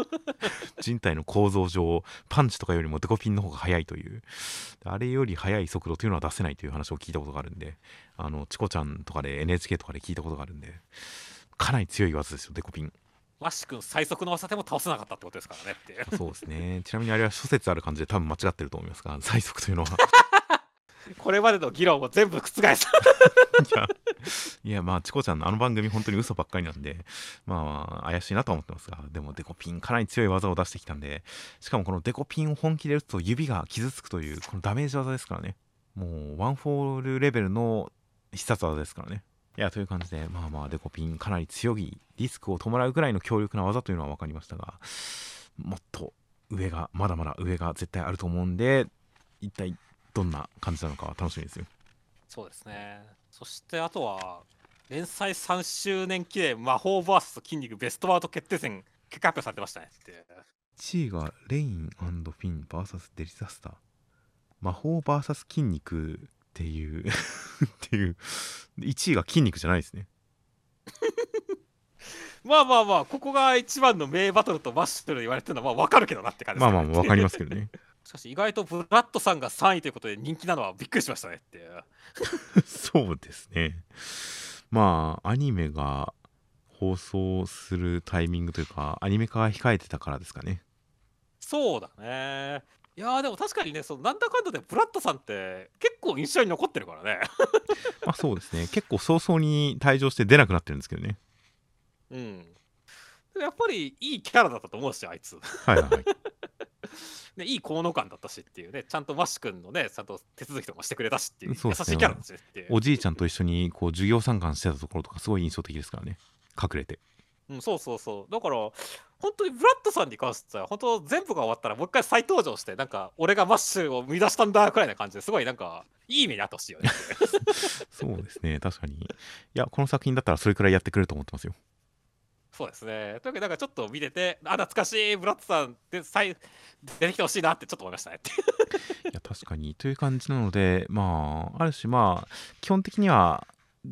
人体の構造上パンチとかよりもデコピンの方が速いという。あれより速い速度というのは出せないという話を聞いたことがあるんで。あのチコちゃんとかで NHK とかで聞いたことがあるんで。かなり強い技ですよデコピン。マッシュ君最速の技でも倒せなかったってことですからねってそうですね。ちなみにあれは諸説ある感じで多分間違ってると思いますが最速というのはこれまでの議論を全部覆す。いや [LAUGHS] まあチコちゃんのあの番組本当に嘘ばっかりなんでまあ怪しいなと思ってますがでもデコピンかなり強い技を出してきたんでしかもこのデコピンを本気で打つと指が傷つくというこのダメージ技ですからね。もうワンフォールレベルの必殺技ですからね。いやという感じでまあまあデコピンかなり強いリスクを伴うぐらいの強力な技というのは分かりましたがもっと上がまだまだ上が絶対あると思うんで一体どんな感じなのか楽しみですよ。そうですね。そしてあとは連載3周年記念魔法 VS 筋肉ベストワード決定戦結果発表されてましたね。って1位がレインフィン VS デリザスター。魔法 VS 筋肉っていう [LAUGHS] っていう。1位が筋肉じゃないですね。[LAUGHS] まあまあまあここが一番の名バトルとマッシュル言われてるのはまあ分かるけどなって感じです、ね、まあまあ分かりますけどねしかし意外とブラッドさんが3位ということで人気なのはびっくりしましたねってそうですね。まあアニメが放送するタイミングというかアニメ化が控えてたからですかね。そうだね。いやでも確かにねそのなんだかんだでブラッドさんって結構印象に残ってるからね。[LAUGHS] まあそうですね。結構早々に退場して出なくなってるんですけどね。うん。やっぱりいいキャラだったと思うしあいつ。はいはいね、いい効能感だったしっていうね、ちゃんとマシ君のね、ちゃんと手続きとかしてくれたしっていう、優しいキャラだしっておじいちゃんと一緒にこう授業参観してたところとか、すごい印象的ですからね、隠れて。ううん、そうそうそう。だから、本当にブラッドさんに関しては、本当全部が終わったらもう一回再登場して、なんか、俺がマッシュを生み出したんだくらいな感じですごいなんか、いい意味にあってほしいよね。[LAUGHS] そうですね、確かに。いや、この作品だったらそれくらいやってくれると思ってますよ。そうですね。というわけで、なんかちょっと見てて、あ、懐かしい、ブラッドさんで再出てきてほしいなってちょっと思いましたね。[LAUGHS] いや、確かに。という感じなので、まあ、ある種、まあ、基本的には、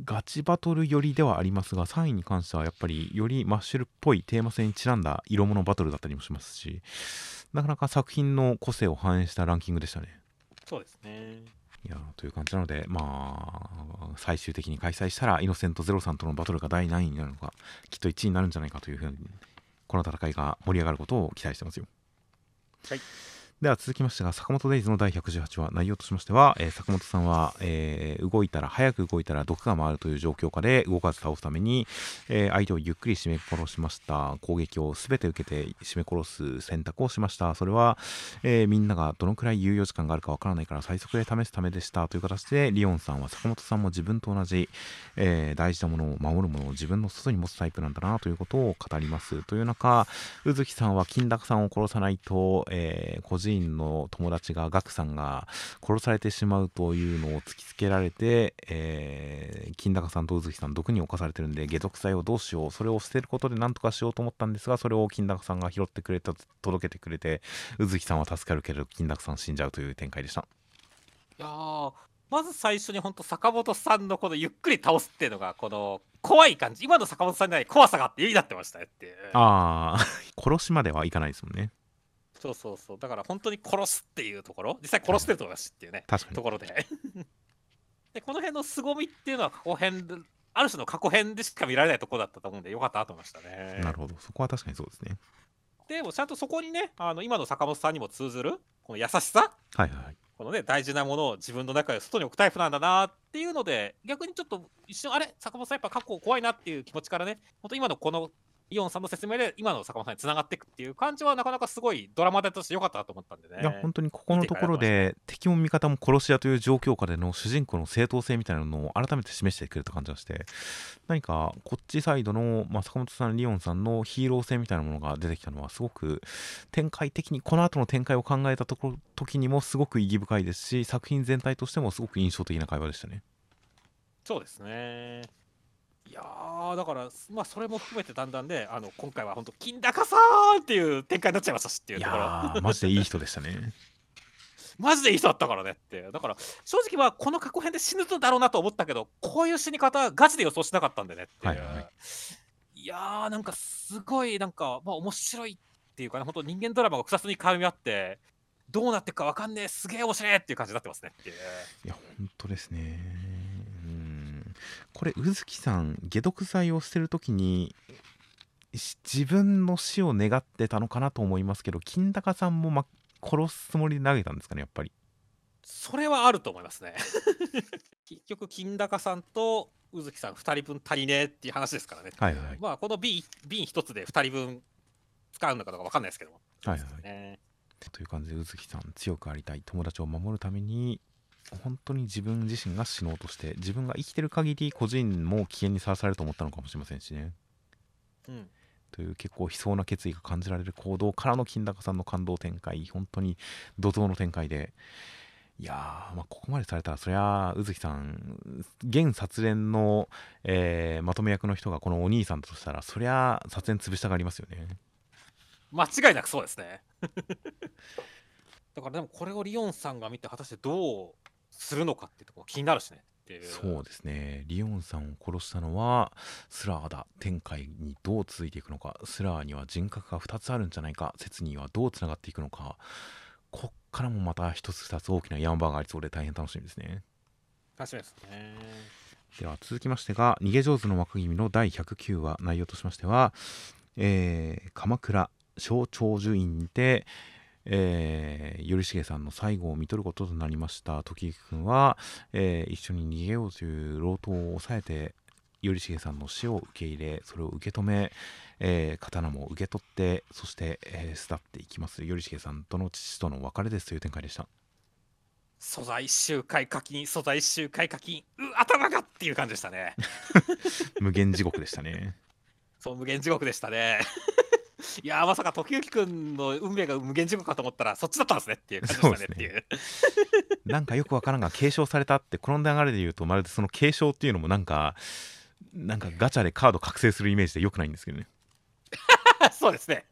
ガチバトル寄りではありますが、3位に関してはやっぱりよりマッシュルっぽいテーマ性にちなんだ色物バトルだったりもしますし、なかなか作品の個性を反映したランキングでしたね。そうですね。いやという感じなので、まあ、最終的に開催したら、イノセントゼロさんとのバトルが第何位になるのか、きっと1位になるんじゃないかというふうに、この戦いが盛り上がることを期待してますよ。はい。では続きましてが坂本デイズの第118話内容としましては、えー坂本さんは、えー動いたら早く動いたら毒が回るという状況下で動かず倒すために、えー相手をゆっくり締め殺しました。攻撃を全て受けて締め殺す選択をしました。それは、えみんながどのくらい猶予時間があるかわからないから最速で試すためでした。という形でリオンさんは坂本さんも自分と同じ、え大事なものを守るものを自分の外に持つタイプなんだなということを語ります。という中宇月さんは金高さんを殺さないと、えー孤児院の友達がガクさんが殺されてしまうというのを突きつけられて、えー金高さんと宇月さん毒に侵されてるんで解毒剤をどうしようそれを捨てることで何とかしようと思ったんですがそれを金高さんが拾ってくれた届けてくれて宇月さんは助かるけれど金高さん死んじゃうという展開でしたいやまず最初に本当坂本さんのこのゆっくり倒すっていうのがこの怖い感じ今の坂本さんにない怖さがあっていいなってましたねってああ殺しまではいかないですもんねそうそうそう。だから本当に殺すっていうところ？実際殺してると思いますしっていうね。確かに。ところで。[LAUGHS] でこの辺の凄みっていうのは過去編である種の過去編でしか見られないところだったと思うんでよかったなと思いましたね。なるほど。そこは確かにそうですね。でもちゃんとそこにねあの今の坂本さんにも通ずるこの優しさ？はいはいはい。このね大事なものを自分の中で外に置くタイプなんだなっていうので逆にちょっと一瞬あれ？坂本さんやっぱ過去怖いなっていう気持ちからね本当今のこのイオンさんの説明で今の坂本さんにつながっていくっていう感じはなかなかすごいドラマでとして良かったなと思ったんでね。いや本当にここのところで敵も味方も殺し屋という状況下での主人公の正当性みたいなのを改めて示してくれた感じがして何かこっちサイドの、まあ、坂本さんリオンさんのヒーロー性みたいなものが出てきたのはすごく展開的にこの後の展開を考えたところ時にもすごく意義深いですし作品全体としてもすごく印象的な会話でしたね。そうですねいやーだからまあそれも含めてだんだんねあの今回は本当金高さんっていう展開になっちゃいましたしっていういところ。やーマジでいい人でしたね。マジでいい人だったからねって。だから正直はこの過去編で死ぬだろうなと思ったけどこういう死に方はガチで予想しなかったんでねっていう、はいはいい。やーなんかすごいなんかまあ面白いっていうかね本当人間ドラマが2つに絡み合ってどうなっていくかわかんねえすげえ面白いっていう感じになってますねっていう。いや本当ですね。うんこれ宇月さん解毒剤を捨てる時にし自分の死を願ってたのかなと思いますけど金高さんも、ま、殺すつもりで投げたんですかねやっぱり。それはあると思いますね。[LAUGHS] 結局金高さんと宇月さん2人分足りねえっていう話ですからね、はいはい。まあこの瓶瓶1つで2人分使うのかどうかわかんないですけども。はいはい。ね。という感じで宇月さん強くありたい友達を守るために本当に自分自身が死のうとして自分が生きてる限り個人も危険にさらされると思ったのかもしれませんしね。うん。という結構悲壮な決意が感じられる行動からの金高さんの感動展開本当に怒涛の展開で。いやー、まあ、ここまでされたらそりゃ宇月さん現殺練の、えーまとめ役の人がこのお兄さんだとしたらそりゃ殺練潰したがりますよね。間違いなくそうですね。[LAUGHS] だからでもこれをリオンさんが見て果たしてどうするのかってところ気になるしねそうですね。リオンさんを殺したのはスラーだ。展開にどう続いていくのか。スラーには人格が2つあるんじゃないか。説にはどうつながっていくのか。こっからもまた1つ2つ大きなヤンバーがありそうで大変楽しみですね。楽しみですね。では続きましてが逃げ上手の若君の第109話内容としましては、えー鎌倉小長寿院にて、えー頼重さんの最後を見とることとなりました。時行君は、えー一緒に逃げようという老頭を抑えて頼重さんの死を受け入れそれを受け止め、えー刀も受け取ってそして、えー巣立っていきます。頼重さんとの父との別れですという展開でした。素材周回課金素材周回課金。う頭がっていう感じでしたね。[LAUGHS] 無限地獄でしたね。[LAUGHS] そう無限地獄でしたねいやーまさか時行くんの運命が無限地獄かと思ったらそっちだったんですねっていう感じでしたねっていう。なんかよくわからんが継承されたってこの流れで言うとまるでその継承っていうのもなんかなんかガチャでカード覚醒するイメージでよくないんですけどね。[LAUGHS] そうですね。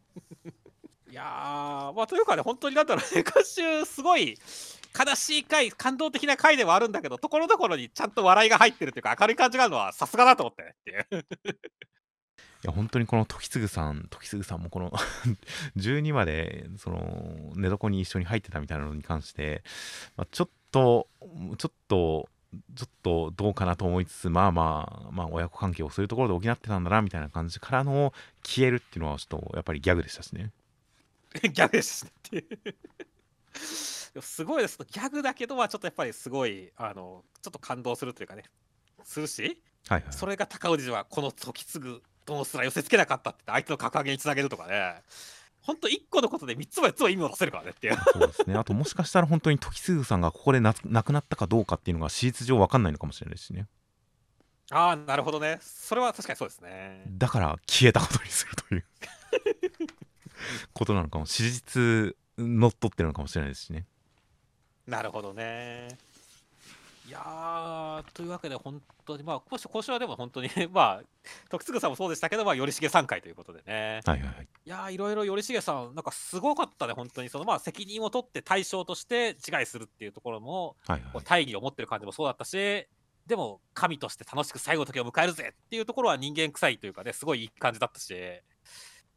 いやーまあというかね本当になんだろうね今週すごい悲しい回感動的な回ではあるんだけどところどころにちゃんと笑いが入ってるというか明るい感じがあるのはさすがだと思ってねっていういや本当にこの時次さん時次さんもこの [LAUGHS] 12までその寝床に一緒に入ってたみたいなのに関して、まあ、ちょっとちょっとちょっとどうかなと思いつつまあまあまあ親子関係をそういうところで補ってたんだなみたいな感じからの消えるっていうのはちょっとやっぱりギャグでしたしね。[LAUGHS] ギャグですねって [LAUGHS] すごいです。ギャグだけどはちょっとやっぱりすごいあのちょっと感動するというかねするしはいはいそれが高氏はこの時継ぐどうすら寄せつけなかったって相手の格上げにつなげるとかね。ほんと1個のことで3つも4つも意味を出せるからねっていう。そうですね。あともしかしたら本当に時次さんがここでな亡くなったかどうかっていうのが史実上分かんないのかもしれないしね。ああなるほどね。それは確かにそうですね。だから消えたことにするという [LAUGHS] ことなのかも。史実乗っ取ってるのかもしれないですしね。なるほどねいやーというわけで本当にまあ今週はでも本当に [LAUGHS] まあ徳次さんもそうでしたけどまあ頼重さん会ということでね。はいはいはい。いやーいろいろ頼重さんなんかすごかったね本当に。そのまあ責任を取って対象として自害するっていうところもはいはい。大義を持ってる感じもそうだったしでも神として楽しく最後の時を迎えるぜっていうところは人間臭いというかねすごいいい感じだったし。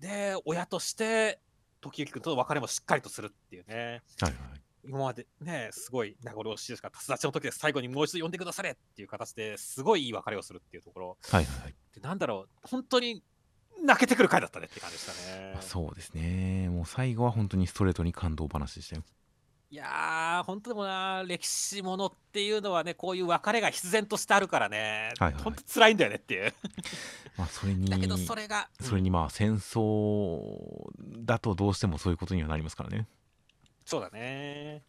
で親として時行君との別れもしっかりとするっていうね。はいはい今までねすごい名残惜しいですから竜立ちの時で最後にもう一度呼んでくだされっていう形ですごいいい別れをするっていうところ。はいはいはい。でなんだろう本当に泣けてくる回だったねって感じでしたね。まあそうですね。もう最後は本当にストレートに感動話でしたよ。いやー、本当でもな、歴史ものっていうのはね、こういう別れが必然としてあるからね、はいはい。本当辛いんだよねっていう。[LAUGHS] まあそれにだけど、それが、それにまあ戦争だとどうしてもそういうことにはなりますからねそうだね。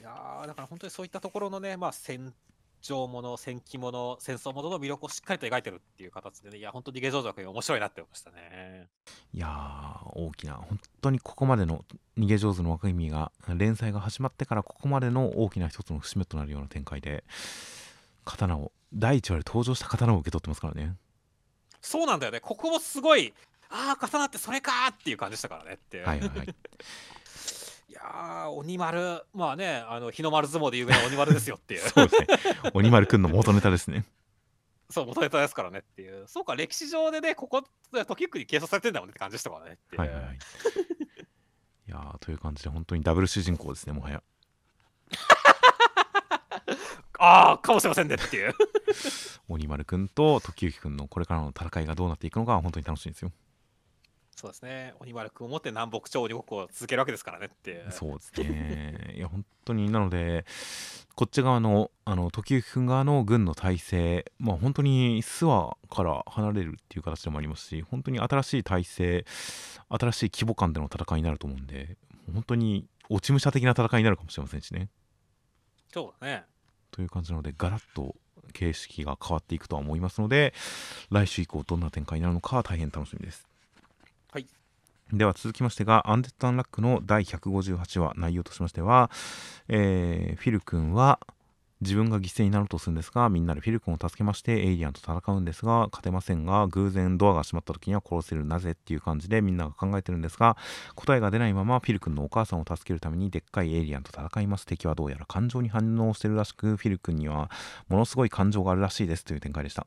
いやーだから本当にそういったところのね、まあ、戦場もの、戦記もの、戦争ものの魅力をしっかりと描いてるっていう形でね、いや、本当に逃げ上手面白いなって思いましたね。いやー大きな本当にここまでの逃げ上手の若君が連載が始まってからここまでの大きな一つの節目となるような展開で刀を第1話で登場した刀を受け取ってますからねそうなんだよね、ここもすごい、ああ、重なってそれかーっていう感じでしたからねって。はいはいはいいやー、鬼丸、まあね、あの日の丸相撲で有名な鬼丸ですよっていう。[LAUGHS] そうですね鬼丸くんの元ネタですねそう、元ネタですからねっていう。そうか、歴史上でね、ここ、時行に計算されてんだもんねって感じでしたからね。はいはいはいいやーという感じで本当にダブル主人公ですねもはや [LAUGHS] ああ、かもしれませんねっていう。[LAUGHS] 鬼丸くんと時行くんのこれからの戦いがどうなっていくのか本当に楽しいんですよそうですね、鬼丸君を持って南北朝鬼ごっこを続けるわけですからねって。そうですね。いや本当に。なのでこっち側のあの時行くん側の軍の体制まあ本当に諏訪から離れるっていう形でもありますし本当に新しい体制新しい規模感での戦いになると思うんで本当に落ち武者的な戦いになるかもしれませんしね。そうだね。という感じなのでガラッと形式が変わっていくとは思いますので来週以降どんな展開になるのか大変楽しみです。はいでは続きましてがアンデッド・アンラックの第158話内容としましては、えーフィル君は自分が犠牲になろうとするんですがみんなでフィル君を助けましてエイリアンと戦うんですが勝てませんが偶然ドアが閉まった時には殺せるなぜっていう感じでみんなが考えてるんですが答えが出ないままフィル君のお母さんを助けるためにでっかいエイリアンと戦います。敵はどうやら感情に反応してるらしくフィル君にはものすごい感情があるらしいですという展開でした。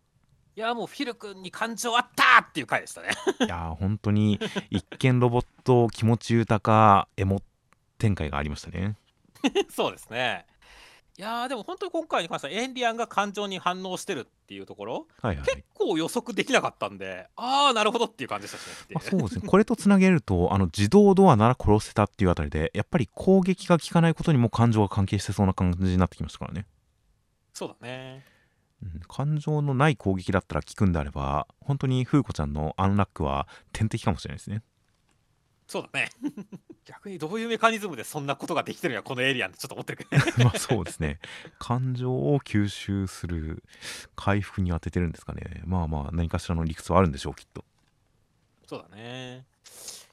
いや、もうフィル君に感情あったっていう回でしたね。[LAUGHS] いやー本当に一見ロボット気持ち豊かエモ展開がありましたね。[LAUGHS] そうですね。いやーでも本当に今回に関してはエンリアンが感情に反応してるっていうところはいはい。結構予測できなかったんでああなるほどっていう感じでしたしねまあ、そうですね。これとつなげるとあの自動ドアなら殺せたっていうあたりでやっぱり攻撃が効かないことにも感情が関係してそうな感じになってきましたからね、そうだね。うん、感情のない攻撃だったら効くんであれば本当にフーコちゃんのアンラックは天敵かもしれないですね。そうだね。[LAUGHS] 逆にどういうメカニズムでそんなことができてるんやこのエイリアンってちょっと思ってるけどね。[LAUGHS] まあそうですね。感情を吸収する回復に当ててるんですかね。まあまあ何かしらの理屈はあるんでしょうきっと。そうだね。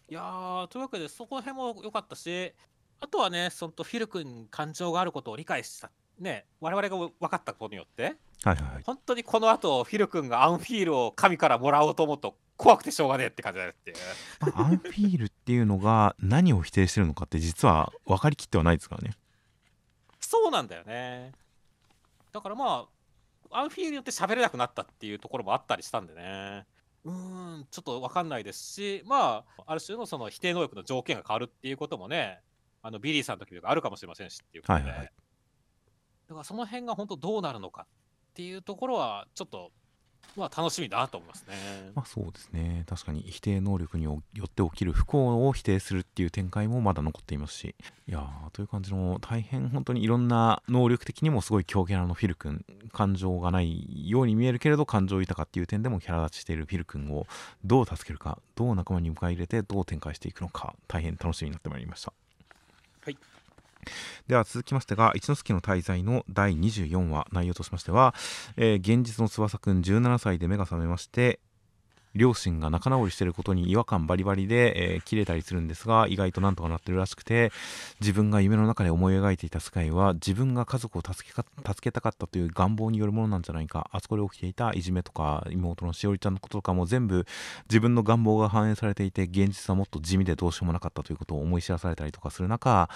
いやーというわけでそこら辺も良かったしあとはねそのフィル君に感情があることを理解したね我々が分かったことによってはいはいはい。本当にこの後フィル君がアンフィールを神からもらおうと思うと怖くてしょうがねえって感じだよっていう。まあアンフィールっていうのが何を否定してるのかって実は分かりきってはないですからね。そうなんだよね。だからまあアンフィールによって喋れなくなったっていうところもあったりしたんでね。うーんちょっと分かんないですしまあある種のその否定能力の条件が変わるっていうこともねあのビリーさんの時とかあるかもしれませんしっていうことで、はいはいはいだからその辺が本当どうなるのかっていうところはちょっとまあ楽しみだなと思いますね。まあそうですね。確かに否定能力によって起きる不幸を否定するっていう展開もまだ残っていますし。いやーという感じの大変本当にいろんな能力的にもすごい強キャラのフィル君。感情がないように見えるけれど感情豊かっていう点でもキャラ立ちしているフィル君をどう助けるかどう仲間に迎え入れてどう展開していくのか大変楽しみになってまいりました。では続きましてが一之輔の滞在の第24話内容としましては、えー現実の翼くん17歳で目が覚めまして両親が仲直りしていることに違和感バリバリで、えー切れたりするんですが意外となんとかなってるらしくて自分が夢の中で思い描いていた世界は自分が家族を助けか助けたかったという願望によるものなんじゃないかあそこで起きていたいじめとか妹のしおりちゃんのこととかも全部自分の願望が反映されていて現実はもっと地味でどうしようもなかったということを思い知らされたりとかする中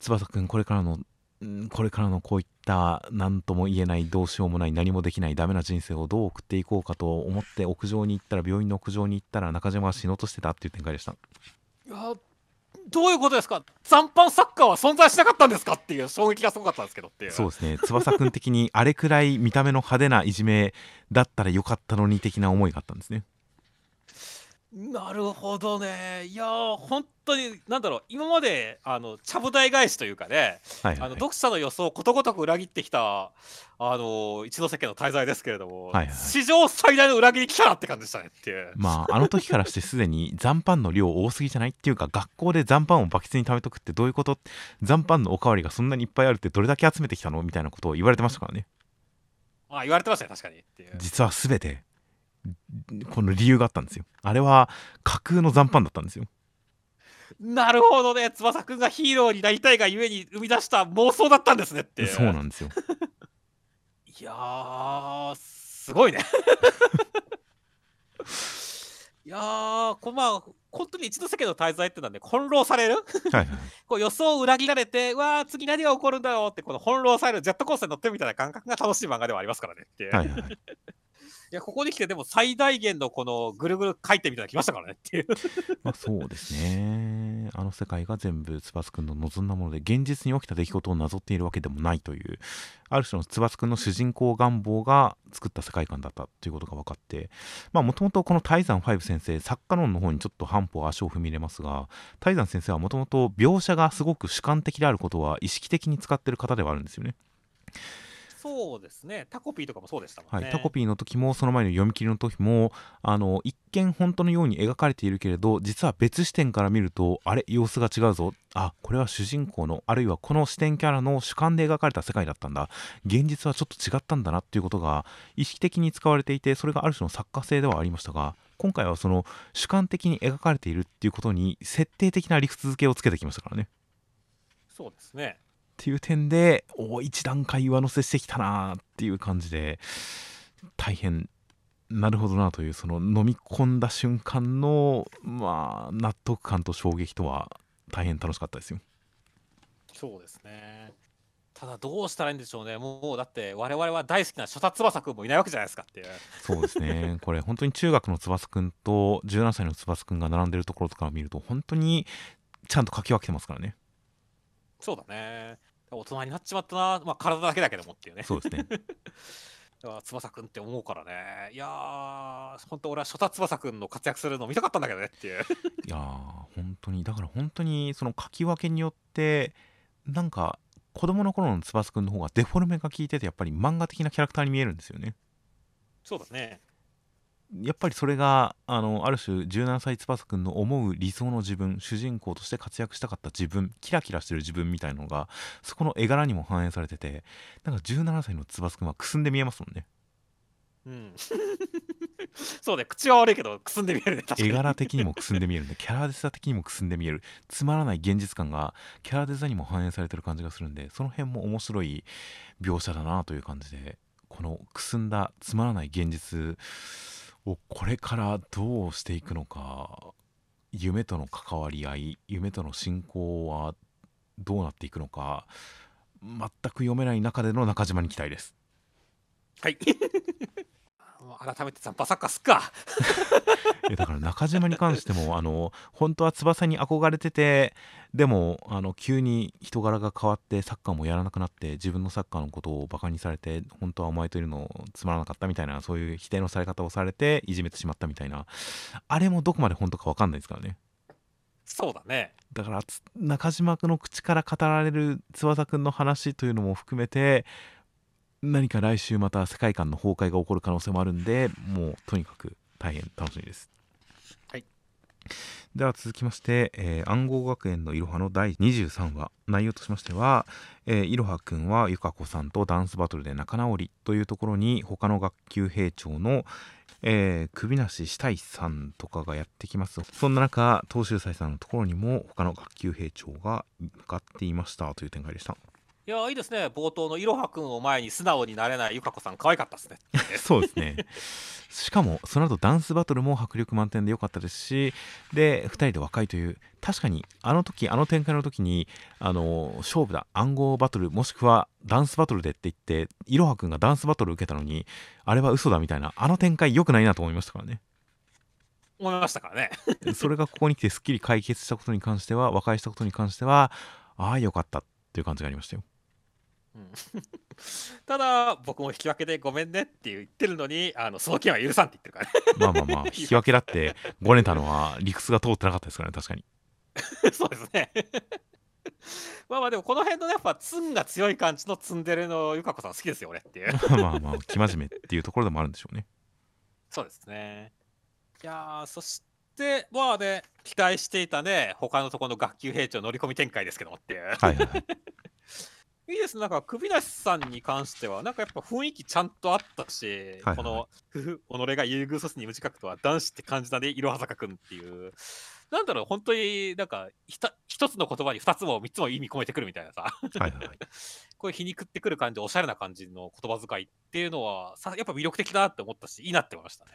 翼くんこれからのんこれからのこういった何とも言えないどうしようもない何もできないダメな人生をどう送っていこうかと思って屋上に行ったら病院の屋上に行ったら中島が死のうとしてたっていう展開でした。いやどういうことですか？残飯サッカーは存在しなかったんですかっていう衝撃がすごかったんですけどっていう。そうですね。翼くん的にあれくらい見た目の派手ないじめだったらよかったのに的な思いがあったんですねなるほどね。いやー本当になんだろう今まであのちゃぶ台返しというかねはいはい、はい、あの読者の予想をことごとく裏切ってきたあの一ノ関の滞在ですけれども、はいはい史上最大の裏切り来たなって感じでしたねっていう。まああの時からしてすでに [LAUGHS] 残飯の量多すぎじゃないっていうか学校で残飯をバケツに貯めとくってどういうこと？残飯のおかわりがそんなにいっぱいあるってどれだけ集めてきたの？みたいなことを言われてましたからねあ言われてましたね確かにっていう。実は全てこの理由があったんですよ。あれは架空の残飯だったんですよ。なるほどね。翼くんがヒーローになりたいがゆえに生み出した妄想だったんですねって。そうなんですよ。[LAUGHS] いやーすごいね。[LAUGHS] いやーこまあ本当に一ノ関の滞在ってのはね翻弄される？はいはい。[LAUGHS] こう予想を裏切られてうわー次何が起こるんだよってこの翻弄されるジェットコースターに乗ってるみたいな感覚が楽しい漫画ではありますからねって。はいはいはいやここに来てでも最大限のこのぐるぐる回転みたいなの来ましたからねっていう。[LAUGHS] まあそうですね。あの世界が全部翼くんの望んだもので現実に起きた出来事をなぞっているわけでもないという。ある種の翼くんの主人公願望が作った世界観だったということが分かって。まあもともとこの泰山5先生作家論の方にちょっと半歩足を踏み入れますが泰山先生はもともと描写がすごく主観的であることは意識的に使ってる方ではあるんですよね。そうですね。タコピーとかもそうでしたもんね。はい、タコピーの時もその前の読み切りの時もあの一見本当のように描かれているけれど実は別視点から見るとあれ様子が違うぞ。あこれは主人公のあるいはこの視点キャラの主観で描かれた世界だったんだ。現実はちょっと違ったんだなっていうことが意識的に使われていてそれがある種の作家性ではありましたが今回はその主観的に描かれているっていうことに設定的な理屈付けをつけてきましたからね。そうですね。っていう点でお一段階上乗せしてきたなっていう感じで大変なるほどなというその飲み込んだ瞬間のまあ納得感と衝撃とは大変楽しかったですよ。そうですね。ただどうしたらいいんでしょうね。もうだって我々は大好きな諸田翼くんもいないわけじゃないですかっていう。そうですねこれ本当に中学の翼くんと17歳の翼くんが並んでるところとかを見ると本当にちゃんと書き分けてますからね。そうだね。大人になっちまったな。まあ体だけだけどもっていうね。そうですね。[LAUGHS] 翼くんって思うからね。いやー、本当俺は諸田翼くんの活躍するの見たかったんだけどねっていう。[LAUGHS] いやー本当にだから本当にその書き分けによってなんか子供の頃の翼くんの方がデフォルメが効いててやっぱり漫画的なキャラクターに見えるんですよね。そうだね。やっぱりそれがあのある種17歳翼くんの思う理想の自分主人公として活躍したかった自分キラキラしてる自分みたいのがそこの絵柄にも反映されててなんか17歳の翼くんはくすんで見えますもんねうん。[LAUGHS] そうね、口は悪いけど、くすんで見えるね、絵に。柄的にもくすんで見える [LAUGHS] キャラデザ的にもくすんで見えるつまらない現実感がキャラデザにも反映されてる感じがするんでその辺も面白い描写だなという感じでこのくすんだつまらない現実をこれからどうしていくのか。夢との関わり合い夢との進行はどうなっていくのか。全く読めない中での中島に期待です。はい。もう改めてザンパサッカーすっか。[LAUGHS] いやだから中島に関しても [LAUGHS] あの本当は翼に憧れててでもあの急に人柄が変わってサッカーもやらなくなって自分のサッカーのことをバカにされて本当はお前といるのつまらなかったみたいなそういう否定のされ方をされていじめてしまったみたいなあれもどこまで本当か分かんないですからねそうだね。だからつ中島の口から語られる翼くんの話というのも含めて何か来週また世界観の崩壊が起こる可能性もあるんでもうとにかく大変楽しみです。はい。では続きまして、えー暗号学園のいろはの第23話内容としましては、えーいろはくんはゆかこさんとダンスバトルで仲直りというところに他の学級兵長のえー、首なししたいさんとかがやってきます。そんな中東秀斎さんのところにも他の学級兵長が向かっていましたという展開でしたいや、いいですね。冒頭のいろはくんを前に素直になれないゆかこさん、可愛かったですね。[LAUGHS] そうですねしかもその後ダンスバトルも迫力満点で良かったですしで2人で若いという確かにあの時あの展開の時にあの勝負だ暗号バトルもしくはダンスバトルでって言っていろはくんがダンスバトル受けたのにあれは嘘だみたいなあの展開良くないなと思いましたからね思いましたからね。[LAUGHS] それがここに来てすっきり解決したことに関しては和解したことに関してはああよかったっていう感じがありましたようん [LAUGHS] ただ、僕も引き分けでごめんねって言ってるのに、あのその件は許さんって言ってるからね。まあまあまあ [LAUGHS] 引き分けだってごねたのは理屈が通ってなかったですからね確かに [LAUGHS] そうですね。まあまあでもこの辺のねやっぱツンが強い感じのツンデレのゆかこさん好きですよ俺っていう。まあまあ生真面目っていうところでもあるんでしょうねそうですね。いやーそしてまあね期待していたね他のところの学級兵長乗り込み展開ですけどもっていう。はいはいはいいいですなんか首なしさんに関してはなんかやっぱ雰囲気ちゃんとあったし、はいはいこの己が優遇阻止に無自覚とは男子って感じだねいろは坂くんっていう。なんだろう本当になんかひた一つの言葉に二つも三つも意味込めてくるみたいなさ。はいはいはい [LAUGHS] こういう皮肉ってくる感じおしゃれな感じの言葉遣いっていうのはさやっぱ魅力的だなって思ったしいいなって思いましたね。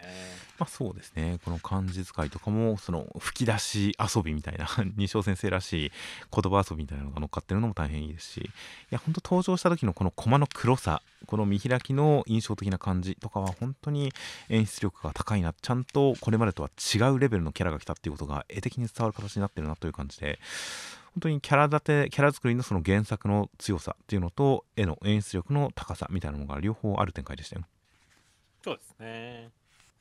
まあそうですねこの漢字使いとかもその吹き出し遊びみたいな [LAUGHS] 二章先生らしい言葉遊びみたいなのが乗っかってるのも大変いいですしいや本当登場した時のこのコマの黒さこの見開きの印象的な感じとかは本当に演出力が高いなちゃんとこれまでとは違うレベルのキャラが来たっていうことが絵的に伝わる形になってるなという感じで本当にキャラ立てキャラ作りのその原作の強さっていうのと絵の演出力の高さみたいなのが両方ある展開でしたよそうですね。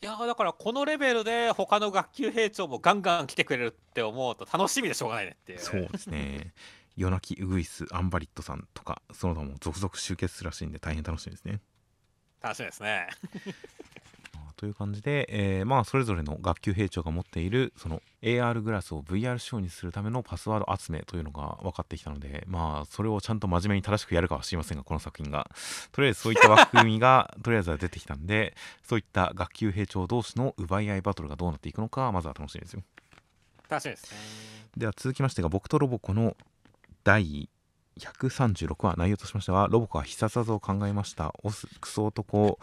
いやーだからこのレベルで他の学級兵長もガンガン来てくれるって思うと楽しみでしょうがないねっていう。そうですね。夜泣きウグイスアンバリットさんとかその他も続々集結するらしいんで大変楽しみですね。楽しみですね。まあという感じで、えーまあそれぞれの学級兵長が持っているその AR グラスを VR 仕様にするためのパスワード集めというのが分かってきたのでまあそれをちゃんと真面目に正しくやるかは知りませんがこの作品がとりあえずそういった枠組みが [LAUGHS] とりあえずは出てきたんでそういった学級兵長同士の奪い合いバトルがどうなっていくのかまずは楽しみですよ。楽しみですね。では続きましてが僕とロボコの第136話内容としましてはロボコは必殺技を考えましたオスクソ男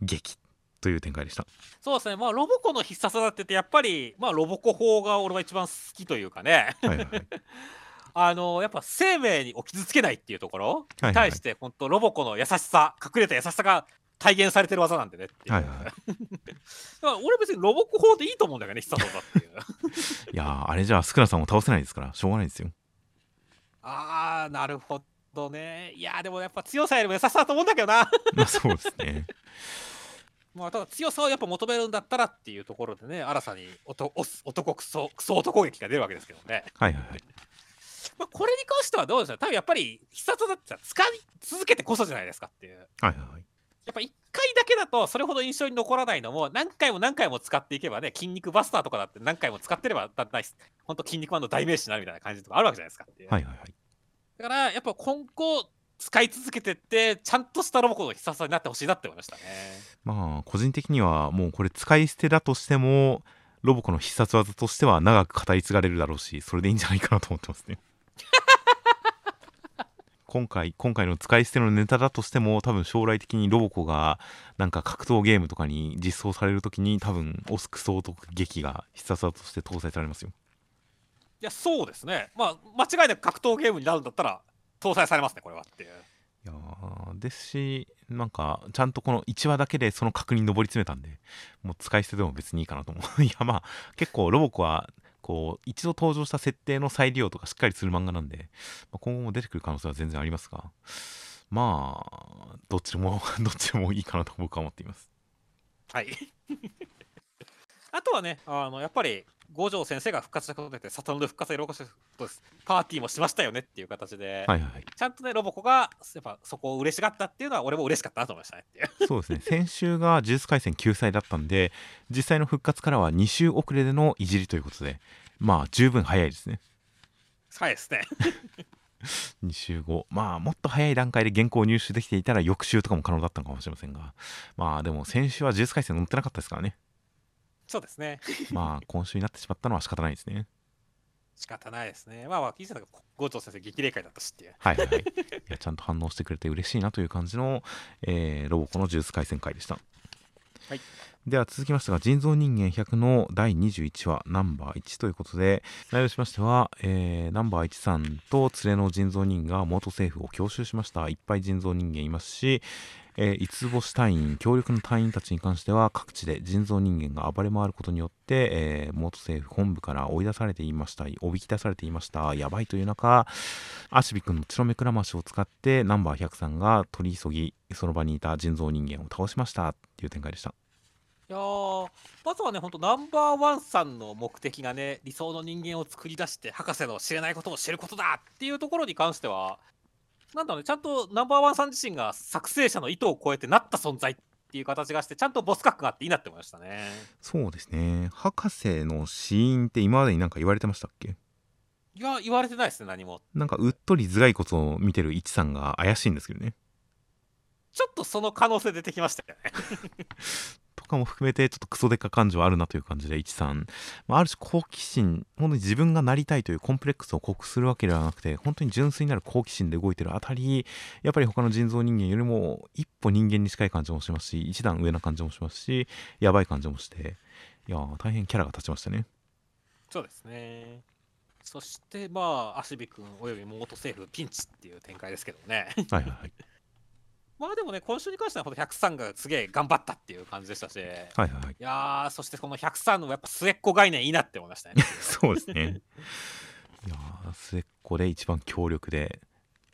劇という展開でしたそうですね。まあロボコの必殺技って言ってやっぱりまあロボコ法が俺は一番好きというかね。はいはいはい [LAUGHS] あのやっぱ生命を傷つけないっていうところはいに対して本当ロボコの優しさ隠れた優しさが体現されてる技なんでねっていう。はいはいだから俺別にロボコ法でいいと思うんだけどね必殺技っていう。[LAUGHS] いやーあれじゃあスクラさんを倒せないですからしょうがないですよあーなるほどね。いやーでもやっぱ強さよりも優しさだと思うんだけどな。[LAUGHS] まあそうですねまあただ強さをやっぱ求めるんだったらっていうところでね新たに男おす男クソクソ男撃が出るわけですけどね。はいはいはい。まあ、これに関してはどうですか多分やっぱり必殺技ってさ使い続けてこそじゃないですかっていう。はいはいはい。やっぱ1回だけだとそれほど印象に残らないのも何回も何回も使っていけばね筋肉バスターとかだって何回も使ってればだんだん本当筋肉マンの代名詞になるみたいな感じとかあるわけじゃないですかっていう。はいはいはい。だからやっぱ今後使い続けてってちゃんとしたロボコンの必殺技になってほしいなって思いましたね。まあ個人的にはもうこれ使い捨てだとしてもロボコの必殺技としては長く語り継がれるだろうしそれでいいんじゃないかなと思ってますね。[LAUGHS] 今回今回の使い捨てのネタだとしても多分将来的にロボコがなんか格闘ゲームとかに実装される時に多分オスク総督劇が必殺技として搭載されますよ。いやそうですね。まあ間違いなく格闘ゲームになるんだったら搭載されますねこれはっていう。いやーですしなんかちゃんとこの1話だけでその角に上り詰めたんでもう使い捨てでも別にいいかなと思う。[LAUGHS] いやまあ結構ロボコはこう一度登場した設定の再利用とかしっかりする漫画なんで、まあ、今後も出てくる可能性は全然ありますがまあどっちでも [LAUGHS] どっちでもいいかなと僕は思っています。はい。[LAUGHS] あとはねあのやっぱり五条先生が復活したことで里ので復活でロボコとパーティーもしましたよねっていう形で、はいはいちゃんとねロボコがやっぱそこを嬉しがったっていうのは俺も嬉しかったなと思いましたねっていう。そうですね。先週が呪術廻戦救済だったんで実際の復活からは2週遅れでのいじりということでまあ十分早いですね。はいですね。[LAUGHS] 2週後。まあもっと早い段階で原稿を入手できていたら翌週とかも可能だったのかもしれませんが。まあでも先週は呪術廻戦載ってなかったですからねそうですね。[LAUGHS] まあ今週になってしまったのは仕方ないですね。仕方ないですね。まあまあ聞いてたのが五条先生激励会だったしっていう。はいはいはい。いやちゃんと反応してくれて嬉しいなという感じの、えーロボコの呪術廻戦会でした。はい。では続きましてが人造人間100の第21話ナンバー1ということで内容としましては、えーナンバー1さんと連れの人造人が元政府を強襲しました。いっぱい人造人間いますし、えー五つ星隊員強力な隊員たちに関しては各地で人造人間が暴れ回ることによって、えー元政府本部から追い出されていましたおびき出されていましたやばいという中アシビ君の血の目くらましを使ってナンバー100さんが取り急ぎその場にいた人造人間を倒しましたっていう展開でした。いやーまずはね、ほんとナンバーワンさんの目的がね、理想の人間を作り出して、博士の知れないことを知ることだっていうところに関しては、なんだろうね、ちゃんとナンバーワンさん自身が作成者の意図を超えてなった存在っていう形がして、ちゃんとボス格があっていいなって思いましたね。そうですね博士の死因って今までに何か言われてましたっけ？いや、言われてないですね、何も。なんかうっとり頭蓋骨を見てる一さんが怪しいんですけどねちょっとその可能性出てきましたよね。[LAUGHS] とかも含めてちょっとクソデカ感情あるなという感じで一さん、まあ、ある種好奇心本当に自分がなりたいというコンプレックスを克服するわけではなくて本当に純粋なる好奇心で動いてるあたりやっぱり他の人造人間よりも一歩人間に近い感じもしますし一段上な感じもしますしやばい感じもしていやー大変キャラが立ちましたねそうですね。そして、まあ、アシビ君および元政府ピンチっていう展開ですけどね。はいはいはいまあでもね、今週に関しては、ほんと103がすげえ頑張ったっていう感じでしたし、いはいはいはい。やー、そしてこの103のやっぱ末っ子概念いいなって思いましたね。[LAUGHS] そうですね。いやー末っ子で一番強力で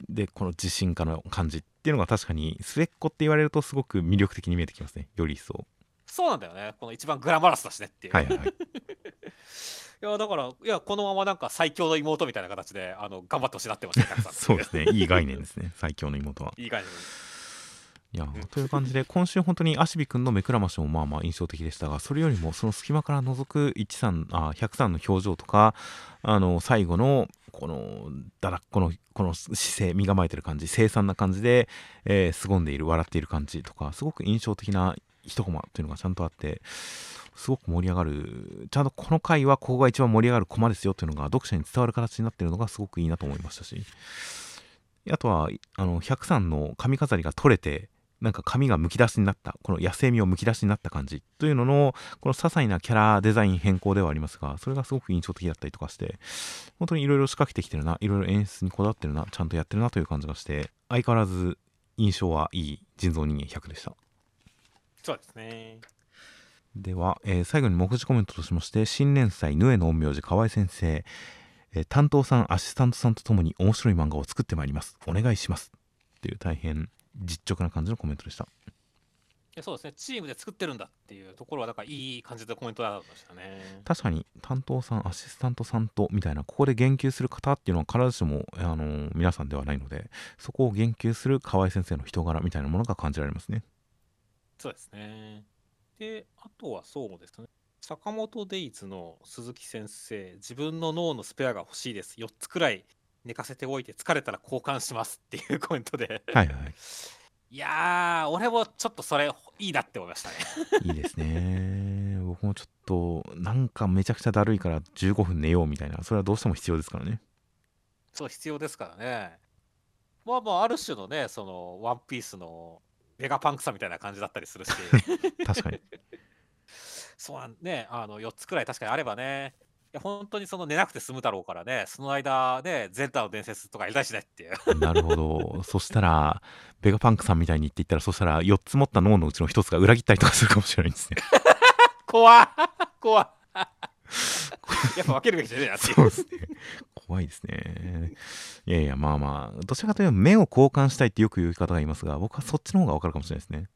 でこの自信家の感じっていうのが確かに末っ子って言われるとすごく魅力的に見えてきますね。より一層。そうなんだよね、この一番グラマラスだしねっていう。はいはいはい。[LAUGHS] いや、だから、いや、このままなんか最強の妹みたいな形で、あの、頑張ってほしいなってました、[LAUGHS] 103そうですね。いい概念ですね。最強の妹は。いい感じ。いやーという感じで今週本当にアシビ君の目くらましもまあまあ印象的でしたがそれよりもその隙間から覗く13あ103の表情とかあの最後のこのだらっこのこの姿勢身構えてる感じ凄惨な感じで、えー、凄んでいる笑っている感じとかすごく印象的な一コマというのがちゃんとあってすごく盛り上がる。ちゃんとこの回はここが一番盛り上がるコマですよっていうのが読者に伝わる形になっているのがすごくいいなと思いましたし。あとはあの103の髪飾りが取れてなんか髪がむき出しになったこの野生味をむき出しになった感じ。というののこの些細なキャラデザイン変更ではありますがそれがすごく印象的だったりとかして本当にいろいろ仕掛けてきてるないろいろ演出にこだわってるなちゃんとやってるなという感じがして相変わらず印象はいい人造人間100でした。そうですね。では、えー最後に目次コメントとしまして新連載「ヌエの陰陽師河合先生」えー担当さんアシスタントさんとともに面白い漫画を作ってまいります。お願いします。っていう大変実直な感じのコメントでしたそうですね、チームで作ってるんだっていうところは、だからいい感じでコメントだったましたね。確かに担当さんアシスタントさんとみたいなここで言及する方っていうのは必ずしも、あのー皆さんではないのでそこを言及する河合先生の人柄みたいなものが感じられますねそうですね。で、あとはそうですね。坂本デイズの鈴木先生、自分の脳のスペアが欲しいです。4つくらい寝かせておいて疲れたら交換しますっていうコメントで。はいはい。いやー、俺もちょっとそれいいなって思いましたね。いいですね。僕もちょっと、なんかめちゃくちゃだるいから15分寝ようみたいな、それはどうしても必要ですからね。そう、必要ですからね。まあまあ、ある種のね、その、ワンピースのベガパンクさみたいな感じだったりするし。[LAUGHS] 確かに。そうね、あの4つくらい確かにあればね、いや本当にその寝なくて済むだろうからね、その間ね、ゼンタの伝説とかやりたいしねっていう。[LAUGHS] なるほど。そしたら、ベガパンクさんみたいに言っていったら、そしたら4つ持った脳のうちの1つが裏切ったりとかするかもしれないんですね。[LAUGHS] 怖っ怖っ [LAUGHS] やっぱ分けるべきじゃねえなっていう。そうですね。怖いですね。いやいや、まあまあ、どちらかというと目を交換したいってよく言う方がいますが、僕はそっちの方が分かるかもしれないですね。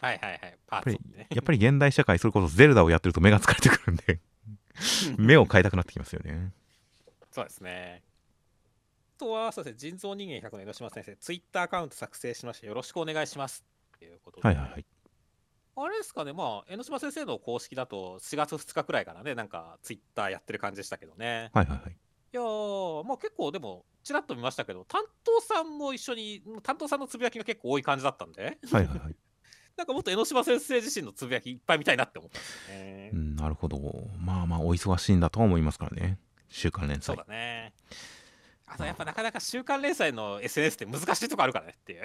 はいはいはい。パーツをね。やっぱり現代社会、それこそゼルダをやってると目が疲れてくるんで、[LAUGHS] 目を変えたくなってきますよね。そうですね。あとは、そうですね、人造人間100の江ノ島先生、ツイッターアカウント作成しまして、よろしくお願いします。っていうことで、はいはいはい。あれですかね、まあ、江ノ島先生の公式だと4月2日くらいからね、なんかツイッターやってる感じでしたけどね。はいはいはい。いやー、まあ結構でも、ちらっと見ましたけど、担当さんも一緒に、担当さんのつぶやきが結構多い感じだったんで、はいはいはい。なんかもっと江ノ島先生自身のつぶやきいっぱい見たいなって思ったんですよね。うん、なるほど。まあまあ、お忙しいんだとは思いますからね。週刊連そう載。だね。あとやっぱなかなか週刊連載の SNS って難しいとこあるからねっていう。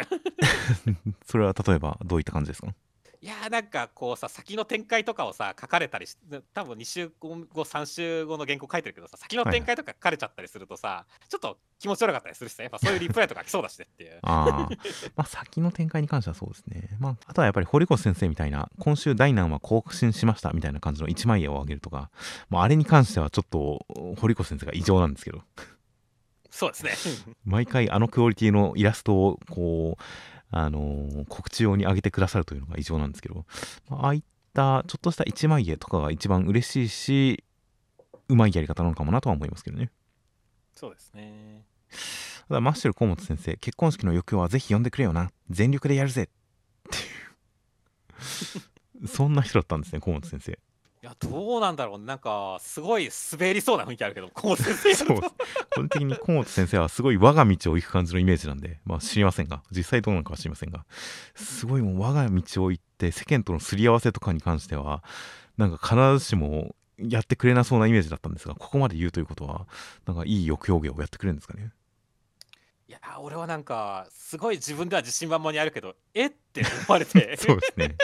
[LAUGHS] それは例えばどういった感じですか？いやーなんかこうさ先の展開とかをさ書かれたりし多分2週後3週後の原稿書いてるけどさ先の展開とか書かれちゃったりするとさ、ちょっと気持ち悪かったりするしさやっぱそういうリプライとか来そうだしねっていうああ。[LAUGHS] まあ、先の展開に関してはそうですね。まあ、あとはやっぱり堀越先生みたいな、今週第何話更新しましたみたいな感じの一枚絵をあげるとか、まあ、あれに関してはちょっと、堀越先生が異常なんですけど、そうですね [LAUGHS] 毎回あのクオリティのイラストを、こう、あのー告知用に上げてくださるというのが異常なんですけど、まあ、ああいったちょっとした一枚絵とかが一番嬉しいし、うまいやり方なのかもなとは思いますけどね。そうですねただマッシュル河本先生、結婚式の欲望はぜひ呼んでくれよな。全力でやるぜ。っていう。[LAUGHS] そんな人だったんですね、河本先生。いやどうなんだろうなんかすごい滑りそうな雰囲気あるけどこう先生そう。個人的に河本先生はすごい我が道を行く感じのイメージなんで、まあ知りませんが、実際どうなのかは知りませんが、すごいもう我が道を行って世間とのすり合わせとかに関しては、なんか必ずしもやってくれなそうなイメージだったんですが、ここまで言うということは、なんかいい抑揚芸をやってくれるんですかね？いや俺はなんかすごい自分では自信満々にあるけどえって思われて [LAUGHS] そうですね。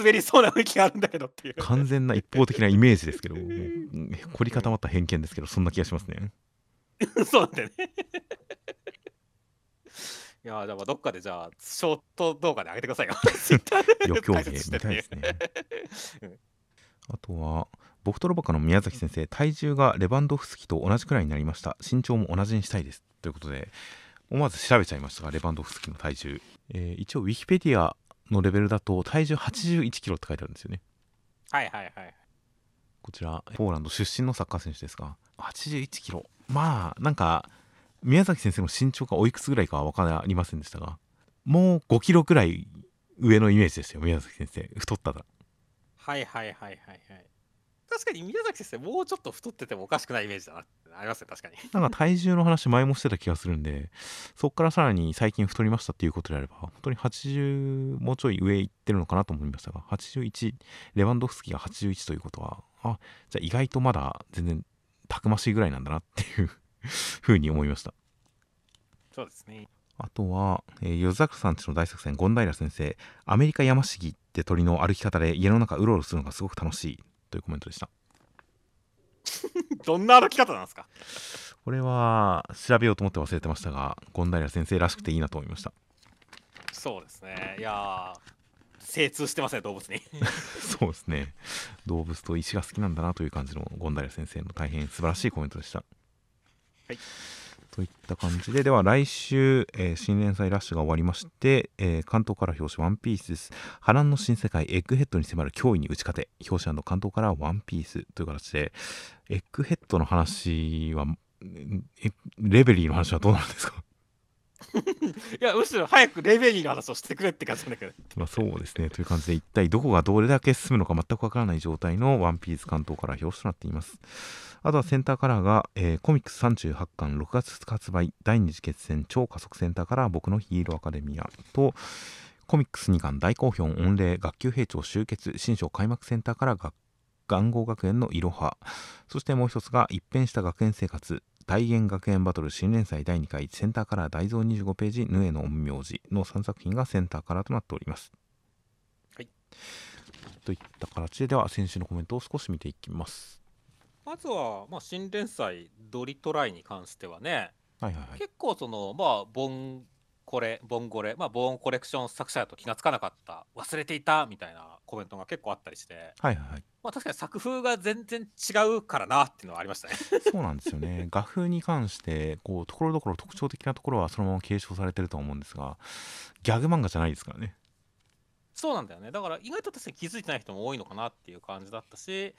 滑りそうな雰囲気があるんだけどっていう完全な一方的なイメージですけど、[LAUGHS] もううん凝り固まった偏見ですけど、そんな気がしますね。そうなんだよね。いやーじゃあまあどっかでじゃあショート動画で上げてくださいよ。[LAUGHS] 余興芸みたいですね。ね。あとは、ボクトロバカの宮崎先生、体重がレバンドフスキと同じくらいになりました。身長も同じにしたいです。ということで、思わず調べちゃいましたが、レバンドフスキの体重。えー一応、ウィキペディアのレベルだと、体重81キロって書いてあるんですよね。はいはいはい。こちら、ポーランド出身のサッカー選手ですが、81キロ。まあ、なんか、宮崎先生の身長がおいくつぐらいかは分かりませんでしたが、もう5キロぐらい上のイメージでしたよ、宮崎先生。太ったら。はいはいはいはいはい。確かに宮崎先生もうちょっと太っててもおかしくないイメージだなってありますね確かに。なんか体重の話前もしてた気がするんで、そこからさらに最近太りましたっていうことであれば、本当に80もうちょい上行ってるのかなと思いましたが、81、レバンドフスキが81ということは、あ、じゃあ意外とまだ全然たくましいぐらいなんだなっていうふうに思いました。そうですね。あとは、えー、夜桜さんちの大作戦、権平先生、アメリカ山茂って鳥の歩き方で家の中うろうろするのがすごく楽しいというコメントでした。どんな歩き方なんですか？これは調べようと思って忘れてましたが、権平先生らしくていいなと思いました。そうですね。いやー精通してますね動物に。[LAUGHS] そうですね。動物と石が好きなんだなという感じの権平先生の大変素晴らしいコメントでした。はい。といった感じで、では来週、えー新連載ラッシュが終わりまして、えー関東から表紙ワンピースです。波乱の新世界エッグヘッドに迫る脅威に打ち勝て、表紙関東からワンピース。という形で、エッグヘッドの話は、レベリーの話はどうなんですか？[LAUGHS] いやむしろ早くレベリーの話をしてくれって感じなんだけど。まあそうですね。という感じで一体どこがどれだけ進むのか全くわからない状態のワンピース関東から表紙となっていますあとはセンターカラーが、えーコミックス38巻6月2日発売第二次決戦超加速センターカラー僕のヒーローアカデミアとコミックス2巻大好評御礼学級兵長集結新章開幕センターからが願号学園のいろはそしてもう一つが一変した学園生活大元学園バトル新連載第2回センターカラー大蔵25ページヌエの陰陽師の3作品がセンターカラーとなっております。はい。といった形ででは先週のコメントを少し見ていきます。まずは、まあ、新連載ドリトライに関してはね、はいはいはい。結構そのまあボンコレボンゴレまあボーンコレクション作者だと気がつかなかった忘れていたみたいなコメントが結構あったりしてはいはいはい。まあ確かに作風が全然違うからなっていうのはありましたねそうなんですよね。[LAUGHS] 画風に関して、こう、ところどころ特徴的なところはそのまま継承されてるとは思うんですが、ギャグ漫画じゃないですからね。そうなんだよねだから意外と確かに気づいてない人も多いのかなっていう感じだったし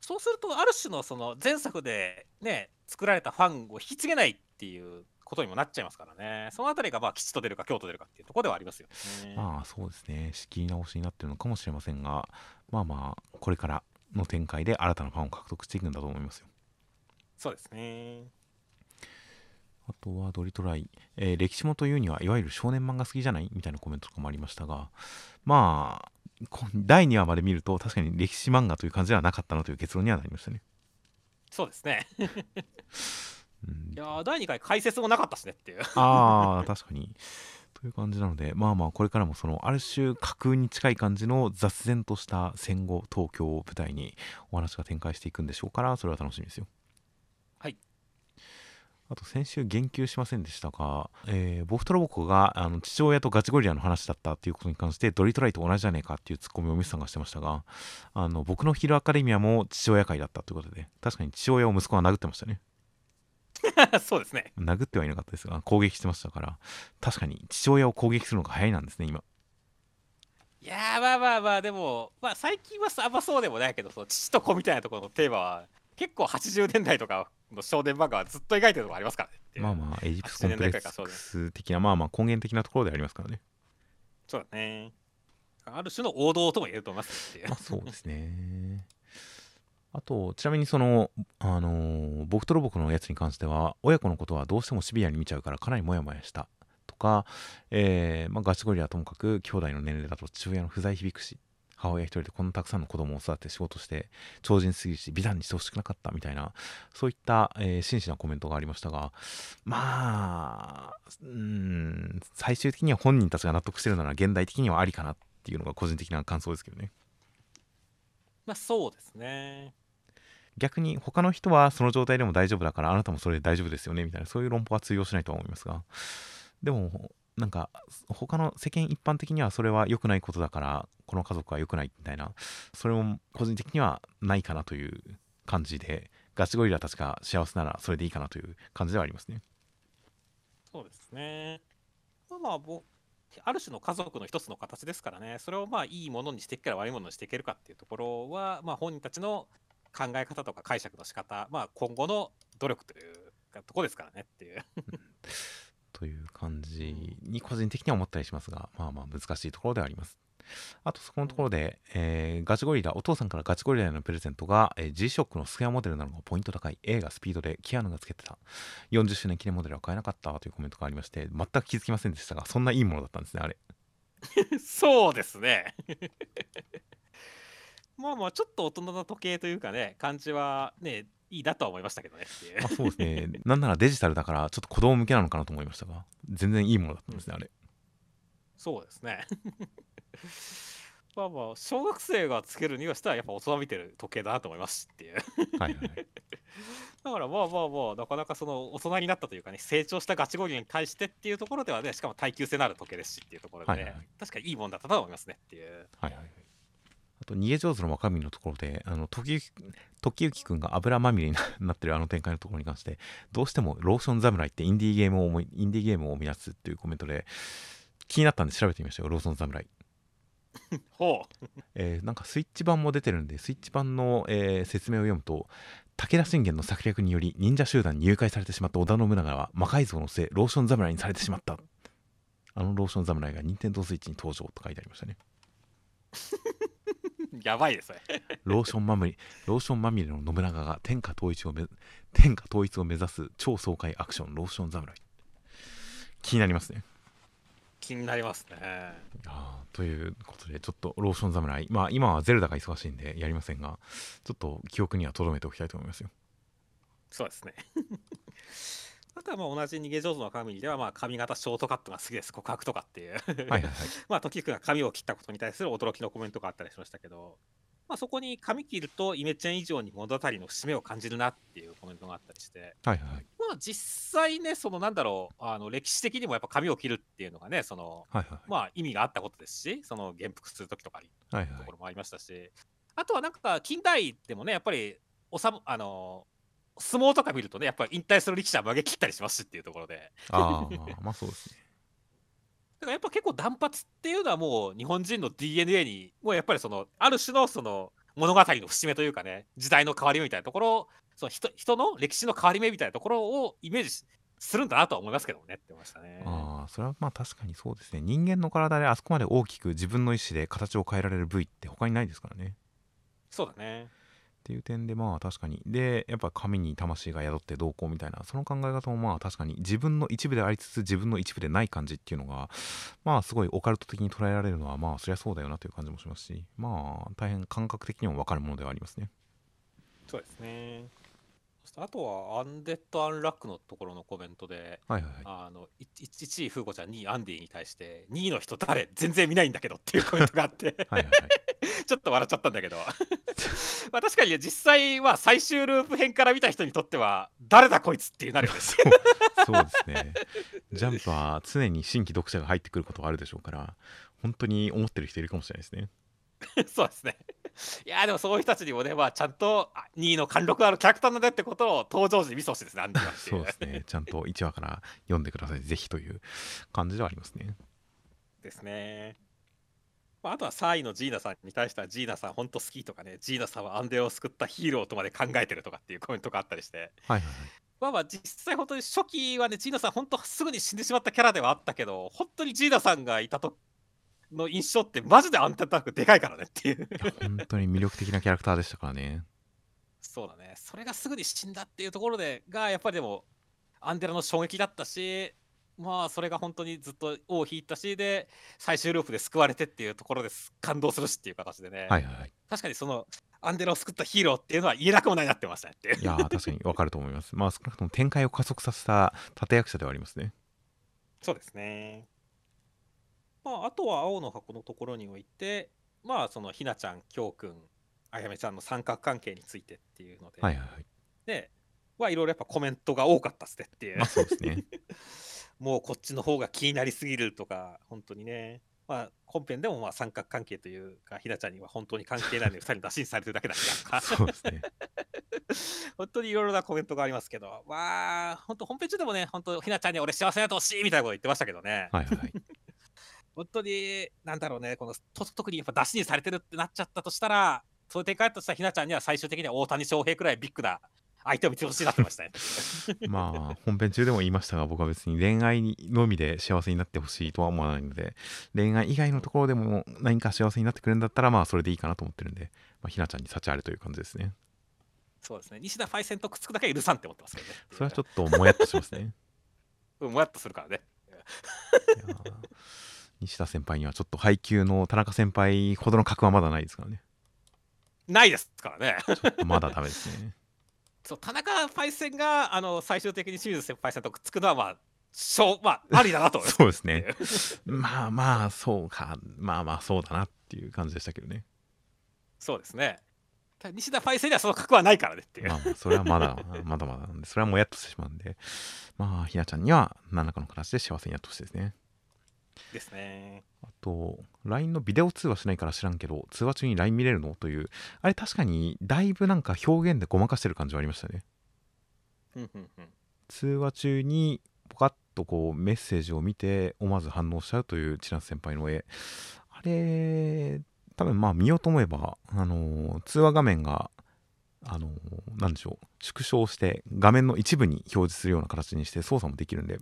そうするとある種のその前作でね作られたファンを引き継げないっていうことにもなっちゃいますからねそのあたりがまあ吉と出るか京と出るかっていうところではありますよね。まあそうですね。仕切り直しになってるのかもしれませんが、まあまあ、これからの展開で新たなファンを獲得していくんだと思いますよ。そうですね。あとはドリトライ、えー歴史もというにはいわゆる少年漫画好きじゃないみたいなコメントとかもありましたが、まあ、こ第2話まで見ると確かに歴史漫画という感じではなかったなという結論にはなりましたね。そうですね。うんいやー第2回解説もなかったしねっていう。ああ、確かに。という感じなので、まあまあ、これからもその、ある種架空に近い感じの雑然とした戦後、東京を舞台にお話が展開していくんでしょうから、それは楽しみですよ。はい。あと、先週言及しませんでしたが、えーボフトロボコがあの父親とガチゴリラの話だったっていうことに関して、ドリトライと同じじゃねえかっていうツッコミをミスさんがしてましたが、あの僕のヒーローアカデミアも父親会だったということで、確かに父親を息子が殴ってましたね。[LAUGHS] そうですね。殴ってはいなかったですが攻撃してましたから確かに父親を攻撃するのが早いなんですね今いやーまあまあまあでも、まあ、最近はあんまそうでもないけどその父と子みたいなところのテーマは結構80年代とかの少年漫画はずっと描いてるとこありますからねまあまあエジプスコンプレ80年代からックス的なまあまあ根源的なところでありますからね。そうだね。ある種の王道とも言えると思いますまあそうですね。あとちなみにそのあのー僕とロボコのやつに関しては親子のことはどうしてもシビアに見ちゃうからかなりモヤモヤしたとか、えーまあ、ガチゴリラはともかく兄弟の年齢だと父親の不在響くし母親一人でこんなたくさんの子供を育てて仕事して超人すぎるし美談にしてほしくなかったみたいなそういった、えー真摯なコメントがありましたがまあうーん最終的には本人たちが納得してるなら現代的にはありかなっていうのが個人的な感想ですけどね。まあそうですね。逆に他の人はその状態でも大丈夫だからあなたもそれで大丈夫ですよねみたいなそういう論法は通用しないとは思いますが。でもなんか他の世間一般的にはそれは良くないことだからこの家族は良くないみたいなそれも個人的にはないかなという感じでガチゴリラたちが幸せならそれでいいかなという感じではありますね。そうですね。まあまある種の家族の一つの形ですからね。それをまあいいものにしていくから悪いものにしていけるかっていうところはまあ本人たちの考え方とか解釈の仕方まあ今後の努力というところですからねっていう [LAUGHS] という感じに個人的には思ったりしますがまあまあ難しいところではあります。あとそこのところで、えーガチゴリラお父さんからガチゴリラへのプレゼントが、えー G-SHOCK のスクエアモデルなのがポイント高い。映画スピードでキアヌがつけてた。40周年記念モデルは買えなかったというコメントがありまして全く気づきませんでしたがそんないいものだったんですねあれ。[LAUGHS] そうですね。[LAUGHS] まあまあちょっと大人の時計というかね感じはねいいなとは思いましたけどねあそうですね。なんならデジタルだからちょっと子供向けなのかなと思いましたが全然いいものだったんですねあれ。そうですね。[LAUGHS] まあまあ小学生がつけるにはしたらやっぱ大人見てる時計だなと思いますっていう。はいはい。はいだからまあまあまあなかなかその大人になったというかね成長したガチゴリラに対してっていうところではねしかも耐久性のある時計ですしっていうところでね、はいはい確かにいいもんだったとは思いますねっていう。はいはいはい。あと逃げ上手の若君のところであの時行時行くんが油まみれになってるあの展開のところに関してどうしてもローション侍ってインディーゲームを思いインディーゲームを生み出すっていうコメントで気になったんで調べてみましたよローソン侍。[LAUGHS] ほう。えーなんかスイッチ版も出てるんでスイッチ版の、えー説明を読むと武田信玄の策略により忍者集団に誘拐されてしまった織田信長は魔改造の末ローション侍にされてしまった。あのローション侍が任天堂スイッチに登場と書いてありましたね [LAUGHS] [LAUGHS] やばいですね。ローションまみれローションまみれの信長が天下統一をめ天下統一を目指す超爽快アクションローション侍気になりますね気になりますね。ということでちょっとローション侍まあ今はゼルダが忙しいんでやりませんがちょっと記憶には留めておきたいと思いますよそうですね。あとはまあ同じ逃げ上手の神ではまあ髪型ショートカットが好きです。告白とかっていう。はいはいはい。[LAUGHS] まあ時くんが髪を切ったことに対する驚きのコメントがあったりしましたけど、まあ、そこに髪切るとイメチェン以上に物語の節目を感じるなっていうコメントがあったりして。はいはいはい。まあ実際ねそのなんだろうあの歴史的にもやっぱ髪を切るっていうのがねそのはいはいまあ意味があったことですしその元服する時とかに。はいはい。ところもありましたし、あとはなんか近代でもねやっぱりおさむあの相撲とか見るとねやっぱり引退する力士は曲げ切ったりしますしっていうところでああまあそうですね [LAUGHS] だからやっぱ結構断髪っていうのはもう日本人の DNA にもうやっぱりそのある種のその物語の節目というかね時代の変わり目みたいなところその人人の歴史の変わり目みたいなところをイメージしするんだなとは思いますけどもねってましたね。ああそれはまあ確かにそうですね人間の体であそこまで大きく自分の意思で形を変えられる部位って他にないですからねそうだね。っていう点でまあ確かに。でやっぱ神に魂が宿ってどうこうみたいなその考え方もまあ確かに自分の一部でありつつ自分の一部でない感じっていうのがまあすごいオカルト的に捉えられるのはまあそりゃそうだよなという感じもしますしまあ大変感覚的にも分かるものではありますね。そうですね。あとはアンデッド・アンラックのところのコメントで、はいはいはい。あのい1位、フーコちゃん、2位、アンディに対して、2位の人誰？全然見ないんだけどっていうコメントがあって、はいはいはいちょっと笑っちゃったんだけど、[LAUGHS] まあ確かに実際は最終ループ編から見た人にとっては、誰だこいつっていうなるよね。そうそうですね。[LAUGHS] ジャンプは常に新規読者が入ってくることがあるでしょうから本当に思ってる人いるかもしれないですね。[LAUGHS] そうですね。いやーでもそういう人たちにもね、まあ、ちゃんとあ2位の貫禄あるキャラクターなんだってことを登場時に見せてほしいですね、そうですね。ちゃんと1話から読んでください。ぜひという感じではありますね。ですね。まあ、あとは3位のジーナさんに対してはジーナさん本当好きとかね、ジーナさんはアンデを救ったヒーローとまで考えてるとかっていうコメントがあったりして、はいはいはいまあまあ実際本当に初期はね、ジーナさん本当すぐに死んでしまったキャラではあったけど、本当にジーナさんがいたとの印象ってマジでアンテナクでかいからねっていう。本当に魅力的なキャラクターでしたからねそうだね。それがすぐに死んだっていうところでがやっぱりでもアンデラの衝撃だったし、まあそれが本当にずっと尾を引いたしで最終ループで救われてっていうところです。感動するしっていう形でね、はいはいはい。確かにそのアンデラを救ったヒーローっていうのは言えなくもないなってましたねっていう。いやー確かにわかると思います。まあ少なくとも展開を加速させた立役者ではありますね。そうですね。まああとは青の箱のところにおいてまあそのひなちゃん、きょうくん、あやめちゃんの三角関係についてっていうので、はいはいはい。ではいろいろやっぱコメントが多かったっすねっていう。まあ。そうですね [LAUGHS] もうこっちの方が気になりすぎるとか、本当にね、まあ、本編でもまあ三角関係というか、ひなちゃんには本当に関係ないので、2人打診されてるだけだか、そうですね。[LAUGHS] 本当にいろいろなコメントがありますけど、まあ、本当、本編中でもね、本当、ひなちゃんに俺幸せになってほしいみたいなこと言ってましたけどね、はいはい。は [LAUGHS] い本当に、なんだろうね、このと特にやっぱ打診されてるってなっちゃったとしたら、そういう展開だとしたら、ひなちゃんには最終的には大谷翔平くらいビッグな相手を見てほしいなってましたね。[LAUGHS] まあ本編中でも言いましたが僕は別に恋愛のみで幸せになってほしいとは思わないので恋愛以外のところでも何か幸せになってくれるんだったらまあそれでいいかなと思ってるんで、まあ、ひなちゃんに幸あれという感じですねそうですね、西田パイセンとくっつくだけは許さんって思ってますけどね。それはちょっともやっとしますね [LAUGHS] うんもやっとするからね。西田先輩にはちょっと配給の田中先輩ほどの格はまだないですからねないですからね。[LAUGHS] ちょっとまだダメですねそう田中パイセンがあの最終的に清水先輩さんとくっつくのはまあしょうまあありだなと。[LAUGHS] そうですね。[LAUGHS] まあまあそうか。まあまあそうだなっていう感じでしたけどね。そうですね。西田パイセンにはその格はないからねっていう。まあまあそれはまだまだまだなんでそれはもやっとしてしまうんで。まあひなちゃんには何らかの形で幸せになってほしいですねですね。あと LINE のビデオ通話しないから知らんけど通話中に LINE 見れるの？というあれ確かにだいぶなんか表現でごまかしてる感じはありましたね。通話中にポカッとこうメッセージを見て思わず反応しちゃうという千奈先輩の絵。あれ多分まあ見ようと思えばあのー通話画面があのーなんでしょう縮小して画面の一部に表示するような形にして操作もできるんで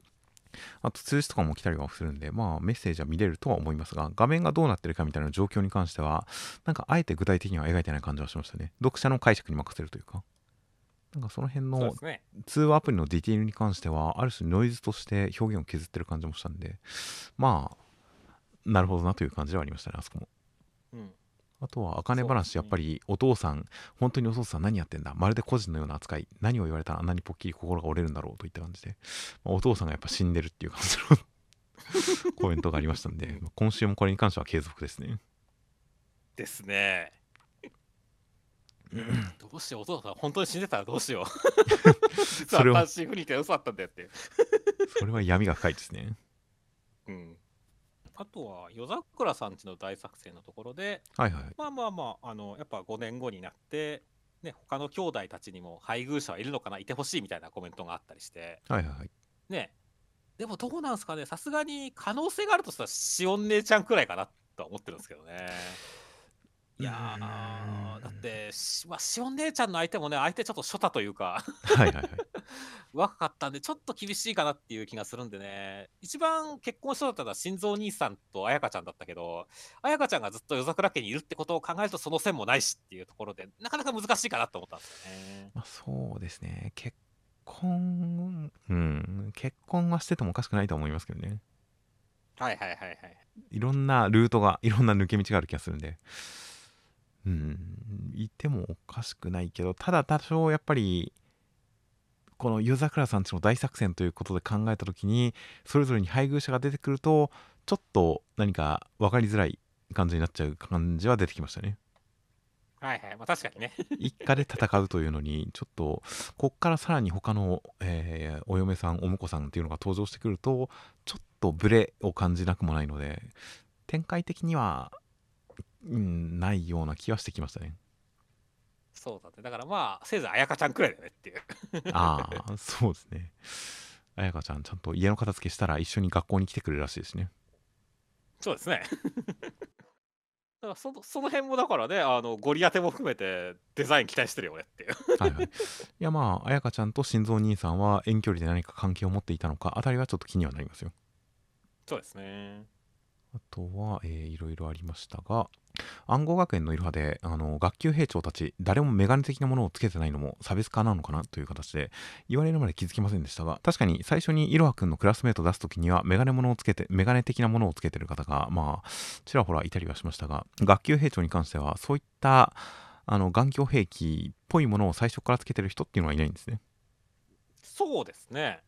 あと通知とかも来たりはするんで、まあメッセージは見れるとは思いますが、画面がどうなってるかみたいな状況に関しては、なんかあえて具体的には描いてない感じはしましたね。読者の解釈に任せるというか。なんかその辺の通話アプリのディティールに関しては、ある種ノイズとして表現を削ってる感じもしたんで、まあ、なるほどなという感じではありましたね、あそこも。うん、あとは、あかね話、やっぱりお父さん、本当にお父さん何やってんだ？まるで個人のような扱い、何を言われたらあんなにぽっきり心が折れるんだろうといった感じで、まあ、お父さんがやっぱ死んでるっていう感じの [LAUGHS] コメントがありましたんで、今週もこれに関しては継続ですね。ですね。[LAUGHS] どうしよう、お父さん、本当に死んでたらどうしよう。実はったんだよって。それは闇が深いですね。うん。あとは夜桜さんちの大作戦のところで、はいはい、まあまあまああのやっぱ5年後になって、ね、他の兄弟たちにも配偶者はいるのかないてほしいみたいなコメントがあったりして、はいはい、ね、でもどうなんすかねさすがに可能性があるとしたらしおん姉ちゃんくらいかなとは思ってるんですけどね。いやだってし,、まあ、しおん姉ちゃんの相手もね相手ちょっと初太というか。はいはい、はい、若かったんでちょっと厳しいかなっていう気がするんでね一番結婚しそうだったのは心臓兄さんと彩香ちゃんだったけど彩香ちゃんがずっと夜桜家にいるってことを考えるとその線もないしっていうところでなかなか難しいかなと思ったんですよね。まあ、そうですね結婚うん結婚はしててもおかしくないと思いますけどね。はいはいはいはい。いろんなルートがいろんな抜け道がある気がするんで。うん、いてもおかしくないけど、ただ多少やっぱり、この湯桜さんちの大作戦ということで考えた時に、それぞれに配偶者が出てくると、ちょっと何か分かりづらい感じになっちゃう感じは出てきましたね。はいはい、まあ確かにね。一家で戦うというのに、ちょっと、こっからさらに他の、えー、お嫁さん、お婿さんっていうのが登場してくると、ちょっとブレを感じなくもないので、展開的にはうん、ないような気はしてきましたね。そうだね。だからまあ、せいぜい彩香ちゃんくらいだねっていう。ああ、そうですね。彩香ちゃん、ちゃんと家の片付けしたら一緒に学校に来てくれるらしいですね。そうですね。[LAUGHS] だからそのその辺もだからね、あのゴリアテも含めてデザイン期待してるよねっていう。はいはい。いやまあ、彩香ちゃんと心臓兄さんは遠距離で何か関係を持っていたのか、あたりはちょっと気にはなりますよ。そうですね。あとは、えー、いろいろありましたが、暗号学園のいろはで、あの、学級兵長たち、誰もメガネ的なものをつけてないのも差別化なのかなという形で、言われるまで気づきませんでしたが、確かに最初にいろはくんのクラスメートを出すときには、メガネものをつけて、メガネ的なものをつけてる方が、まあ、ちらほらいたりはしましたが、学級兵長に関しては、そういった、あの、眼鏡兵器っぽいものを最初からつけてる人っていうのはいないんですね。そうですね。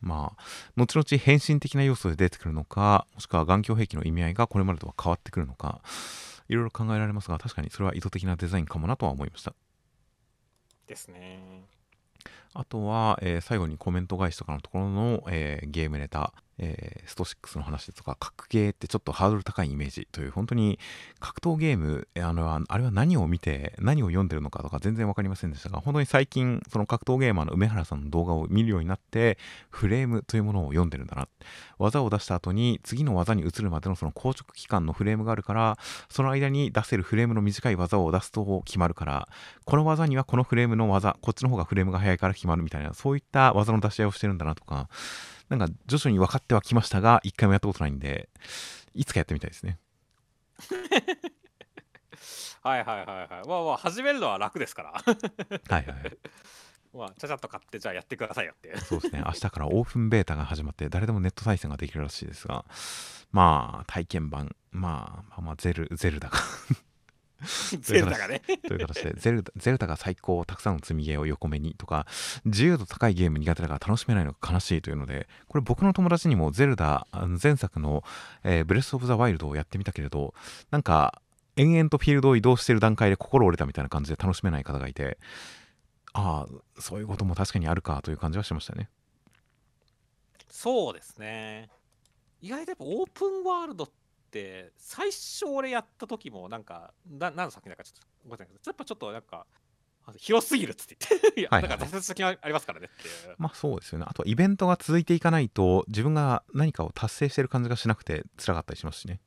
まあ、後々変身的な要素で出てくるのか、もしくは眼鏡兵器の意味合いがこれまでとは変わってくるのか、いろいろ考えられますが、確かにそれは意図的なデザインかもなとは思いました。ですね。あとは、えー、最後にコメント返しとかのところの、えー、ゲームネタ、えー、スト6の話とか、格ゲーってちょっとハードル高いイメージという、本当に格闘ゲーム、あのあれは何を見て、何を読んでるのかとか全然わかりませんでしたが、本当に最近、その格闘ゲーマーの梅原さんの動画を見るようになって、フレームというものを読んでるんだな。技を出した後に、次の技に移るまでのその硬直期間のフレームがあるから、その間に出せるフレームの短い技を出すと決まるから、この技にはこのフレームの技、こっちの方がフレームが速いから決まるみたいな、そういった技の出し合いをしてるんだなとか、なんか徐々に分かってはきましたが、一回もやったことないんで、いつかやってみたいですね。はいはいはいはい。まあまあ、始めるのは楽ですから。はいはい。まあ、ちゃちゃっと買って、じゃあやってくださいよって。そうですね。明日からオープンベータが始まって、誰でもネット対戦ができるらしいですが、まあ、体験版、まあ、まあまあ、ゼル、ゼルダが [LAUGHS] ゼルダがね。という形でゼルダ、ゼルダが最高、たくさんの積みゲーを横目にとか、自由度高いゲーム苦手だから楽しめないのが悲しいというので、これ僕の友達にもゼルダ、前作の、えー、ブレス・オブ・ザ・ワイルドをやってみたけれど、なんか、延々とフィールドを移動してる段階で心折れたみたいな感じで楽しめない方がいて、ああ、そういうことも確かにあるかという感じはしましたね。そうですね。意外とやっぱオープンワールドっって最初俺やった時もなんかな何の作品だかちょっと覚えてない。けどやっぱちょっとなんか広すぎるっつって言って。[LAUGHS] はい、なんか挫折先ありますからねっていう。まあそうですよね。あとイベントが続いていかないと自分が何かを達成してる感じがしなくて辛かったりしますしね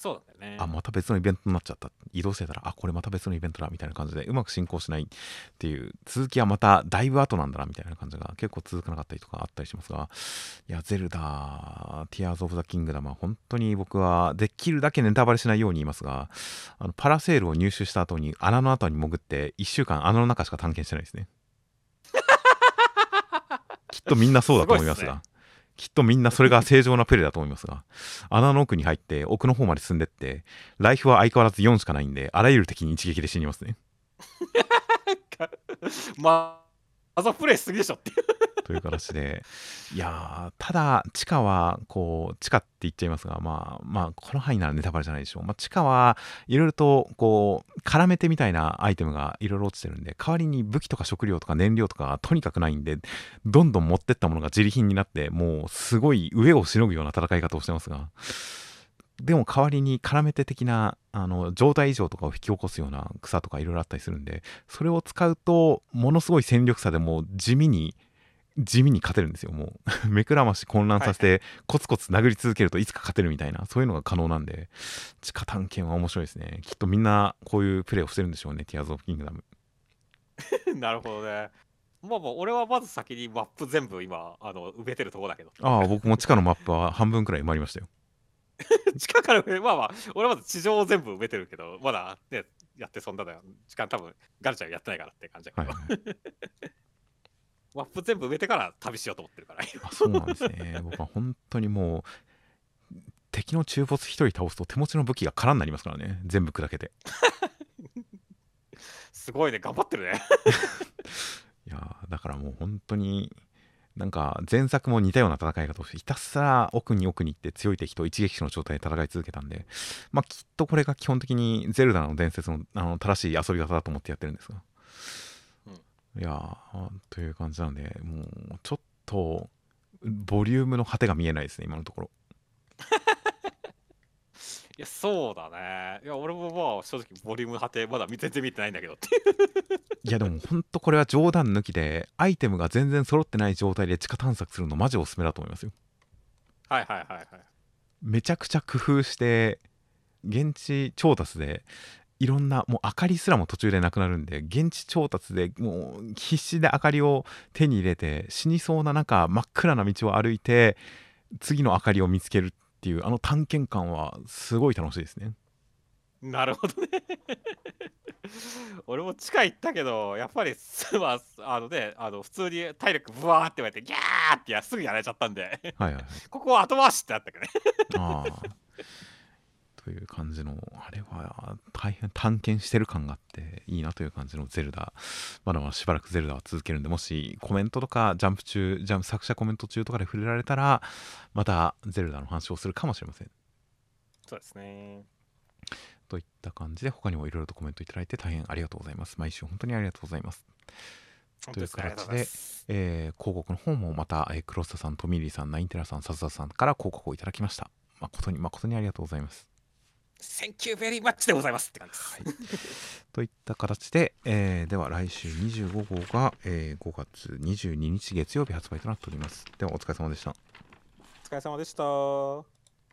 そうなんだよね。あまた別のイベントになっちゃった。移動してたらあこれまた別のイベントだみたいな感じでうまく進行しないっていう。続きはまただいぶ後なんだなみたいな感じが結構続かなかったりとかあったりしますが。いやゼルダティアーズ・オブ・ザ・キングダムは本当に僕はできるだけネタバレしないように言いますがあのパラセールを入手した後に穴の後に潜って1週間穴の中しか探検してないですね。[LAUGHS] きっとみんなそうだと思いますがきっとみんなそれが正常なプレイだと思いますが穴の奥に入って奥の方まで進んでってライフは相変わらず4しかないんであらゆる敵に一撃で死にますね [LAUGHS] まあ、朝プレイすぎでしょって。という形で。いやただ地下はこう地下って言っちゃいますがまあまあこの範囲ならネタバレじゃないでしょう、まあ、地下はいろいろとこう絡めてみたいなアイテムがいろいろ落ちてるんで代わりに武器とか食料とか燃料とかとにかくないんでどんどん持ってったものが自利品になってもうすごい上をしのぐような戦い方をしてますが。でも代わりに絡めて的なあの状態異常とかを引き起こすような草とかいろいろあったりするんでそれを使うとものすごい戦力差でも地味に地味に勝てるんですよもう。[LAUGHS] 目くらまし混乱させてコツコツ殴り続けるといつか勝てるみたいなそういうのが可能なんで地下探検は面白いですね。きっとみんなこういうプレーをしてるんでしょうねティアーズ・オブ・キングダム。[LAUGHS] なるほどね。まあまあ、俺はまず先にマップ全部今、あの埋めてるところだけど。ああ僕も地下のマップは半分くらい埋まりましたよ。[LAUGHS] 地下から上、まあまあ、俺はまず地上を全部埋めてるけど、まだね、やってそんなだよ。時間多分、ガルちゃんやってないからって感じだけはい、ど、マップ全部埋めてから旅しようと思ってるから。あそうなんですね。僕は本当にもう敵の中ボス1人倒すと手持ちの武器が空になりますからね。全部砕けて。[LAUGHS] すごいね、頑張ってるね。[LAUGHS] いやーだからもう本当になんか前作も似たような戦い方をしてひたすら奥に奥に行って強い敵と一撃手の状態で戦い続けたんでまあきっとこれが基本的にゼルダの伝説のあの正しい遊び方だと思ってやってるんですが、いやーという感じなんでもうちょっとボリュームの果てが見えないですね今のところ [LAUGHS] いや、そうだね。いや、俺もまあ、正直、ボリューム果て、まだ全然見てないんだけどっていう。[LAUGHS] いやでも本当これは冗談抜きでアイテムが全然揃ってない状態で地下探索するのマジおすすめだと思いますよはいはいはいはい。めちゃくちゃ工夫して現地調達でいろんなもう明かりすらも途中でなくなるんで現地調達でもう必死で明かりを手に入れて死にそうな中真っ暗な道を歩いて次の明かりを見つけるっていうあの探検感はすごい楽しいですねなるほどね。[LAUGHS] 俺も地下行ったけど、やっぱり、すまあ、あのね、あの普通に体力ブワーって言われて、ギャーってやすぐやられちゃったんで、はい [LAUGHS] ここは後回しってあったけどね。ああという感じのあれは大変探検してる感があっていいなという感じのゼルダ。まだまだしばらくゼルダは続けるんでもしコメントとかジャンプ中ジャンプ作者コメント中とかで触れられたらまたゼルダの話をするかもしれません。そうですね。といった感じで他にもいろいろとコメントいただいて大変ありがとうございます。毎週本当にありがとうございます。という形でえー広告の方もまた、えー、クロスタさんトミリーさんナインテラさんサズダさんから広告をいただきました。誠に誠にありがとうございます Thank you very much でございますって感じです。[LAUGHS] といった形で、えーでは来週25号が、えー5月22日月曜日発売となっております。ではお疲れ様でした。お疲れ様でした。